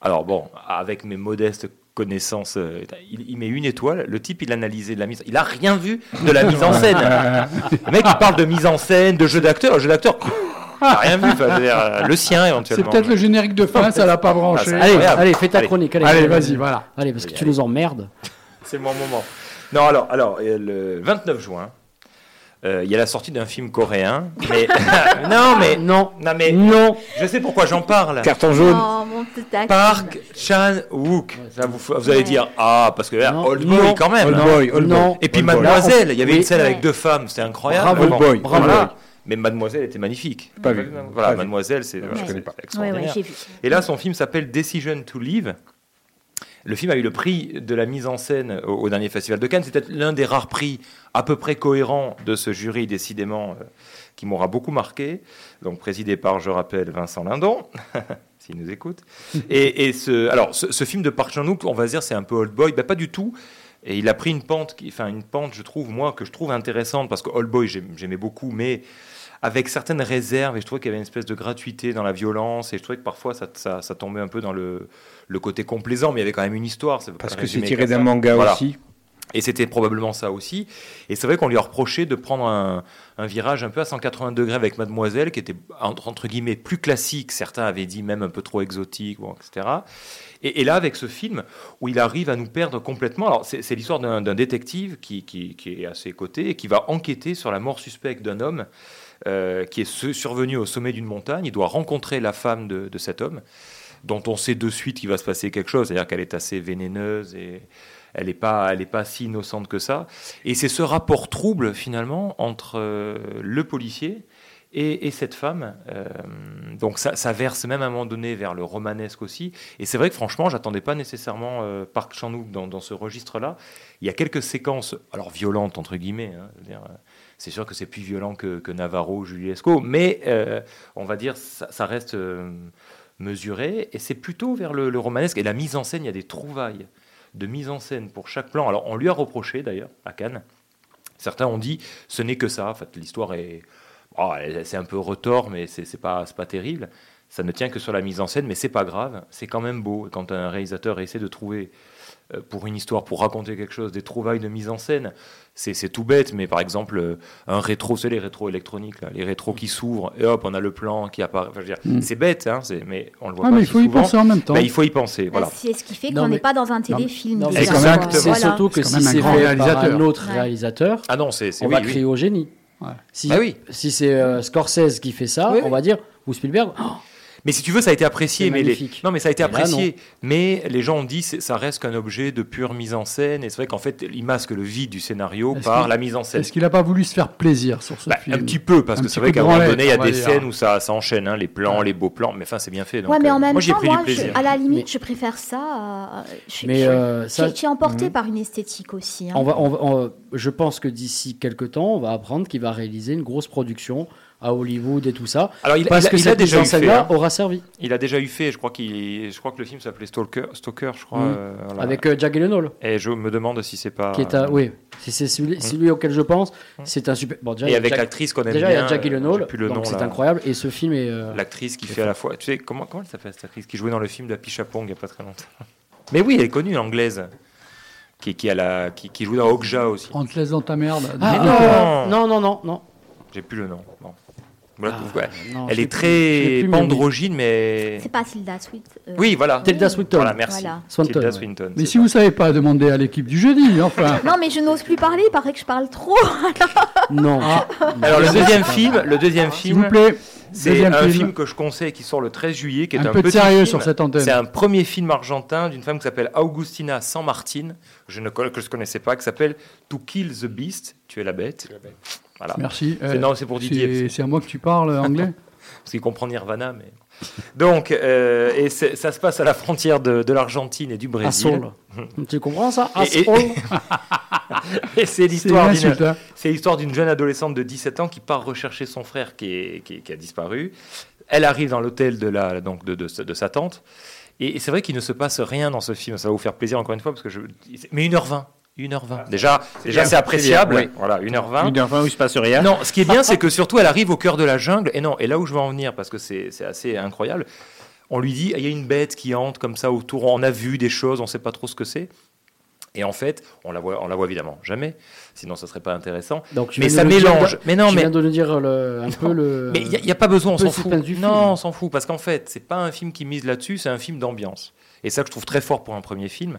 Alors bon, avec mes modestes connaissances, euh, il, il met une étoile. Le type, il analysait de la mise. Il a rien vu de la mise en scène. Le mec, il parle de mise en scène, de jeu d'acteur. Le jeu d'acteur, il a rien vu. Euh, le sien C'est éventuellement. peut-être le générique de fin, ça l'a pas Ah, branché. c'est Allez, allez, fais ta Allez. chronique. Allez, Allez, vas-y, voilà. Allez, parce que tu nous emmerdes. C'est mon moment. Non, alors, alors euh, le 29 juin, euh, il y a la sortie d'un film coréen. Mais non, mais non, non, mais non. Je sais pourquoi j'en parle. Carton jaune. Oh, mon petit taquin. Park Chan Wook. Ça, vous, vous allez Ouais. dire ah parce que là, Non. Old Boy Non. quand même. Old hein. Boy, Old Non. Boy. Et puis Old. Mademoiselle, il y avait Oui. une scène Ouais. avec deux femmes, c'était incroyable. Bravo, Bon, Boy, voilà. Old Boy. Mais Mademoiselle était magnifique. Pas vu. Voilà. Mademoiselle, c'est je connais pas. Ouais, extraordinaire. ouais, j'ai vu. Et là, son film s'appelle Decision to Live. Le film a eu le prix de la mise en scène au, dernier festival de Cannes. C'est peut-être l'un des rares prix à peu près cohérents de ce jury, décidément, euh, qui m'aura beaucoup marqué. Donc, présidé par, je rappelle, Vincent Lindon, s'il nous écoute. Et, ce, alors, ce, film de Park Chan-wook, on va dire, c'est un peu old boy. Ben, pas du tout. Et il a pris une pente, qui, enfin, une pente, je trouve, moi, que je trouve intéressante, parce que old boy, j'aimais beaucoup, mais avec certaines réserves, et je trouvais qu'il y avait une espèce de gratuité dans la violence, et je trouvais que parfois ça, ça, ça tombait un peu dans le, le côté complaisant, mais il y avait quand même une histoire. Parce que c'est tiré d'un manga Voilà. aussi. Et c'était probablement ça aussi. Et c'est vrai qu'on lui a reproché de prendre un, un virage un peu à 180 degrés avec Mademoiselle, qui était entre, entre guillemets plus classique. Certains avaient dit même un peu trop exotique, bon, etc. Et, et là, avec ce film, où il arrive à nous perdre complètement. Alors, c'est l'histoire d'un d'un détective qui, qui, qui est à ses côtés et qui va enquêter sur la mort suspecte d'un homme euh, qui est su- survenu au sommet d'une montagne. Il doit rencontrer la femme de, cet homme, dont on sait de suite qu'il va se passer quelque chose, c'est-à-dire qu'elle est assez vénéneuse et elle n'est pas, pas si innocente que ça. Et c'est ce rapport trouble finalement entre euh, le policier et, et cette femme. Euh, donc ça, verse même à un moment donné vers le romanesque aussi. Et c'est vrai que franchement, j'attendais pas nécessairement euh, Park Chan-wook dans, ce registre-là. Il y a quelques séquences, alors violentes entre guillemets. hein, euh, c'est sûr que c'est plus violent que, que Navarro Juliesco, mais euh, on va dire ça, ça reste mesuré. Et c'est plutôt vers le, le romanesque. Et la mise en scène, il y a des trouvailles de mise en scène pour chaque plan. Alors on lui a reproché d'ailleurs à Cannes. Certains ont dit ce n'est que ça. En fait, l'histoire est, oh, elle- c'est un peu retors, mais c'est pas, c'est pas terrible. Ça ne tient que sur la mise en scène, mais c'est pas grave. C'est quand même beau. Et Quand un réalisateur essaie de trouver euh, pour une histoire, pour raconter quelque chose, des trouvailles de mise en scène, c'est tout bête. Mais par exemple, euh, un rétro, c'est les rétros électroniques, là, les rétros qui s'ouvrent et hop, on a le plan qui apparaît. Enfin, Mm. C'est bête, hein, mais on le voit Ah, pas mais il si faut y souvent. penser en même temps. Bah, il faut y penser. Voilà. Bah, C'est ce qui fait qu'on n'est mais- pas dans un téléfilm. C'est surtout- c'est Voilà. surtout que si c'est fait par un autre Ouais. réalisateur, Ah non, c'est c'est- on oui, va oui. crier au génie. Ouais. Si, Ah oui. si c'est euh, Scorsese qui fait ça, Oui, on oui. va dire, ou Spielberg, oh, Mais si tu veux, ça a été apprécié. C'est Mais les... magnifique. Non, mais ça a été là, apprécié. mais les gens ont dit que ça reste qu'un objet de pure mise en scène. Et c'est vrai qu'en fait, il masque le vide du scénario par la mise en scène. Est-ce qu'il n'a pas voulu se faire plaisir sur ce Bah, film un petit peu, parce Un que c'est vrai qu'à un moment donné, il y a des dire. scènes où ça, ça enchaîne, hein, les plans, les beaux plans, mais enfin, c'est bien fait. Donc, Ouais, mais en euh, même moi, j'ai temps, pris moi, du plaisir. je- à la limite, Mais- je préfère ça. je, Mais, euh, ça- emporté Mhm. par une esthétique aussi. hein. on va, on va- on- je pense que d'ici quelques temps, on va apprendre qu'il va réaliser une grosse production à Hollywood et tout ça. Alors, il, parce il a- que il a cette déjà mise eu fait. hein. aura servi. Il a déjà eu fait. Je crois, qu'il, je crois que le film s'appelait Stalker, Stalker je crois. Mhm. euh, voilà. Avec euh, Jack Gyllenhaal. Et je me demande si c'est pas. Qui est à, oui, si c'est celui, celui auquel je pense, c'est un super. Bon, déjà, Et a avec l'actrice qu'on aime Déjà, bien. il y a Jack euh, Gyllenhaal, plus le donc nom, c'est incroyable. Et ce film est. euh, L'actrice qui fait à la fois. Tu sais, comment, comment elle s'appelle cette actrice qui jouait dans le film de la Pichapong il n'y a pas très longtemps? Mais oui, elle est connue, l'anglaise. Qui, qui, a la, qui, qui joue dans Okja aussi. On te laisse dans ta merde. Ah, Mais non. non, non, non, non. J'ai plus le nom. Bon. Voilà, Ah, ouais. non, Elle est très androgyne, mais. C'est pas Tilda Sweet. euh, Oui, voilà. Tilda Swinton. Voilà, merci. Voilà. Swinton, Tilda ouais. Swinton. Mais si ça. vous savez pas, demandez à l'équipe du jeudi, enfin. Non, mais je n'ose plus parler, il paraît que je parle trop. Non. Alors, le deuxième film, le deuxième S'il vous film, plaît, c'est un film. film que je conseille qui sort le 13 juillet, qui est Un un, peu de petit sérieux film. sur cette antenne. C'est un premier film argentin d'une femme qui s'appelle Augustina San Martin, je ne que je ne connaissais pas, qui s'appelle To Kill the Beast, tu es la bête. Voilà. Merci. C'est- Euh, non, c'est pour Didier. C'est à moi que tu parles anglais parce qu'il comprend Nirvana. Mais... Donc, euh, et ça se passe à la frontière de, de l'Argentine et du Brésil. Tu comprends ça? Et- et-. Et c'est l'histoire d'une hein. c'est l'histoire d'une jeune adolescente de 17 ans qui part rechercher son frère qui, est- qui, qui a disparu. Elle arrive dans l'hôtel de, la, donc de, de, de sa tante. Et, et c'est vrai qu'il ne se passe rien dans ce film. Ça va vous faire plaisir encore une fois. Parce que je, mais 1h20. 1h20. Déjà, déjà bien, c'est appréciable. bien, oui. Voilà, 1h20. 1h20 où il se passe rien. Non, ce qui est bien, c'est que surtout, elle arrive au cœur de la jungle. Et non, et là où je veux en venir, parce que c'est assez incroyable, on lui dit, il y a une bête qui hante comme ça autour. On a vu des choses, on ne sait pas trop ce que c'est. Et en fait, on la voit, on la voit évidemment jamais. Sinon, ça serait pas intéressant. Donc, mais ça dire- mélange. Mais non, tu mais viens de nous dire le- un peu le. mais il n'y a, y a pas besoin, on s'en le fout. film. Non, on s'en fout, parce qu'en fait, c'est pas un film qui mise là-dessus, c'est un film d'ambiance. Et ça que je trouve très fort pour un premier film.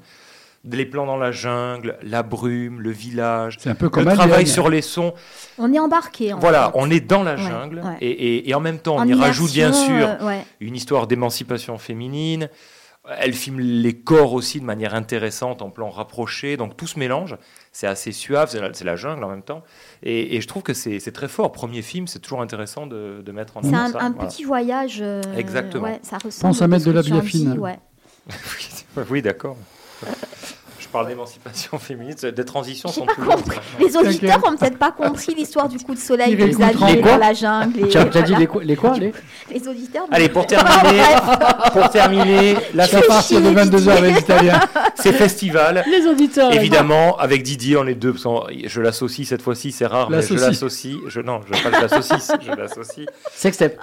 Les plans dans la jungle, la brume, le village, C'est un peu comme le travail sur les sons. On est embarqué. en Voilà, fait. on est dans la jungle ouais. Et, et- et en même temps, on En y rajoute bien sûr euh, ouais. une histoire d'émancipation féminine. Elle filme les corps aussi de manière intéressante, en plan rapproché. Donc tout se mélange. C'est assez suave, c'est la, c'est la jungle en même temps. Et, et je trouve que c'est c'est très fort. Premier film, c'est toujours intéressant de, de mettre en C'est avant un, ça. un Voilà. petit voyage. euh, Exactement. ouais, ça ressemble Pense à de mettre de la biafine. Oui, d'accord. Je parle d'émancipation féminine. Des transitions sont pas compris. Les auditeurs ont peut-être pas compris l'histoire du coup de soleil Les quoi dans la jungle. et Tu as, as dit voilà. les quoi, les quoi les Les auditeurs. Allez, pour terminer, pour terminer, la partir de chier, 22 heures Didier. les Italiens. C'est festival. Les auditeurs. Évidemment, avec Didier, on est deux. Je l'associe cette fois-ci, c'est rare, La mais je l'associe. Je, non, je pas la saucisse, je l'associe. Sextep.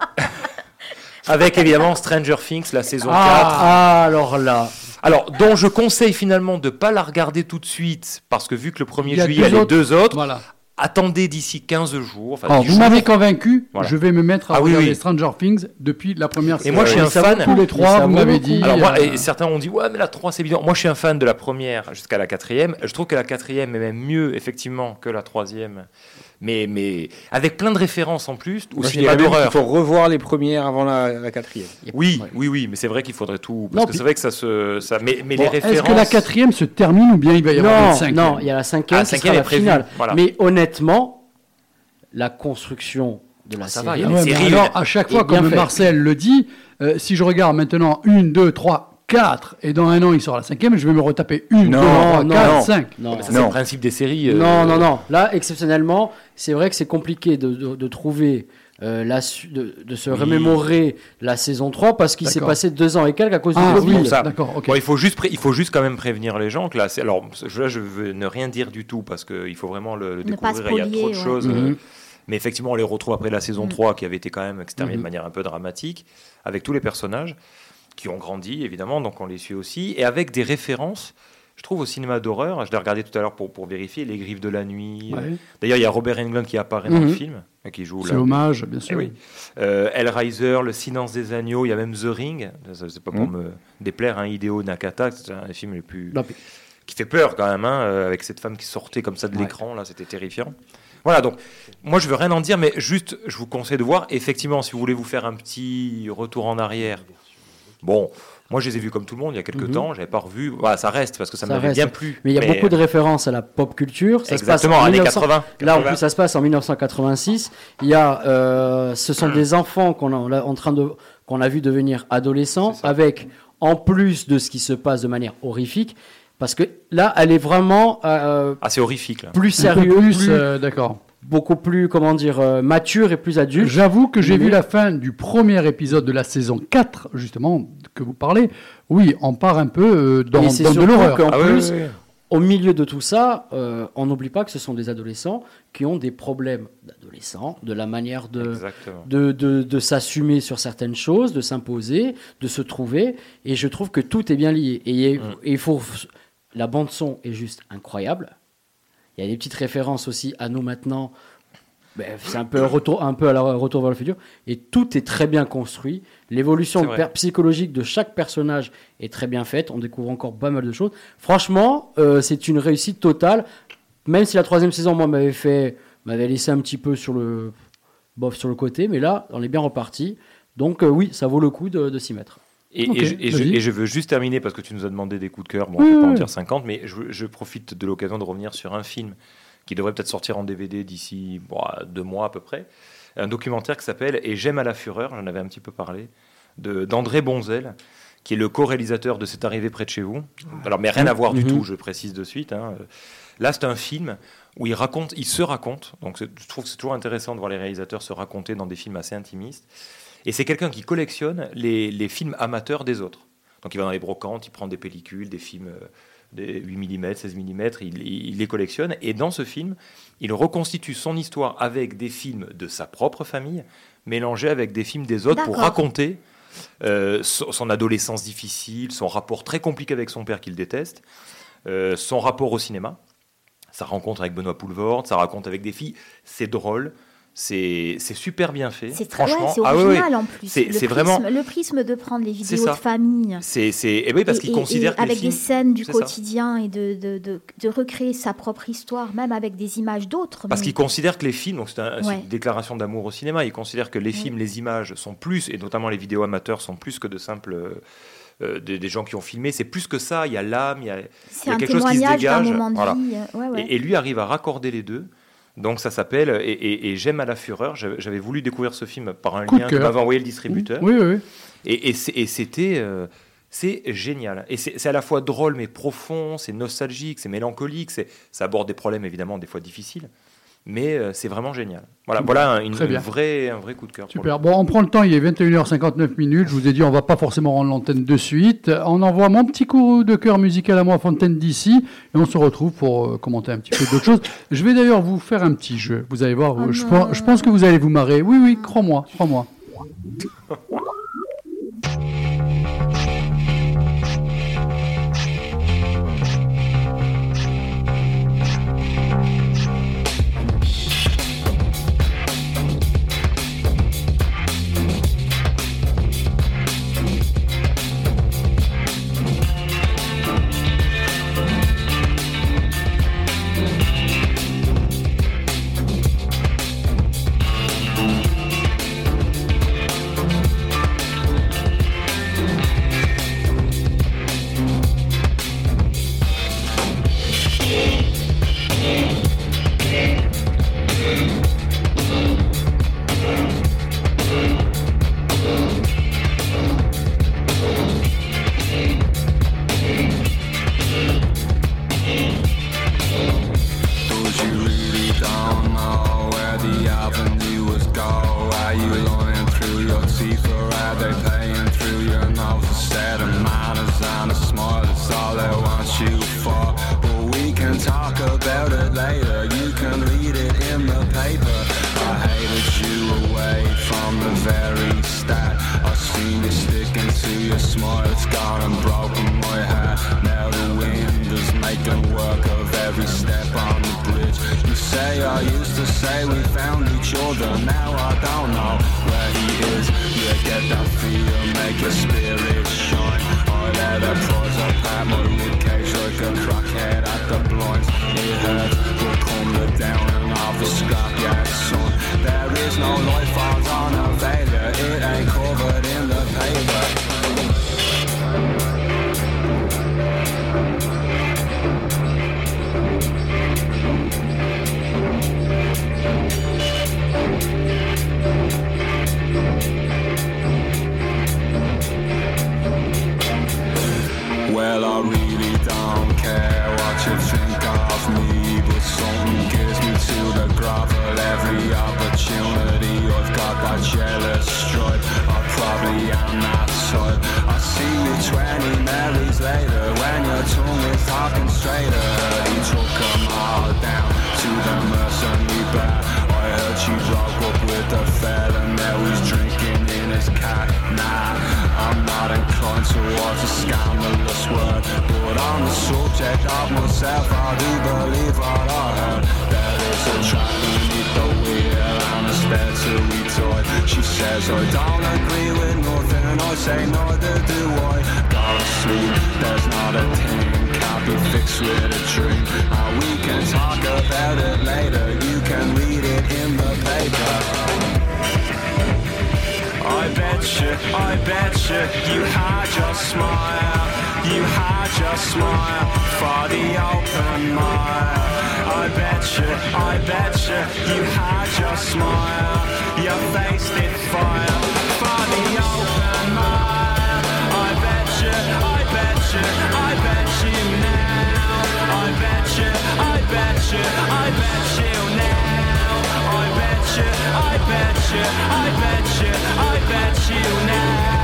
Avec évidemment Stranger Things, la saison Ah, 4. ah, alors là. Alors, dont je conseille finalement de ne pas la regarder tout de suite, parce que vu que le 1er Il y a juillet, deux il y a les deux autres, Voilà. attendez d'ici 15 jours. Enfin, Alors, 10 vous m'avez convaincu, Voilà. je vais me mettre à Ah oui, regarder oui. Stranger Things depuis la première Et saison. moi, je suis un fan. vaut Tous les trois, vous m'avez dit. Alors, moi, euh, et certains ont dit, ouais, mais la 3, c'est évident. Moi, je suis un fan de la première jusqu'à la quatrième. Je trouve que la quatrième est même mieux, effectivement, que la troisième. Mais, mais avec plein de références en plus, au Moi, cinéma d'horreur. qu'il faut revoir les premières avant la, la quatrième. Oui, oui, oui, mais c'est vrai qu'il faudrait tout. Parce Non, que c'est vrai que ça se. Ça, mais mais bon, les Est-ce références. que la quatrième se termine ou bien il va y avoir Non, une cinquième non, il y a la cinquième, Ah, qui cinquième sera est la finale. voilà. Mais honnêtement, la construction de la ça série. va, il y a Ah ouais, mais séries, alors, à chaque fois, comme. Marcel le dit, euh, si je regarde maintenant une, deux, trois, quatre, et dans un an il sort la cinquième, je vais me retaper une, Non, deux, trois, non, quatre, non. cinq. Non, Ça, c'est le principe des séries. euh, non, non, non. Là, exceptionnellement, c'est vrai que c'est compliqué de, de- de trouver. euh, la su- de, de se Oui. remémorer la saison 3 parce qu'il s'est passé deux ans et quelques à cause Ah du oui, Covid. ça. d'accord. Bon, il, faut juste pré- il faut juste quand même prévenir les gens que là, c'est- alors je- là, je veux ne rien dire du tout parce qu'il faut vraiment le, découvrir. Il y a trop de choses. Mhm. euh, Mais effectivement, on les retrouve après la saison Mhm. 3 qui avait été quand même exterminée Mhm. de manière un peu dramatique, avec tous les personnages qui ont grandi évidemment, donc on les suit aussi, et avec des références. Je trouve au cinéma d'horreur, je l'ai regardé tout à l'heure pour, pour vérifier, Les Griffes de la Nuit. Ouais. D'ailleurs, il y a Robert Englund qui apparaît dans le Mhm. film, euh, qui joue C'est hommage, bien Eh sûr. oui. Euh, Hellraiser, Le Silence des Agneaux, il y a même The Ring. C'est pas pour Mhm. me déplaire, hein, Hideo Nakata, c'est un des films les plus. Non, puis- qui fait peur quand même, hein, euh, avec cette femme qui sortait comme ça de Ouais. l'écran, là, c'était terrifiant. Voilà, donc, moi je veux rien en dire, mais juste, je vous conseille de voir. Effectivement, si vous voulez vous faire un petit retour en arrière, bon, moi je les ai vus comme tout le monde il y a quelques Mhm. temps, j'avais pas revu. Voilà, ça reste parce que ça, Ça m'avait bien plu. Mais il y a beaucoup de références à la pop culture. Ça Exactement, se passe en années 1900 80. Là, en 80. plus, ça se passe en 1986. Il y a, euh, ce sont des enfants qu'on a, en train de, qu'on a vu devenir adolescents, avec, en plus de ce qui se passe de manière horrifique, parce que là, elle est vraiment euh, Ah, c'est horrifique, là. plus plus- euh, d'accord. Beaucoup plus, comment dire, euh, mature et plus adulte. J'avoue que j'ai Mais- vu la fin du premier épisode de la saison 4, justement, que vous parlez. Oui, on part un peu euh, dans, dans de l'horreur. qu'en Ah plus, oui, oui. au milieu de tout ça, euh, on n'oublie pas que ce sont des adolescents qui ont des problèmes d'adolescents, de la manière de, de, de, de s'assumer sur certaines choses, de s'imposer, de se trouver. Et je trouve que tout est bien lié. Et, il- Mm. et il faut, la bande son est juste incroyable. Il y a des petites références aussi à nous maintenant. Ben, c'est un peu un retour, un peu à la retour vers le futur. Et tout est très bien construit. L'évolution psychologique de chaque personnage est très bien faite. On découvre encore pas mal de choses. Franchement, euh, c'est une réussite totale. Même si la troisième saison, moi, m'avait fait, m'avait laissé un petit peu sur le, bof, sur le côté, mais là, on est bien reparti. Donc euh, oui, ça vaut le coup de, de s'y mettre. Et, je, et je- vas-y. et je veux juste terminer parce que tu nous as demandé des coups de cœur. Bon, je ne vais pas en dire 50, mais je, je profite de l'occasion de revenir sur un film qui devrait peut-être sortir en DVD d'ici bon, deux mois à peu près. Un documentaire qui s'appelle Et j'aime à la fureur, j'en avais un petit peu parlé, d'André Bonzel, qui est le co-réalisateur de C'est arrivé près de chez vous. Alors, mais rien à voir du Mhm. tout, je précise de suite. hein. Là, c'est un film où il raconte, il se raconte. Donc, je trouve que c'est toujours intéressant de voir les réalisateurs se raconter dans des films assez intimistes. Et c'est quelqu'un qui collectionne les, les films amateurs des autres. Donc il va dans les brocantes, il prend des pellicules, des films euh, des 8 mm, 16 mm, il, il les collectionne. Et dans ce film, il reconstitue son histoire avec des films de sa propre famille, mélangés avec des films des autres pour raconter euh, son, son adolescence difficile, son rapport très compliqué avec son père qu'il déteste, euh, son rapport au cinéma, sa rencontre avec Benoît Poulvord, sa rencontre avec des filles. C'est drôle, c'est super bien fait. C'est très franchement. ouais, c'est Ah ouais, original ouais. en plus. C'est Le c'est prisme- vraiment. le prisme de prendre les vidéos de famille. C'est et oui parce qu'il et- considère et que avec films- des scènes du ça. quotidien et de, de, de, de recréer sa propre histoire, même avec des images d'autres. Parce qu'il considère que les films, donc c'est un- c'est Ouais. une déclaration d'amour au cinéma, il considère que les films, les images sont plus, et notamment les vidéos amateurs sont plus que de simples. euh, euh, des, des gens qui ont filmé, c'est plus que ça, il y a l'âme, il y a, il C'est y a un quelque chose qui se dégage. moment de voilà. vie, euh, ouais, ouais. Et, et lui arrive à raccorder les deux. Donc ça s'appelle Et, et- et J'aime à la fureur. J'avais voulu découvrir ce film par un Coup lien que m'avait envoyé le distributeur. Oui, oui, oui. Et, c'était. euh, c'est génial. Et c'est à la fois drôle mais profond, c'est nostalgique, c'est mélancolique, ça aborde des problèmes évidemment des fois difficiles. Mais euh, c'est vraiment génial. Voilà, voilà un, une, une vraie, un vrai coup de cœur. Super. Bon, on prend le temps, il est 21h59 minutes. Je vous ai dit, on va pas forcément rendre l'antenne de suite. On envoie mon petit coup de cœur musical à moi, Fontaine d'ici, et on se retrouve pour euh, commenter un petit peu d'autres choses. Je vais d'ailleurs vous faire un petit jeu. Vous allez voir, Oh je, pense, je pense que vous allez vous marrer. Oui, oui, crois-moi, crois-moi. to say we found each other. Now I don't know where he is. You get that feel, make your spirit shine. I let her pause up at my ribcage like a crackhead at the blinds. It hurts, will come the down and off the scrapyard, son. There is no life odds on opportunity. I've got that jealous stripe. I probably am that type. I see you 20 Marys later when your tongue is talking straighter. He took 'em all down to the mercenary bar. I heard you broke up with the fella, now he's drinking in his car. Nah, I'm not inclined towards a scandalous word, but on the subject of myself, I do believe what I heard. There is a track beneath the wheel a spare toy. She says I don't agree with nothing, I say neither do I. Go to sleep, there's not a thing can't be fixed with a dream. And we can talk about it later. You can read it in the paper. I bet you, I bet you, you had your smile. You had your smile for the open mile. I betcha, I betcha you had your smile, your face lit fire for the open mile. I betcha, I betcha, I bet you now. I betcha, I betcha, I bet you now. I betcha, I betcha, I betcha, I bet you now.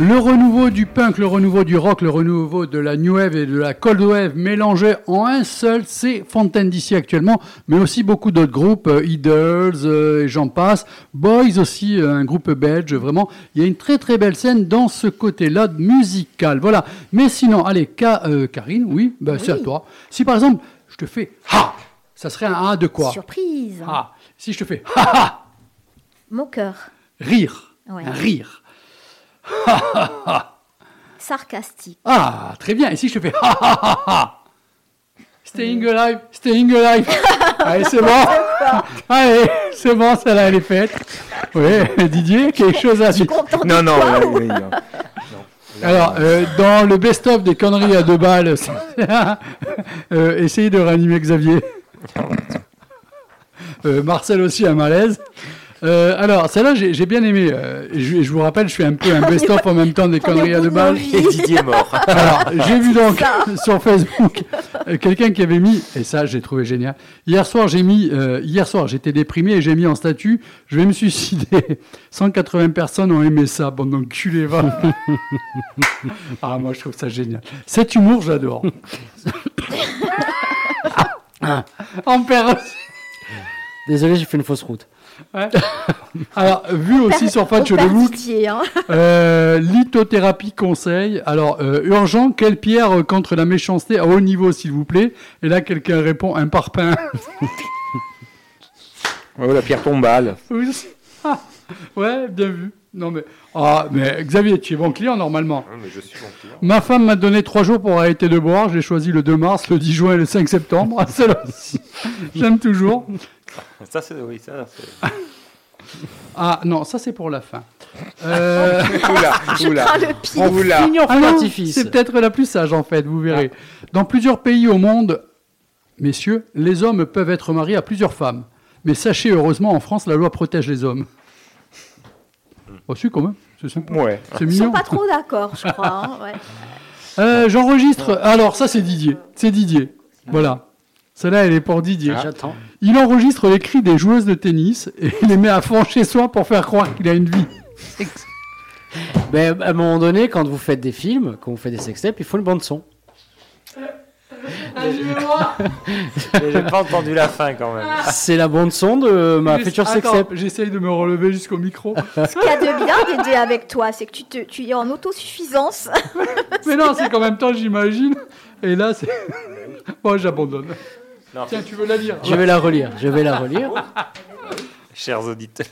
Le renouveau du punk, le renouveau du rock, le renouveau de la new wave et de la cold wave mélangés en un seul, c'est Fontaine d'ici actuellement, mais aussi beaucoup d'autres groupes, euh, Idols euh, et j'en passe. Boys aussi, euh, un groupe belge, vraiment. Il y a une très très belle scène dans ce côté-là musical. Voilà. Mais sinon, allez, Ka- euh, Karine, oui, ben, c'est à toi. Si par exemple, je te fais ha, ça serait un A de quoi? Surprise. Ah, si je te fais ha ha, Moqueur. rire, Ouais. un rire. Ha, ha, ha. Sarcastique. Ah, très bien. Et si je te fais ha ha ha ha Staying alive, staying alive. Allez, c'est bon. Allez, c'est bon, celle-là, elle est faite. Oui, Didier, quelque chose à dire? Non, non, oui, oui, non. Alors, euh, dans le best-of des conneries à deux balles, euh, essayez de réanimer Xavier. Euh, Marcel aussi un malaise. Euh, alors, celle-là, j'ai j'ai bien aimé. euh, je, je vous rappelle, je fais un peu un best-of en même temps des conneries à deux balles. Et Didier est mort. Alors, j'ai vu donc sur Facebook euh, quelqu'un qui avait mis, et ça j'ai trouvé génial. Hier soir, j'ai mis, euh, hier soir, j'étais déprimé et j'ai mis en statut, je vais me suicider. 180 personnes ont aimé ça, bon d'enculé, va. ah, moi je trouve ça génial. Cet humour, j'adore. en perd aussi. Désolé, j'ai fait une fausse route. Ouais. Alors, vu aussi sur le look, Didier, hein. euh, lithothérapie conseil. Alors, euh, urgent, quelle pierre euh, contre la méchanceté à haut niveau, s'il vous plaît? Et là, quelqu'un répond un parpaing. Oh, la pierre tombale. Oui. Ah, ouais, bien vu. Non, mais, ah, mais Xavier, tu es bon client normalement. mais je suis bon client. Ma femme m'a donné trois jours pour arrêter de boire. J'ai choisi le 2 mars, le 10 juin et le 5 septembre. Celle-là aussi. J'aime toujours. Ça, c'est. Oui, ça, c'est. Ah non, ça c'est pour la fin. Euh... Oula, Je oula. Ah c'est peut-être la plus sage en fait, vous verrez. Dans plusieurs pays au monde, messieurs, les hommes peuvent être mariés à plusieurs femmes. Mais sachez, heureusement, en France, la loi protège les hommes. Oh, si, quand même, c'est sympa. Ouais. C'est Ils sont pas trop d'accord, je crois. hein, ouais. Euh, J'enregistre. Alors, ça, c'est Didier. C'est Didier. Voilà. Celle-là, elle est pour Didier. J'attends. Il enregistre les cris des joueuses de tennis et les met à fond chez soi pour faire croire qu'il a une vie. Ben, à un moment donné, quand vous faites des films, quand vous faites des sextapes, il faut une bande son. Mais J'ai pas entendu la fin quand même. C'est la bande son de ma future sextape. J'essaye de me relever jusqu'au micro. Ce qu'il y a de bien d'aider avec toi, c'est que tu, te, tu es en autosuffisance. Mais non, c'est qu'en même temps, j'imagine. Et là, c'est. Bon, j'abandonne. Non, Tiens, tu veux la lire Je vais la relire. Je vais la relire. Chers auditeurs.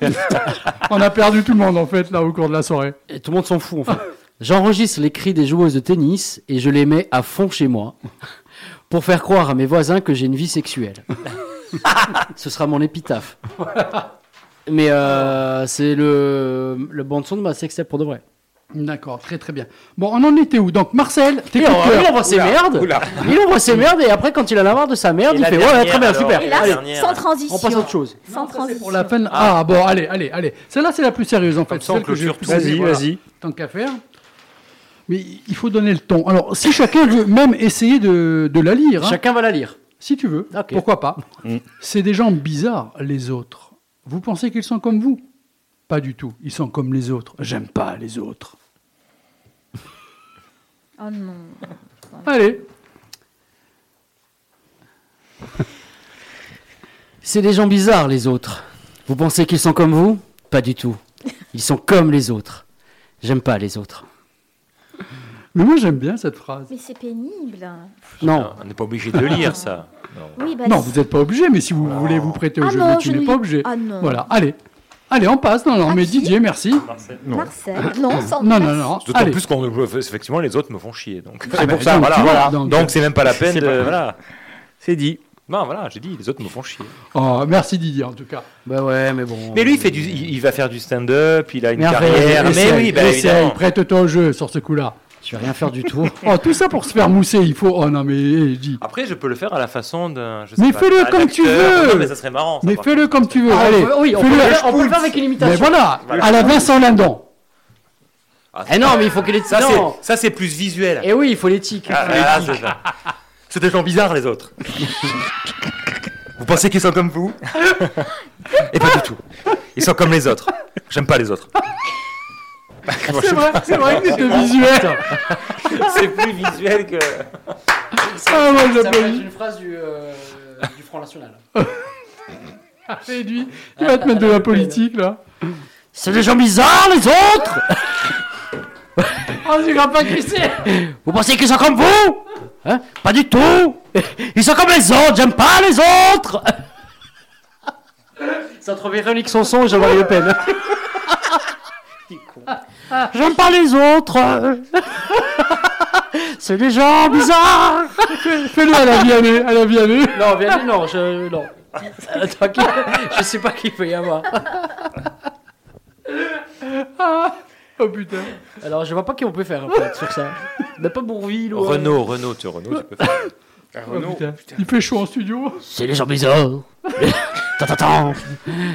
On a perdu tout le monde, en fait, là, au cours de la soirée. Et tout le monde s'en fout en fait. J'enregistre les cris des joueuses de tennis et je les mets à fond chez moi pour faire croire à mes voisins que j'ai une vie sexuelle. Ce sera mon épitaphe. Mais euh, c'est le, le bande son de ma sextape pour de vrai. D'accord, très très bien. Bon, on en était où? Donc, Marcel, t'es il envoie ses merdes. Il envoie ses merdes et après quand il en a marre de sa merde, Et il fait ouais, très bien, alors super. Et là, la Allez, dernière. sans transition. on passe à autre chose. Sans transition. Pour la peine. Ah, bon, allez, allez, allez. Celle-là, c'est la plus sérieuse, en fait. Ça, celle que j'ai Vas-y, voilà. vas-y. Tant qu'à faire. Mais il faut donner le ton. Alors, si chacun veut même essayer de, de la lire, hein, Chacun va la lire. si tu veux, Ok. pourquoi pas. Mm. C'est des gens bizarres, les autres. Vous pensez qu'ils sont comme vous? Pas du tout. Ils sont comme les autres. J'aime pas les autres. Oh non. Allez. C'est des gens bizarres les autres. Vous pensez qu'ils sont comme vous? Pas du tout. Ils sont comme les autres. J'aime pas les autres. Mais moi, j'aime bien cette phrase. Mais c'est pénible. Non. On n'est pas obligé de le lire, ça. Non. Oui, bah, Non, vous n'êtes pas obligé, mais si vous voulez vous prêter au Ah jeu, non, tu je n'es ne pas obligé. Ah non. Voilà, allez. Allez, on passe. Non, non, À mais Didier, merci. Marcel. Marcel. Non, sans Non, non, non. D'autant Allez. plus qu'on effectivement les autres me font chier. Donc Ah c'est bah, pour ça. donc, Voilà, tu vois, voilà. donc- Donc c'est même pas la peine C'est de. pas- Voilà. C'est dit. Non, voilà, j'ai dit les autres me font chier. Oh, merci Didier, en tout cas. Bah ouais, mais bon. Mais lui, il fait du, il il va faire du stand-up, il a une Merveille. carrière. Mais Essaye, oui, bah, essaye, évidemment. prête-toi au jeu sur ce coup-là. Je vais rien faire du tout. Oh, tout ça pour se faire mousser, il faut. Oh non, mais eh, dis. Après, je peux le faire à la façon d'un. Mais fais-le comme tu veux. Non, mais ça serait marrant. ça, Mais fais-le comme tu veux. Ah, Allez, oui, on peut, le faire- on peut le faire avec une imitation. Mais voilà, Voilà. à la Vincent Lindon. Ah, Eh non, mais il faut qu'il ait Ça, ça, c'est plus visuel. Eh oui, il faut l'éthique. Ah, ah, c'est des gens bizarres, les autres. vous pensez qu'ils sont comme vous? Et pas du tout. Ils sont comme les autres. J'aime pas les autres. C'est vrai, c'est vrai que c'était visuel. C'est plus visuel que. Ah, moi, Ça peut être j'applaudis. une phrase du, euh, du Front National. Et lui, il va te mettre de la politique, là. C'est des gens bizarres, les autres Oh, tu vas pas crisser Vous pensez qu'ils sont comme vous Hein? Pas du tout Ils sont comme les autres, j'aime pas les autres C'est entre Véronique Sanson et Jean-Marie Le Pen. J'aime pas les autres C'est des gens bizarres Fais-le à la Vianney, à la Vianney. Non, Vianney, non, je... Non. Je sais pas qui peut y avoir. Ah, oh putain. Alors, je vois pas qui on peut faire, en fait, sur ça. Mais pas Bourville ou... Renault, Renault, tu Renault, tu peux faire. Oh, putain. Il fait chaud en studio. C'est les gens bizarres. Tatatant,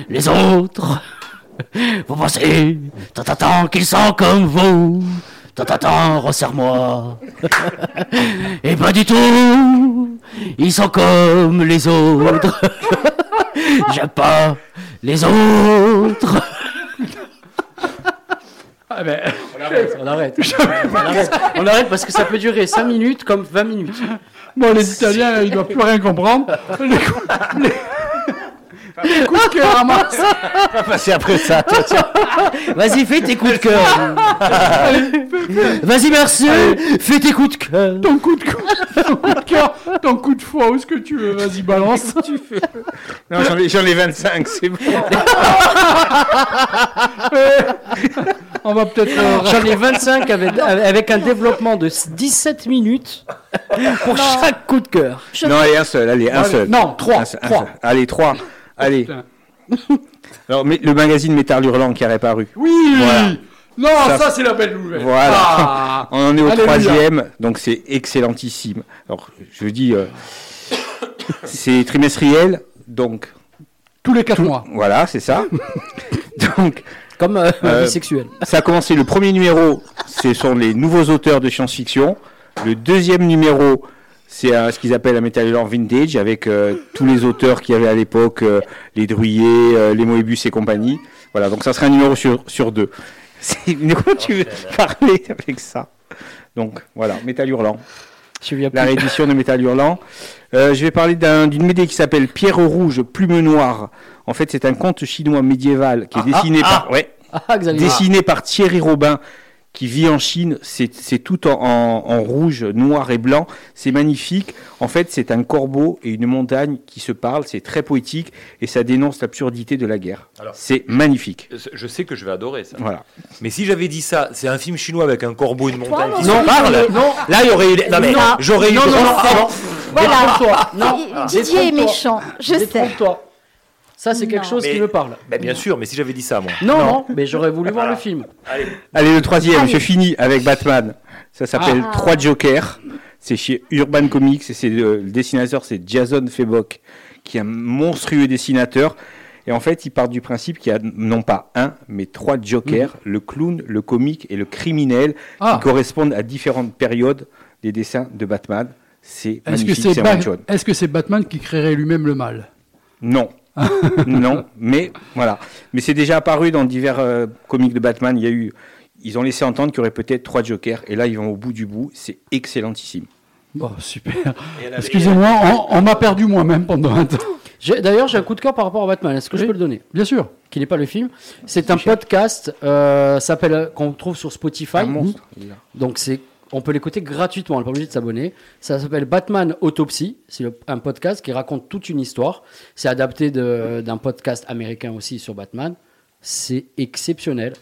les autres. Vous pensez, tatatant, qu'ils sont comme vous. Tatatant, resserre-moi. Et pas du tout. Ils sont comme les autres. J'aime pas les autres. Ah ben, On arrête, on arrête. On arrête, On arrête parce que ça peut durer 5 minutes comme 20 minutes. bon, les Italiens, ils doivent plus rien comprendre. Les coups, les- les coups de cœur. On va passer après ça. toi, tiens. Vas-y, fais tes coups de cœur. Vas-y, merci. Fais tes coups de cœur. Ton coup de cœur, ton coup de cœur, ton coup de foie, où ce que tu veux, vas-y, balance. tu fais? Non, j'en ai, j'en ai 25, c'est bon. On va peut-être. euh, J'en ai 25 avec, avec un développement de 17 minutes pour chaque coup de cœur. Non, allez, un seul, allez, un Allez, seul. non, trois, Un seul, un trois. seul. Allez, trois. Allez. Putain. Alors, mais- le magazine Métal Hurlant qui a réparu. Oui Voilà. Non, ça, Ça, c'est la belle nouvelle. Voilà. Ah. On en est au Alléluia. troisième, donc c'est excellentissime. Alors, je dis, euh, c'est trimestriel, donc Tous les 4 mois. voilà, c'est ça. donc, Comme euh, Euh, vie sexuelle. ça a commencé le premier numéro, ce sont les nouveaux auteurs de science-fiction. Le deuxième numéro, c'est euh, ce qu'ils appellent un Metal Hurlant vintage avec euh, tous les auteurs qu'il y avait à l'époque, euh, les Druyers, euh, les Moebius et compagnie. Voilà, donc ça sera un numéro sur, sur deux. C'est- De quoi tu veux parler avec ça Donc voilà, Metal Hurlant. Je viens La réédition de Metal Hurlant. Euh, je vais parler d'un- d'une BD qui s'appelle Pierre Rouge, Plume Noire. En fait, c'est un conte chinois médiéval qui est Ah, dessiné ah, par... ah. Ouais, Ah, dessiné par Thierry Robin qui vit en Chine. C'est tout en, en- en rouge, noir et blanc. C'est magnifique. En fait, c'est un corbeau et une montagne qui se parlent. C'est très poétique et ça dénonce l'absurdité de la guerre. C'est magnifique. Je sais que je vais adorer ça. Voilà. Mais si j'avais dit ça, c'est un film chinois avec un corbeau et une montagne qui non, se parlent. non. Là, il y aurait eu. Non, mais Non. j'aurais eu. Non, non, non, Ah, non. Voilà. Non. Didier est méchant, je sais. Ça, c'est quelque Non. chose qui Mais- me parle. Bah, bien sûr, mais si j'avais dit ça, moi. Non, non, mais j'aurais voulu voir le film. Allez, le troisième, Allez. je finis avec Batman. Ça s'appelle Ah. Trois Jokers. C'est chez Urban Comics et c'est euh, le dessinateur, c'est Jason Febok, qui est un monstrueux dessinateur. Et en fait, il part du principe qu'il y a non pas un, mais trois Jokers, le clown, le comique et le criminel, Ah. qui correspondent à différentes périodes des dessins de Batman. C'est Est-ce que magnifique, c'est c'est Ba- one shot. est-ce que c'est Batman qui créerait lui-même le mal? Non. non, mais voilà. Mais c'est déjà apparu dans divers euh, comics de Batman. Il y a eu, ils ont laissé entendre qu'il y aurait peut-être trois Jokers, et là ils vont au bout du bout. C'est excellentissime. Bon, super. Excusez-moi, on, on m'a perdu moi-même pendant un temps. J'ai- D'ailleurs, j'ai un coup de cœur par rapport à Batman. Est-ce que je peux le donner? Bien sûr. Qui n'est pas le film. C'est un podcast euh, s'appelle euh, qu'on trouve sur Spotify. Un monstre. Donc c'est on peut l'écouter gratuitement, on n'est pas obligé de s'abonner. Ça s'appelle Batman Autopsy, c'est un podcast qui raconte toute une histoire. C'est adapté d'un podcast américain aussi sur Batman. C'est exceptionnel.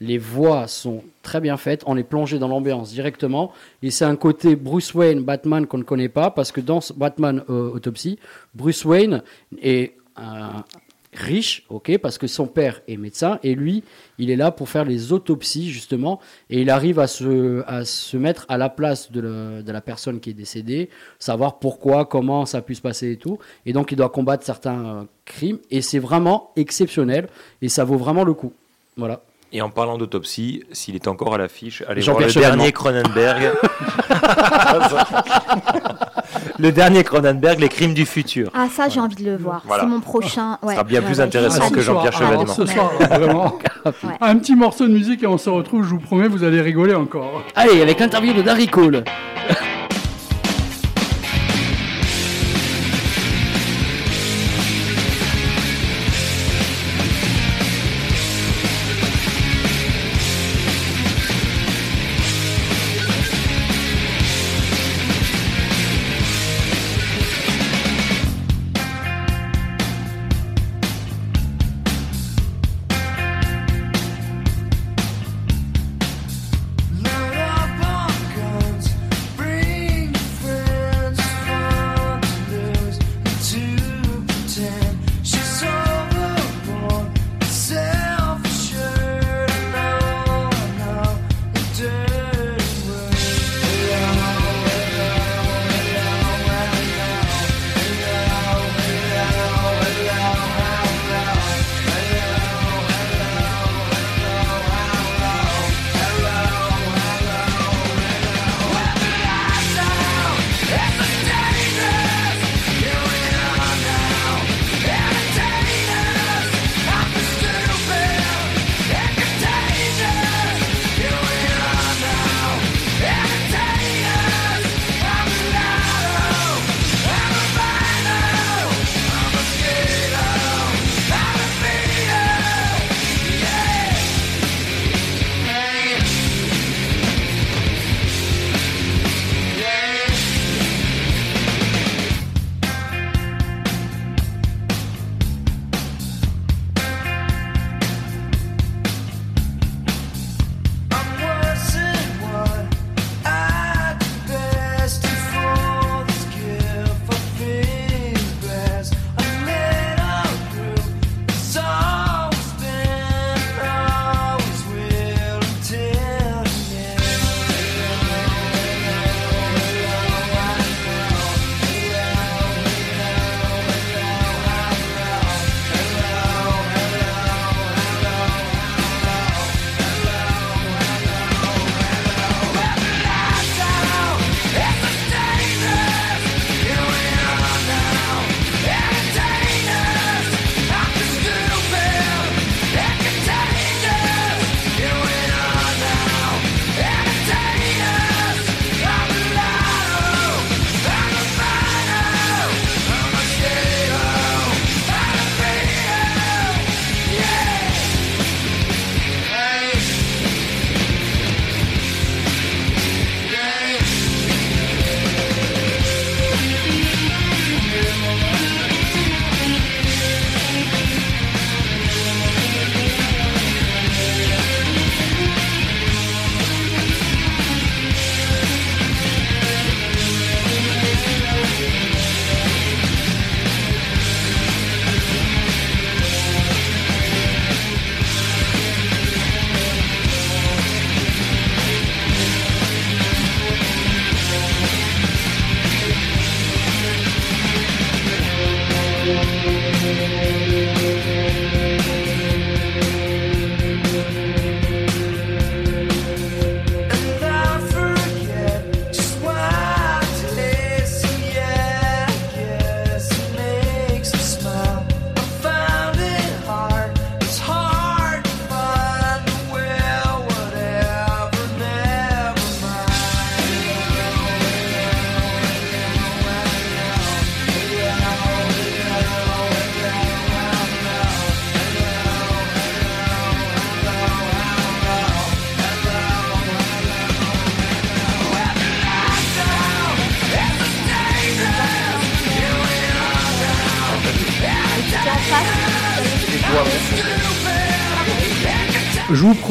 Les voix sont très bien faites, on est plongé dans l'ambiance directement. Et c'est un côté Bruce Wayne, Batman qu'on ne connaît pas, parce que dans Batman euh, Autopsy, Bruce Wayne est un riche, ok, parce que son père est médecin et lui, il est là pour faire les autopsies justement, et il arrive à se, à se mettre à la place de, le- de la personne qui est décédée, savoir pourquoi, comment ça a pu se passer et tout, et donc il doit combattre certains euh, crimes, et c'est vraiment exceptionnel, et ça vaut vraiment le coup. Voilà. Et en parlant d'autopsie, s'il est encore à l'affiche, allez voir le dernier Cronenberg. le dernier Cronenberg, Les Crimes du futur. Ah, ça, j'ai envie de le voir. Voilà. C'est mon prochain. Ouais, sera bien ouais, plus ouais, intéressant que. Jean-Pierre Chevènement. ce soir, vraiment, un petit morceau de musique et on se retrouve, je vous promets, vous allez rigoler encore. Allez, avec l'interview de Darry Cole.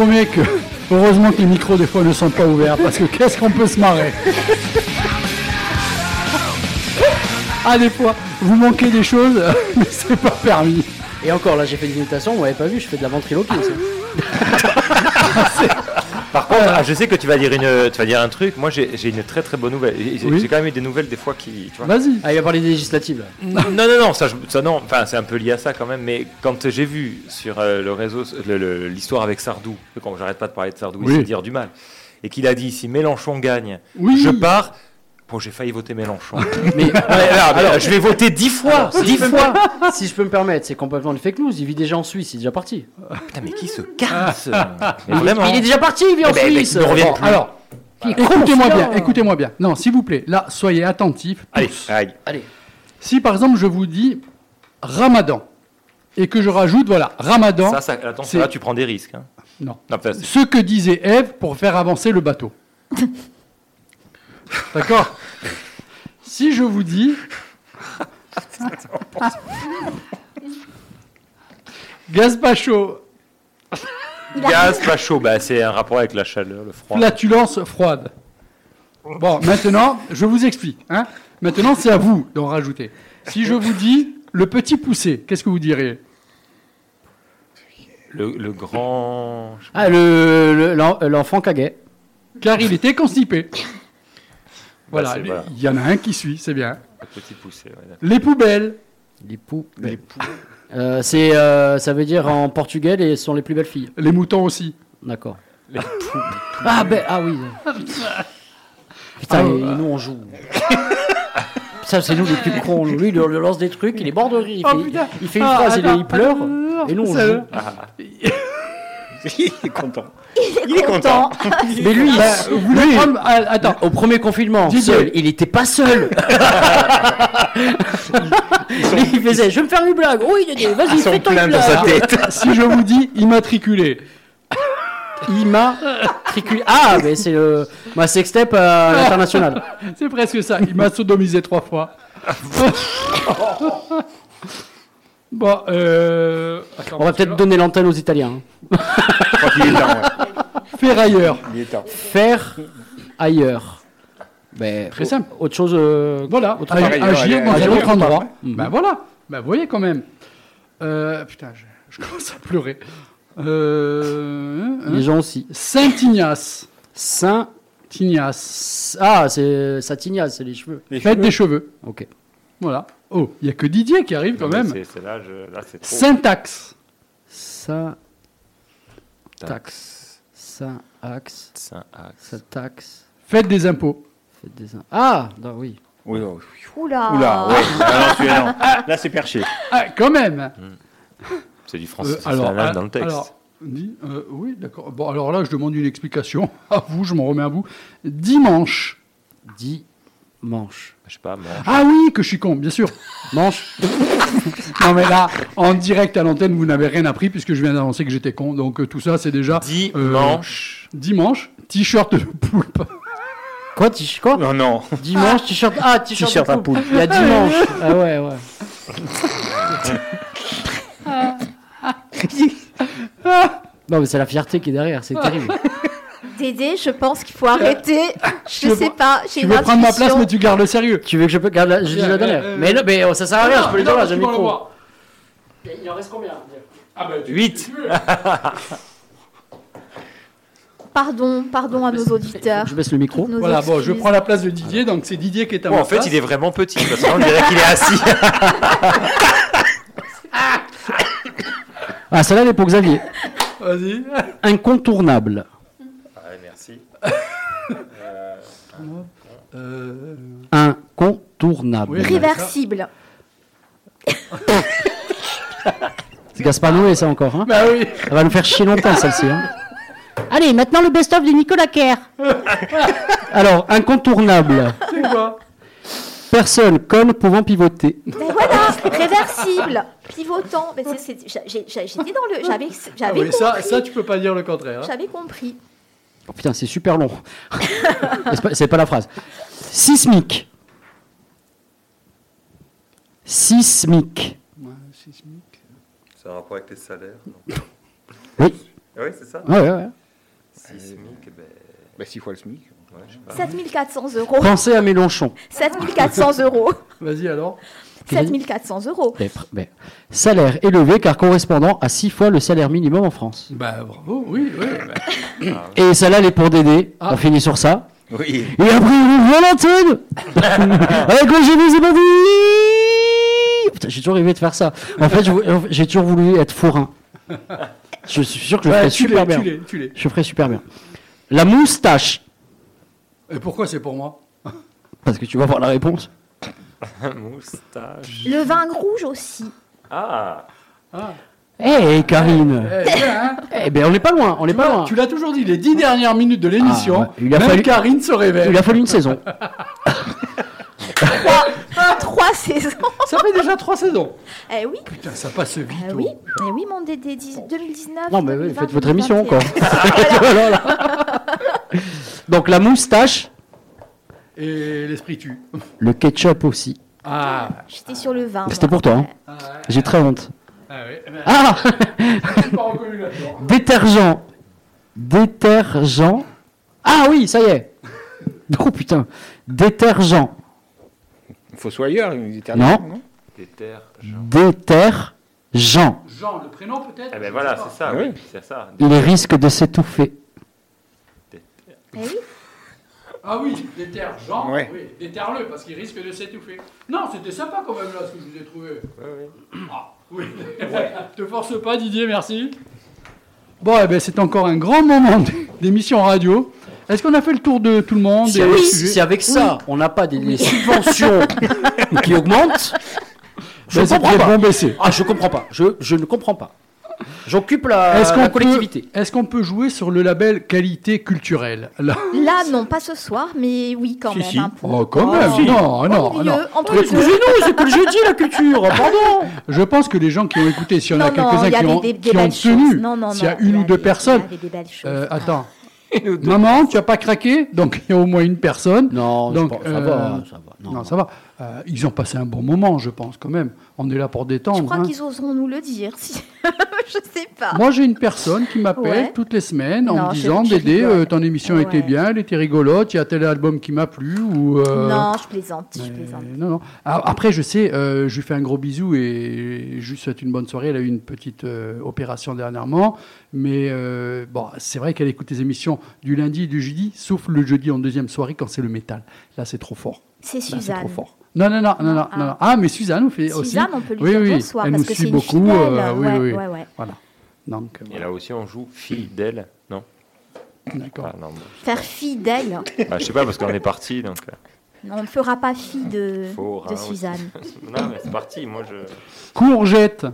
Promets que, heureusement que les micros des fois ne sont pas ouverts, parce que qu'est-ce qu'on peut se marrer? Ah, des fois, vous manquez des choses, mais c'est pas permis. Et encore, là, j'ai fait une imitation, vous m'avez pas vu, je fais de la ventriloquie aussi. Par contre, ah, je sais que tu vas dire une, tu vas dire un truc. Moi, j'ai j'ai une très très bonne nouvelle. J'ai Oui. quand même eu des nouvelles des fois qui. tu vois. Vas-y. Ah, il va parler des législatives là. Non, non, non, non, ça, je- ça non. Enfin, c'est un peu lié à ça quand même. Mais quand j'ai vu sur euh, le réseau l'histoire avec Sardou, quand j'arrête pas de parler de Sardou Oui. et de dire du mal, et qu'il a dit si Mélenchon gagne, Oui. je pars. Bon, j'ai failli voter Mélenchon. Mais alors, alors, je vais voter dix fois, si dix je peux me fois. Si je peux me permettre, c'est complètement une fake news. Il vit déjà en Suisse, il est déjà parti. Putain, mais qui se casse Mais Mais vraiment. Il est déjà parti, il vit en Eh ben, ben, Suisse. ne revienne Bon, plus. alors, écoutez-moi bien, écoutez-moi bien. Non, s'il vous plaît, là, soyez attentifs. Allez, tous. allez. Allez. Si par exemple je vous dis Ramadan et que je rajoute, voilà, Ramadan, Ça, ça, attention, c'est- là, tu prends des risques. hein. non, Non, ce que disait Ève pour faire avancer le bateau. D'accord Si je vous dis. Gazpacho, Gaz pas chaud, bah, c'est un rapport avec la chaleur, le froid. flatulence froide. Bon, maintenant, je vous explique. hein. Maintenant, c'est à vous d'en rajouter. Si je vous dis le petit poussé, qu'est-ce que vous diriez? Le, le grand. Ah, le- le- l'enfant caguet. Car il était constipé. Voilà, c'est- il voilà. y en a un qui suit, c'est bien. Le petit poussé. ouais, d'accord. Les poubelles. Les poux. Euh, c'est, euh, ça veut dire en portugais, les sont les plus belles filles. Les moutons aussi. D'accord. Ah, ben, ah oui. Putain, Ah, et- et nous on joue. Ça, c'est nous les plus cons. Lui, il lance des trucs, il est mort de rire. Il Oh, fait, il fait une Ah, phrase, il, attends, il pleure. Et nous, on ça- joue. Il est content. Il est content. Mais lui, Bah, lui, prendre- ah, attends, au premier confinement, Didier. seul, il était pas seul. il faisait, je vais me faire une blague. Oui, Didier, vas-y, fais-toi pleins une dans sa blague. tête. si je vous dis immatriculé, Immatriculé. Ah, mais c'est le, ma sextape à l'international. c'est presque ça. Il m'a sodomisé trois fois. Bon, euh... attends, On va peut-être donner l'antenne aux Italiens. hein. Je crois qu'il est temps. ouais. ferrailleur. Il est temps. Faire ailleurs. Ben, Très simple. Autre chose. euh, Voilà, autre ag- part. ailleurs, agir allez, dans agir un autre endroit. Ben voilà, ben vous voyez quand même. Euh, putain, je, je commence à pleurer. Euh, hein. Les gens aussi. Saint-Ignace. Saint. Ignace. Ah, c'est ça tignasse, c'est les cheveux. Les cheveux. des cheveux. Ok. Voilà. Oh, il n'y a que Didier qui arrive quand Non, même. c'est- là, je- là, c'est trop. Syntaxe. Ça. Taxe. Taxe. Ça. Axe. Saint-Axe. Ça taxe. Fête des impôts. Faites des. in- Ah, non, oui. Oui, oui. Oula. Oula, ouais. Ah non, celui-là, non. Là, c'est perché. Ah, quand même. C'est du Euh, français, c'est alors, la ah, dans le texte. alors, dis- euh, oui, d'accord. Bon, alors là, je demande une explication à vous. Je m'en remets à vous. Dimanche. Dimanche. Je sais pas, manche. Ah oui, que je suis con, bien sûr. Manche. Non mais là, en direct à l'antenne, vous n'avez rien appris puisque je viens d'annoncer que j'étais con. Donc euh, tout ça, c'est déjà Dimanche. euh, dimanche. T-shirt de poulpe. Quoi, t quoi? Non, non. Dimanche, t-shirt. Ah, t-shirt, T-shirt poule. poule. Il y a dimanche. Ah ouais, ouais. non, mais c'est la fierté qui est derrière, c'est terrible. Dédé, je pense qu'il faut arrêter. Je sais pas. Tu veux prendre ma place, mais tu gardes le sérieux. Tu veux que je peux garder la, je dis la dernière euh, Mais non, mais oh, ça sert à rien, je peux les dire là, j'ai le micro. Il en reste combien? Ah bah, tu- 8. tu veux. Pardon, pardon à nos auditeurs. Je baisse le micro. Nos Voilà, bon, je prends la place de Didier, donc c'est Didier qui est à Bon, ma en fait, place. il est vraiment petit, parce qu'on dirait qu'il est assis. Ah, celle-là, elle est pour Xavier. Vas-y. Incontournable. Ouais, merci. Euh, Incontournable. Oui. Réversible. C'est Gaspard Noé, ça encore. Hein Bah oui. Elle va nous faire chier longtemps, celle-ci. Hein Allez, maintenant le best-of de Nicolas Kerr. Alors, incontournable. C'est quoi? Personne conne pouvant pivoter. Mais voilà, réversible, pivotant. J'étais dans le. J'avais Ah j'avais oui, ça, ça, tu peux pas dire le contraire. hein. J'avais compris. Oh, putain, c'est super long. c'est, pas, c'est pas la phrase. Sismique. Sismique. Ouais, sismique. C'est un rapport avec les salaires Oui. Oui, c'est ça. Ouais, ouais, ouais. Sismique, ben. Bah, 6 fois le SMIC. Ouais, je sais pas. 7400 euros. Pensez à Mélenchon. 7400 euros. Vas-y alors. 7400 euros. Mais pr- mais, salaire élevé car correspondant à 6 fois le salaire minimum en France. Bah bravo, oui, oui. bah. Et celle-là, elle est pour Dédé. Ah. On finit sur ça. Oui. Et après, on ouvre l'antenne Avec le génie, parti Putain, j'ai toujours rêvé de faire ça. En fait, j'ai toujours voulu être fourrin. Je suis sûr que je le Ouais, ferais tu super l'es, bien. tu l'es, tu l'es. Je ferais super bien. La moustache. Et pourquoi c'est pour moi? Parce que tu vas voir la réponse. Moustache. Le vin rouge aussi. Ah Eh, Karine Eh, bien, hein Eh ben, on n'est pas loin, on n'est Tu pas l'as- loin. Tu l'as toujours dit, les dix dernières minutes de l'émission, Ah. Il a même fallu- Karine se réveille. Il a fallu une saison. Trois, trois saisons. Ça fait déjà trois saisons. Eh oui. Putain, ça passe vite. Eh oh. oui. Eh oui, mon DD 2019. Non, mais oui, 2020, faites votre émission 2021. encore. Voilà. Donc la moustache, Et l'esprit tue. le ketchup aussi. Ah, J'étais sur le vin. C'était pour toi. hein. J'ai très honte. ah oui. eh ben, Ah je suis pas reconnu là-dedans. Détergent. Détergent. Ah oui, ça y est. Oh putain. Détergent. Fossoyeur, il était Non. Déter. Détergent. Jean, le prénom peut-être? Eh ben voilà, c'est ça, oui, c'est ça. Il risque de s'étouffer. Eh oui. Ah oui, déterre Jean, Ouais. oui, déterre-le parce qu'il risque de s'étouffer. Non, c'était sympa quand même là ce que je vous ai trouvé. Ah, oui. Te force pas Didier, merci. Bon, eh ben, c'est encore un grand moment d'émission radio. Est-ce qu'on a fait le tour de tout le monde Si avec, sujets si avec ça, on n'a pas des, des subventions qui augmentent, je Ben, ne c'est comprends pas. bon baisser. Ah, je comprends pas. Je, je ne comprends pas. J'occupe la, Est-ce qu'on la peut, collectivité. est-ce qu'on peut jouer sur le label qualité culturelle là? Là, non, pas ce soir, mais oui, quand Si, même. si. un peu. Oh, quand même, non, Au non, milieu, non. entre les deux. Excusez-nous, c'est que le jeudi la culture, pardon. Je pense que les gens qui ont écouté, s'il y en a Non, non, quelques-uns qui ont, des- des qui ont belles tenu. Non, non, s'il y a non, une ou deux personnes. Euh, attends. Maman, tu as pas craqué? Donc il y a au moins une personne. Non, Donc, je pense- ça va, ça va. Non, ça va. Euh, ils ont passé un bon moment, je pense, quand même. On est là pour détendre. Je crois hein. qu'ils oseront nous le dire. Si... je sais pas. Moi, j'ai une personne qui m'appelle Ouais. toutes les semaines en Non, me disant Dédé, euh, ton émission Ouais. était bien, elle était rigolote, il y a tel album qui m'a plu. Ou, euh, Non, je plaisante, je plaisante. non, non. Ah, Après, je sais, euh, je lui fais un gros bisou et je lui souhaite une bonne soirée. Elle a eu une petite opération dernièrement. Mais bon, c'est vrai qu'elle écoute les émissions du lundi et du jeudi, sauf le jeudi en deuxième soirée quand c'est le métal. Là, c'est trop fort. C'est Là, c'est Suzanne. Non, non, non, non, non, Ah. non, non. Ah, mais Suzanne nous fait aussi. Suzanne, on peut lui oui, dire oui, bonsoir, Elle parce nous que suit c'est une beaucoup. fidèle, euh, oui, ouais, oui. ouais, ouais. Voilà. Donc, Et là aussi, on joue fidèle, non? D'accord. Ah, bon. Faire fidèle. Ah, je sais pas, parce qu'on est parti, donc. euh, Non, on ne fera pas fi de, Faux, de hein, aussi. Suzanne. non, mais c'est parti, moi je. Courgette.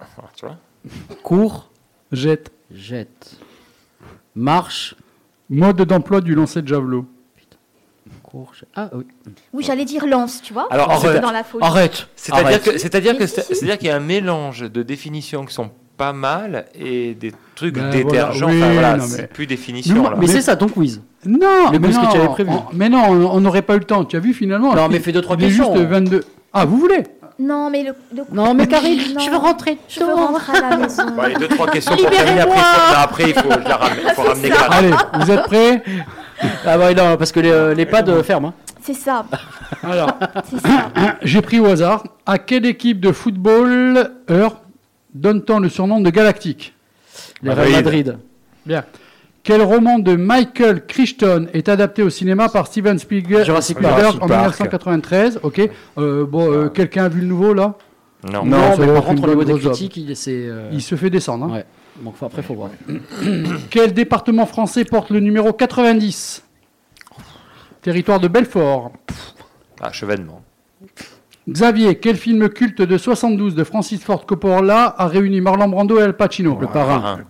Ah, Tu vois? Cours, Jette. jette. Marche, Mode d'emploi du lancer de javelot. Ah oui. Oui, j'allais dire lance, tu vois. Alors, arrête. dans la folie. Arrête. C'est-à-dire que, c'est-à-dire que, c'est-à-dire qu'il y a un mélange de définitions qui sont pas mal et des trucs Ben détergents. voilà, enfin, oui, voilà, non, c'est mais- plus définition. Mais là. Mais c'est ça ton quiz. Non, Le mais quiz que non, tu avais prévu. on- mais non, on n'aurait pas eu le temps. Tu as vu finalement Non, mais fais deux, trois questions. juste 22. Ah, vous voulez Non, mais le. le- Non, mais Karine, Non. je veux rentrer. Je veux rentrer à la maison. Bon, allez, deux, trois questions pour terminer. Après, il faut, là, après, il faut, je la il faut ramener Karine. Allez, vous êtes prêts? Ah bah non, parce que les, euh, les pads euh, ferment. hein. C'est ça, Alors, c'est ça. j'ai pris au hasard. À quelle équipe de football heure donne-t-on le surnom de Galactique? Les Real Madrid. Bien. Quel roman de Michael Crichton est adapté au cinéma par Steven Spielberg, Jurassic Park. en 1993 Ok. Euh, bon, euh, quelqu'un a vu le nouveau là? Non. Non, Non, mais par une contre, au niveau des grosse critiques, il, c'est. euh, Il se fait descendre. hein. Ouais. Donc faut- après, faut voir. Quel département français porte le numéro 90 Territoire de Belfort. Ah, chevènement. Xavier, quel film culte de 72 de Francis Ford Coppola a réuni Marlon Brando et Al Pacino? Le parrain.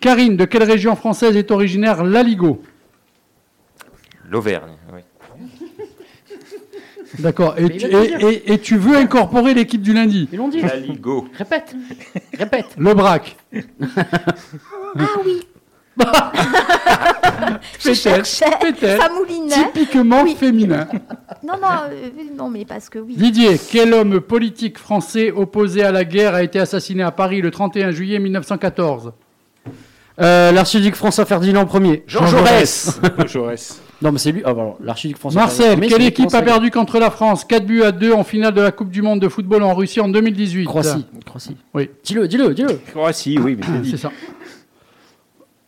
Karine, de quelle région française est originaire Laligo L'Auvergne, oui. D'accord. Et, tu- il va te et- et- et tu veux incorporer l'équipe du lundi Ils l'ont dit. La Ligo. Répète. Répète. Le Brac. Ah oui, je Peut-être, cherchais. peut-être. Ça moulinait. Typiquement Oui. féminin. Non, non, euh, non, mais parce que oui. Didier, quel homme politique français opposé à la guerre a été assassiné à Paris le 31 juillet 1914 Euh, L'archiduc François Ferdinand Ier. Jean, Jean Jaurès. Jaurès. Non, mais c'est lui. Ah. L'archiduc François Marcel, quelle équipe a perdu contre la France? 4 buts à 2 en finale de la Coupe du Monde de football en Russie en 2018 Croatie. Croatie. Oui. Dis-le, dis-le, dis-le. Croatie, oui, mais c'est dit. C'est ça.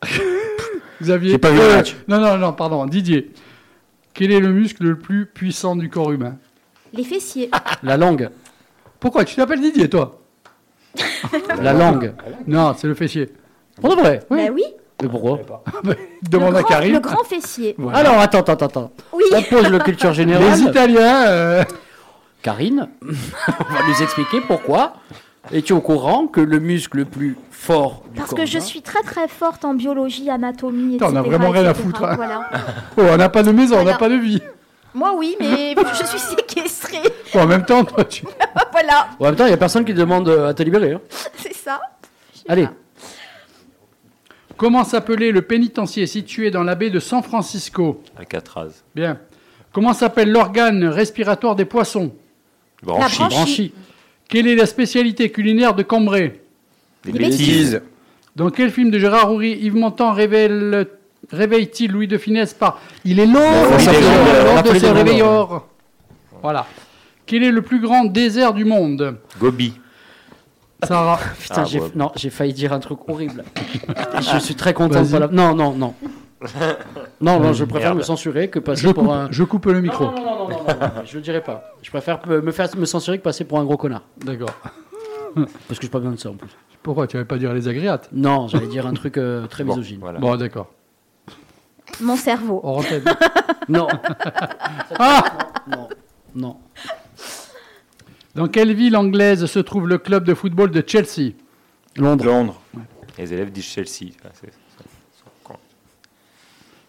Xavier. J'ai pas vu le Euh, match. Non, non, non, pardon. Didier. Quel est le muscle le plus puissant du corps humain? Les fessiers. La langue. Pourquoi? Tu t'appelles Didier, toi? La langue. Non, c'est le fessier. Pour de vrai? Oui. Bah oui. Mais pourquoi Demande le à grand, Karine. Le grand fessier. Voilà. Alors, attends, attends, attends. Oui. On pose le culture générale. Les Italiens. euh, Karine va nous expliquer pourquoi es-tu au courant que le muscle le plus fort du Parce corps que je suis très très forte en biologie, anatomie, Putain, etc. on a vraiment rien à foutre, hein. Voilà. Oh, on n'a pas de maison, on n'a pas de vie. Moi oui, mais je suis séquestrée. Bon, en même temps, toi, tu. voilà, En même temps, il n'y a personne qui te demande euh, à te libérer. hein. c'est ça. Allez, Comment s'appelait le pénitencier situé dans la baie de San Francisco Alcatraz. Bien. Comment s'appelle l'organe respiratoire des poissons Branchi. branchie. branchi. Quelle est la spécialité culinaire de Cambrai Des bêtises. Dans quel film de Gérard Houry Yves Montand révèle réveille-t-il Louis de Funès par Il est long La de Vendeurs. réveillor. Voilà. Quel est le plus grand désert du monde? Gobi. Sarah. Putain, Ah, j'ai ouais. non, j'ai failli dire un truc horrible. je suis très content de pas la... Non, non, non. Non, non, je préfère Merde. me censurer que passer Je pour coupe, un... je coupe le micro. Non, non, non, non, non, non, non, je le dirai pas. Je préfère me faire me censurer que passer pour un gros connard. D'accord. Parce que j'ai pas besoin de ça en plus. Pourquoi Tu n'avais pas dire les agréates? Non, j'allais dire un truc euh, très Bon, misogyne. voilà. Bon, d'accord. Mon cerveau. Antenne. Non. Ah non, non. Dans quelle ville anglaise se trouve le club de football de Chelsea? Londres. Londres. Les élèves disent Chelsea. C'est-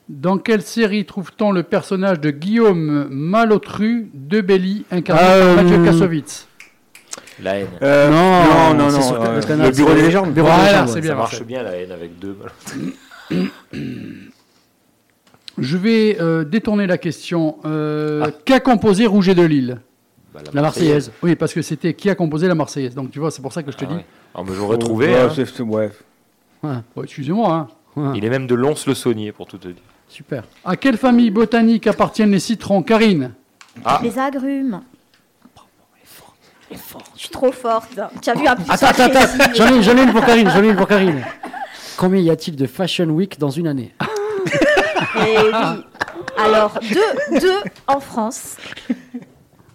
Dans quelle série trouve-t-on le personnage de Guillaume Malotru de Belly, incarné par Mathieu euh, Kassovitz? La haine. Euh, Non, non, non, c'est non. sur euh, le canal, le bureau des légendes. Bureau des Voilà, légendes, c'est ouais. bien. Ça marche bien la haine avec deux. Je vais euh, détourner la question. Euh, Ah. Qu'a composé Rouget de Lille? Bah, La Marseillaise. Oui, parce que c'était qui a composé la Marseillaise. Donc tu vois, c'est pour ça que je te Ah dis. ouais. Alors, mais j'aurais trouvé. Hein. c'est- c'est- ouais. Bon, Excusez-moi. hein. Ouais, Il est même de Lons-le-Saunier, pour tout te dire. Super. À quelle famille botanique appartiennent les citrons, Karine? Ah. Les agrumes. Je suis trop forte. Tu as vu un petit Attends, attends, attends. J'en ai, j'en ai une pour Karine. J'en ai une pour Karine. Combien y a-t-il de Fashion Week dans une année? Eh oui. Alors, deux, deux en France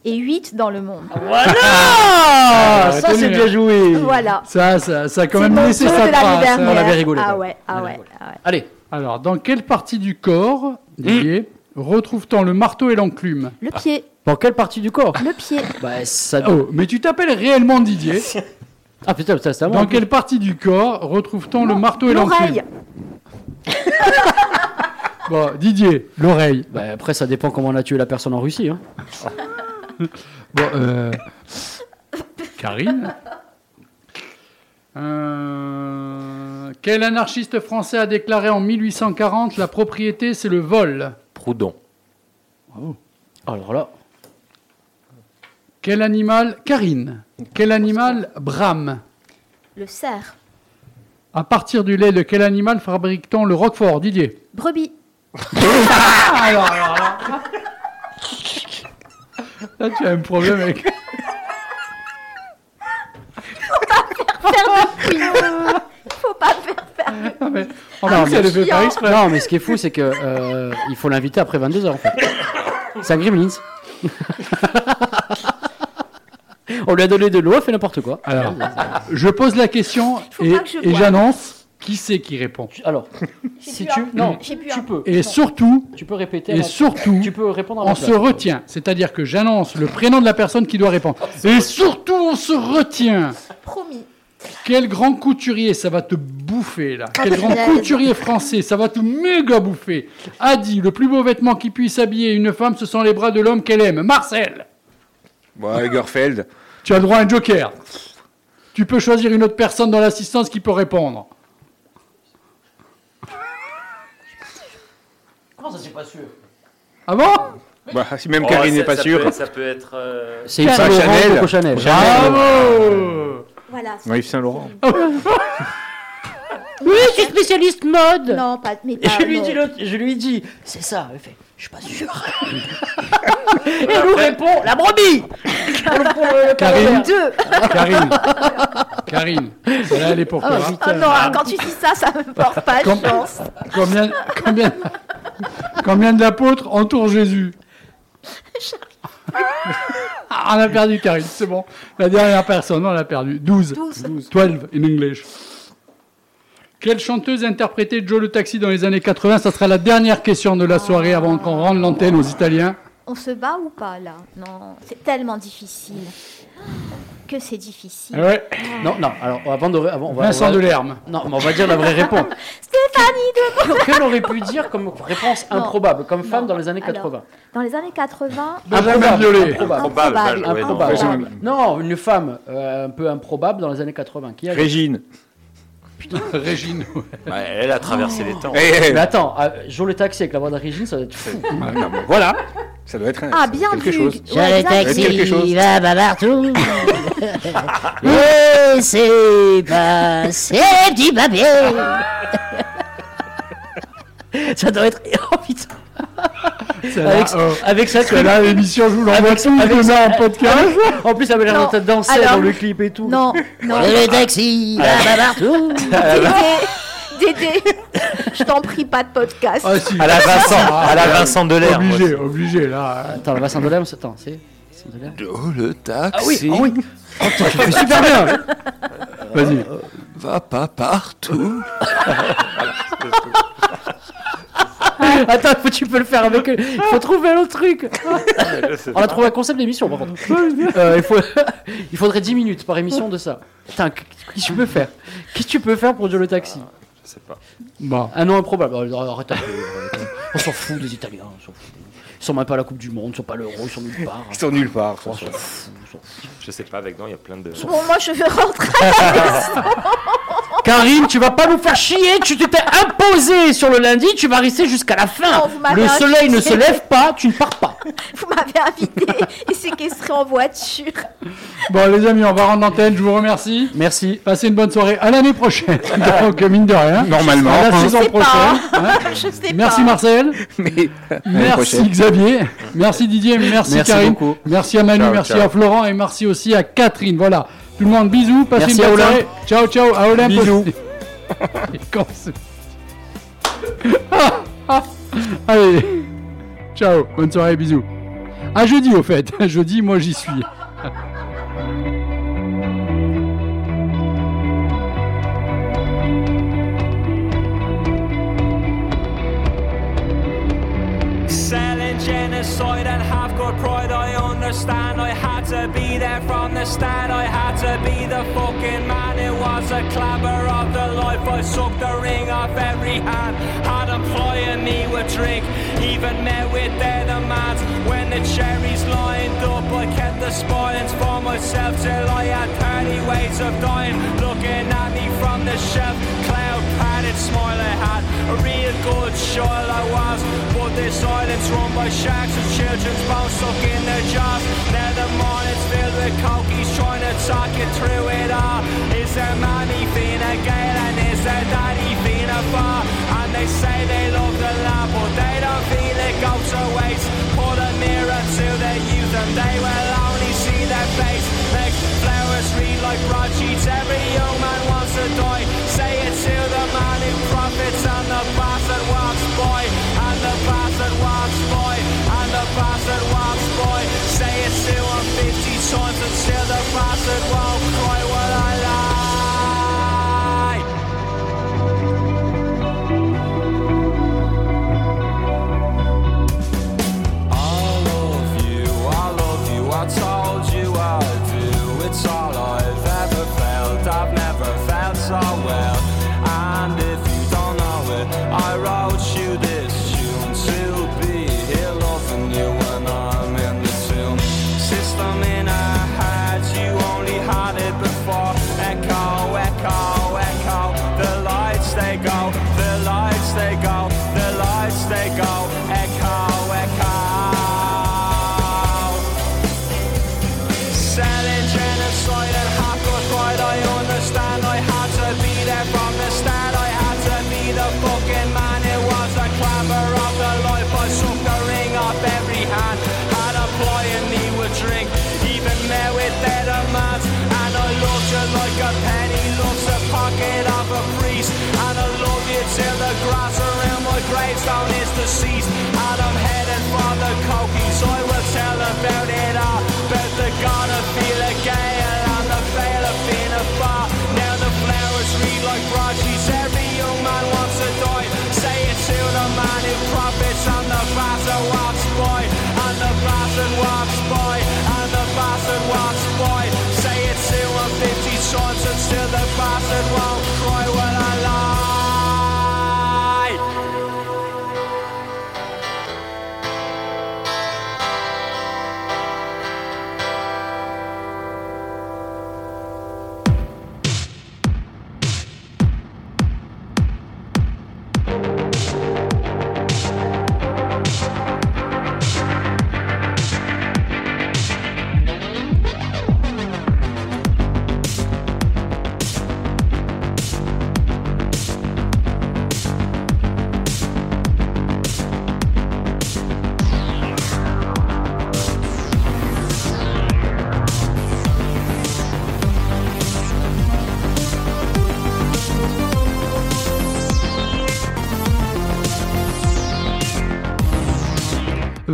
et huit dans le monde. Voilà Ah, Ça, c'est bien hein. joué. Voilà. Ça, ça, ça a quand même laissé sa trace. hein. dernière. On avait rigolé, Ah ouais, ah ouais, ah ouais. Allez. Alors, dans quelle partie du corps, Didier, retrouve-t-on le marteau et l'enclume? Le pied, Dans quelle partie du corps? Le pied, Bah, ça. Oh, mais tu t'appelles réellement Didier? Ah putain, ça, moi. Dans quelle partie du corps retrouve-t-on le marteau et l'enclume? l'oreille. Bon, Didier, l'oreille. Bah, après, ça dépend comment on a tué la personne en Russie. Hein. Bon, euh... Karine Euh, Quel anarchiste français a déclaré en 1840 la propriété, c'est le vol Proudhon. Alors là. Quel animal Karine. Quel animal brame Le cerf. À partir du lait de quel animal fabrique-t-on le roquefort Didier? Brebis. alors, alors, là. Là, tu as un problème avec. Faut pas faire faire. Ah, mais- En Non, plus, mais- elle le fait pas chiant. exprès. Non, mais ce qui est fou, c'est que euh, il faut l'inviter après 22h en fait. C'est un Gremlins. On lui a donné de l'eau, elle fait n'importe quoi. Alors, je pose la question Faut et, pas que je et boive. j'annonce qui c'est qui répond. Alors, si plus tu. un. Non, tu un. peux. Et surtout, Tu peux répéter. et surtout, Tu peux répondre à on place. se retient. C'est-à-dire que j'annonce le prénom de la personne qui doit répondre. Et surtout, on se retient. Promis. Quel grand couturier, ça va te bouffer là. Quel grand punaise. couturier français, ça va te méga bouffer. A dit, le plus beau vêtement qui puisse habiller une femme, ce sont les bras de l'homme qu'elle aime. Marcel, Bon, Egerfeld. tu as le droit à un joker. Tu peux choisir une autre personne dans l'assistance qui peut répondre. Comment ça, c'est pas sûr Ah bon? Bah, si même Oh, Karine n'est pas ça sûre. peut- ça peut être. euh, C'est Yves Pas Saint Laurent Chanel. ou Coco Chanel. Bravo Voilà. Ouais, Yves Saint-Laurent. Oui, je suis spécialiste mode. Non, pas. Mais pas, je lui non. dis l'autre- je lui dis, c'est ça. Elle fait, je suis pas sûr. Et elle nous répond, la brebis. Karine. Deux. Karine. Karine. Celle-là, elle est pour toi. Ah, hein. putain. Oh non, quand tu dis ça, ça me porte pas Com- chance. Combien, combien, combien d'apôtres entourent Jésus Ah, On a perdu Karine, c'est bon. La dernière personne, on l'a perdu. 12. 12. 12 in English. Quelle chanteuse interprétait Joe le Taxi dans les années 80 Ça sera la dernière question de la soirée avant qu'on rende l'antenne aux Italiens. On se bat ou pas là? Non, c'est tellement difficile. Que c'est difficile. Ah ouais. Non, non, alors avant de. Avant, on va, Vincent on va- Delerme. Non, mais on va dire la vraie réponse. Stéphanie de Que- Quelle aurait pu dire comme réponse Non. improbable, comme femme Non. dans les années Alors, 80 Dans les années 80, Benjamin Biolay. Improbable. Improbable, Improbable. Improbable. Non, une femme euh, un peu improbable dans les années 80. Qui a Régine. Régine. Ouais, elle a traversé les temps. Eh, eh, Mais attends, euh, Joe le taxi avec la voix d'origine, ça doit être fou. ah, non, voilà. Ça doit être un, Ah, bien quelque vu. chose. Ouais, bien vu. quelque chose. va pas partout. Laissez passer petits papiers. Ça doit être. Oh putain Avec, oh, avec ça, tu celle-là, l'émission, je vous l'envoie Avec- tous avec en podcast. En plus, avec la Non, de danser alors- dans le clip et tout. Non, non. Le taxi va pas partout. Dédé, Dédé, je t'en prie, pas de podcast. Ah, si. À la Vincent, à la Vincent Delair. moi, Obligé, obligé, là. Attends, Vincent Delerme, c'est- attends, c'est. Vincent Delerme Oh, le taxi Ah oui, ah oui. Oh, tu fais super bien. Vas-y. va pas partout. Attends, faut- tu peux le faire avec. Il faut trouver un autre truc. On a trouvé un concept d'émission, par contre. Euh, il, faut... il faudrait 10 minutes par émission de ça. Putain, qu'est-ce que tu peux faire? Qu'est-ce que tu peux faire pour Joe le taxi? Je sais pas. Bon. Un nom improbable. Arrête peu, arrête. On s'en fout des Italiens. On s'en fout. Ils sont même pas à la Coupe du Monde, ils sont pas à l'Euro, ils sont nulle part. Ils sont nulle part. S'en fout. Je sais pas, avec non, il y a plein de. Bon, moi, je vais rentrer. Karine, tu vas pas nous faire chier, tu t'étais imposé sur le lundi, tu vas rester jusqu'à la fin. Non, vous m'avez le soleil ne se lève pas, tu ne pars pas. Vous m'avez invité et séquestré en voiture. Bon, les amis, on va rendre l'antenne. Je vous remercie. Merci. Passez une bonne soirée. À l'année prochaine. Donc, mine de rien. Normalement. À la hein. saison Je sais prochaine. pas. hein. Je sais Merci pas. Marcel. Mais Merci prochaine. Merci Didier. Merci, Merci Karine. beaucoup. Merci à Manu. Ciao, merci ciao. à Florent. Et merci aussi à Catherine. Voilà. Tout le monde, bisous. Passez Merci une à bonne soirée. Ciao, ciao. À Olympe. Bisous. Allez. Ciao. Bonne soirée. Bisous. À jeudi, au fait. Jeudi, moi, j'y suis. Genocide and half got pride, I understand. I had to be there from the start. I had to be the fucking man It was a clapper of the life. I sucked the ring off every hand. Had them flying me with drink, even met with their demands. When the cherries lined up, I kept the spoilings for myself till I had 30 ways of dying. Looking at me from the shelf, smile I had. A real good child I was, but this island's run by shacks and children's bones stuck in their jaws. Now the morning's filled with cokies trying to talk you through it all. Is there mommy Fina Gale and is there daddy Fina Bar? And they say they love the land, but they don't feel it goes to waste. Put a mirror to their youth and they will only see their face. Make flowers read like broadsheets, every young man wants to die. Say it to the man who profits and the bastard walks by. And the bastard walks by. And the bastard walks Still I'm 50 times and still the bastard won't cry I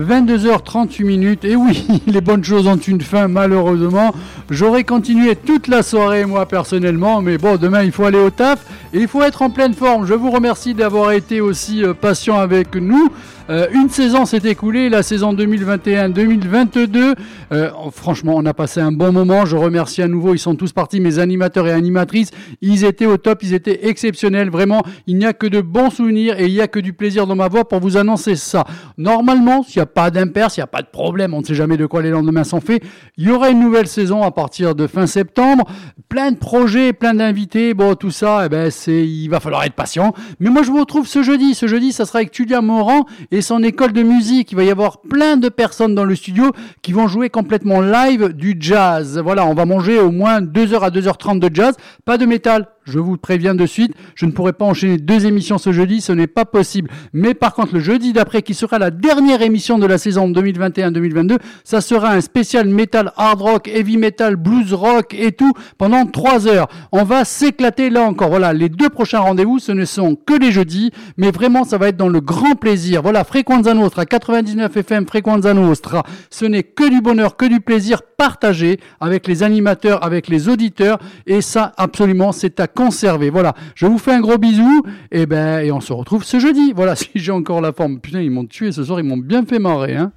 22h38 minutes. Et oui, les bonnes choses ont une fin, malheureusement. J'aurais continué toute la soirée, moi, personnellement. Mais bon, demain, il faut aller au taf. Il faut être en pleine forme. Je vous remercie d'avoir été aussi euh, patient avec nous. Euh, une saison s'est écoulée, la saison 2021-2022. Euh, franchement, on a passé un bon moment. Je remercie à nouveau, ils sont tous partis, mes animateurs et animatrices. Ils étaient au top, ils étaient exceptionnels. Vraiment, il n'y a que de bons souvenirs et il n'y a que du plaisir dans ma voix pour vous annoncer ça. Normalement, s'il n'y a pas d'impair, s'il n'y a pas de problème, on ne sait jamais de quoi les lendemains sont faits, il y aura une nouvelle saison à partir de fin septembre. Plein de projets, plein d'invités. Bon, tout ça, eh ben, il va falloir être patient. Mais moi, je vous retrouve ce jeudi. Ce jeudi, ça sera avec Julia Morand et son école de musique. Il va y avoir plein de personnes dans le studio qui vont jouer complètement live du jazz. Voilà, on va manger au moins 2h à 2h30 de jazz. Pas de métal, je vous préviens de suite, je ne pourrai pas enchaîner deux émissions ce jeudi, ce n'est pas possible. Mais par contre, le jeudi d'après, qui sera la dernière émission de la saison 2021-2022, ça sera un spécial metal, hard rock, heavy metal, blues rock et tout pendant trois heures. On va s'éclater là encore. Voilà, les deux prochains rendez-vous, ce ne sont que les jeudis, mais vraiment, ça va être dans le grand plaisir. Voilà, Frequenza Nostra, 99 FM, Frequenza Nostra. Ce n'est que du bonheur, que du plaisir partagé avec les animateurs, avec les auditeurs, et ça, absolument, c'est à conserver. Voilà, je vous fais un gros bisou, et ben, et on se retrouve ce jeudi. Voilà, si j'ai encore la forme. Putain, ils m'ont tué ce soir, ils m'ont bien fait marrer, hein.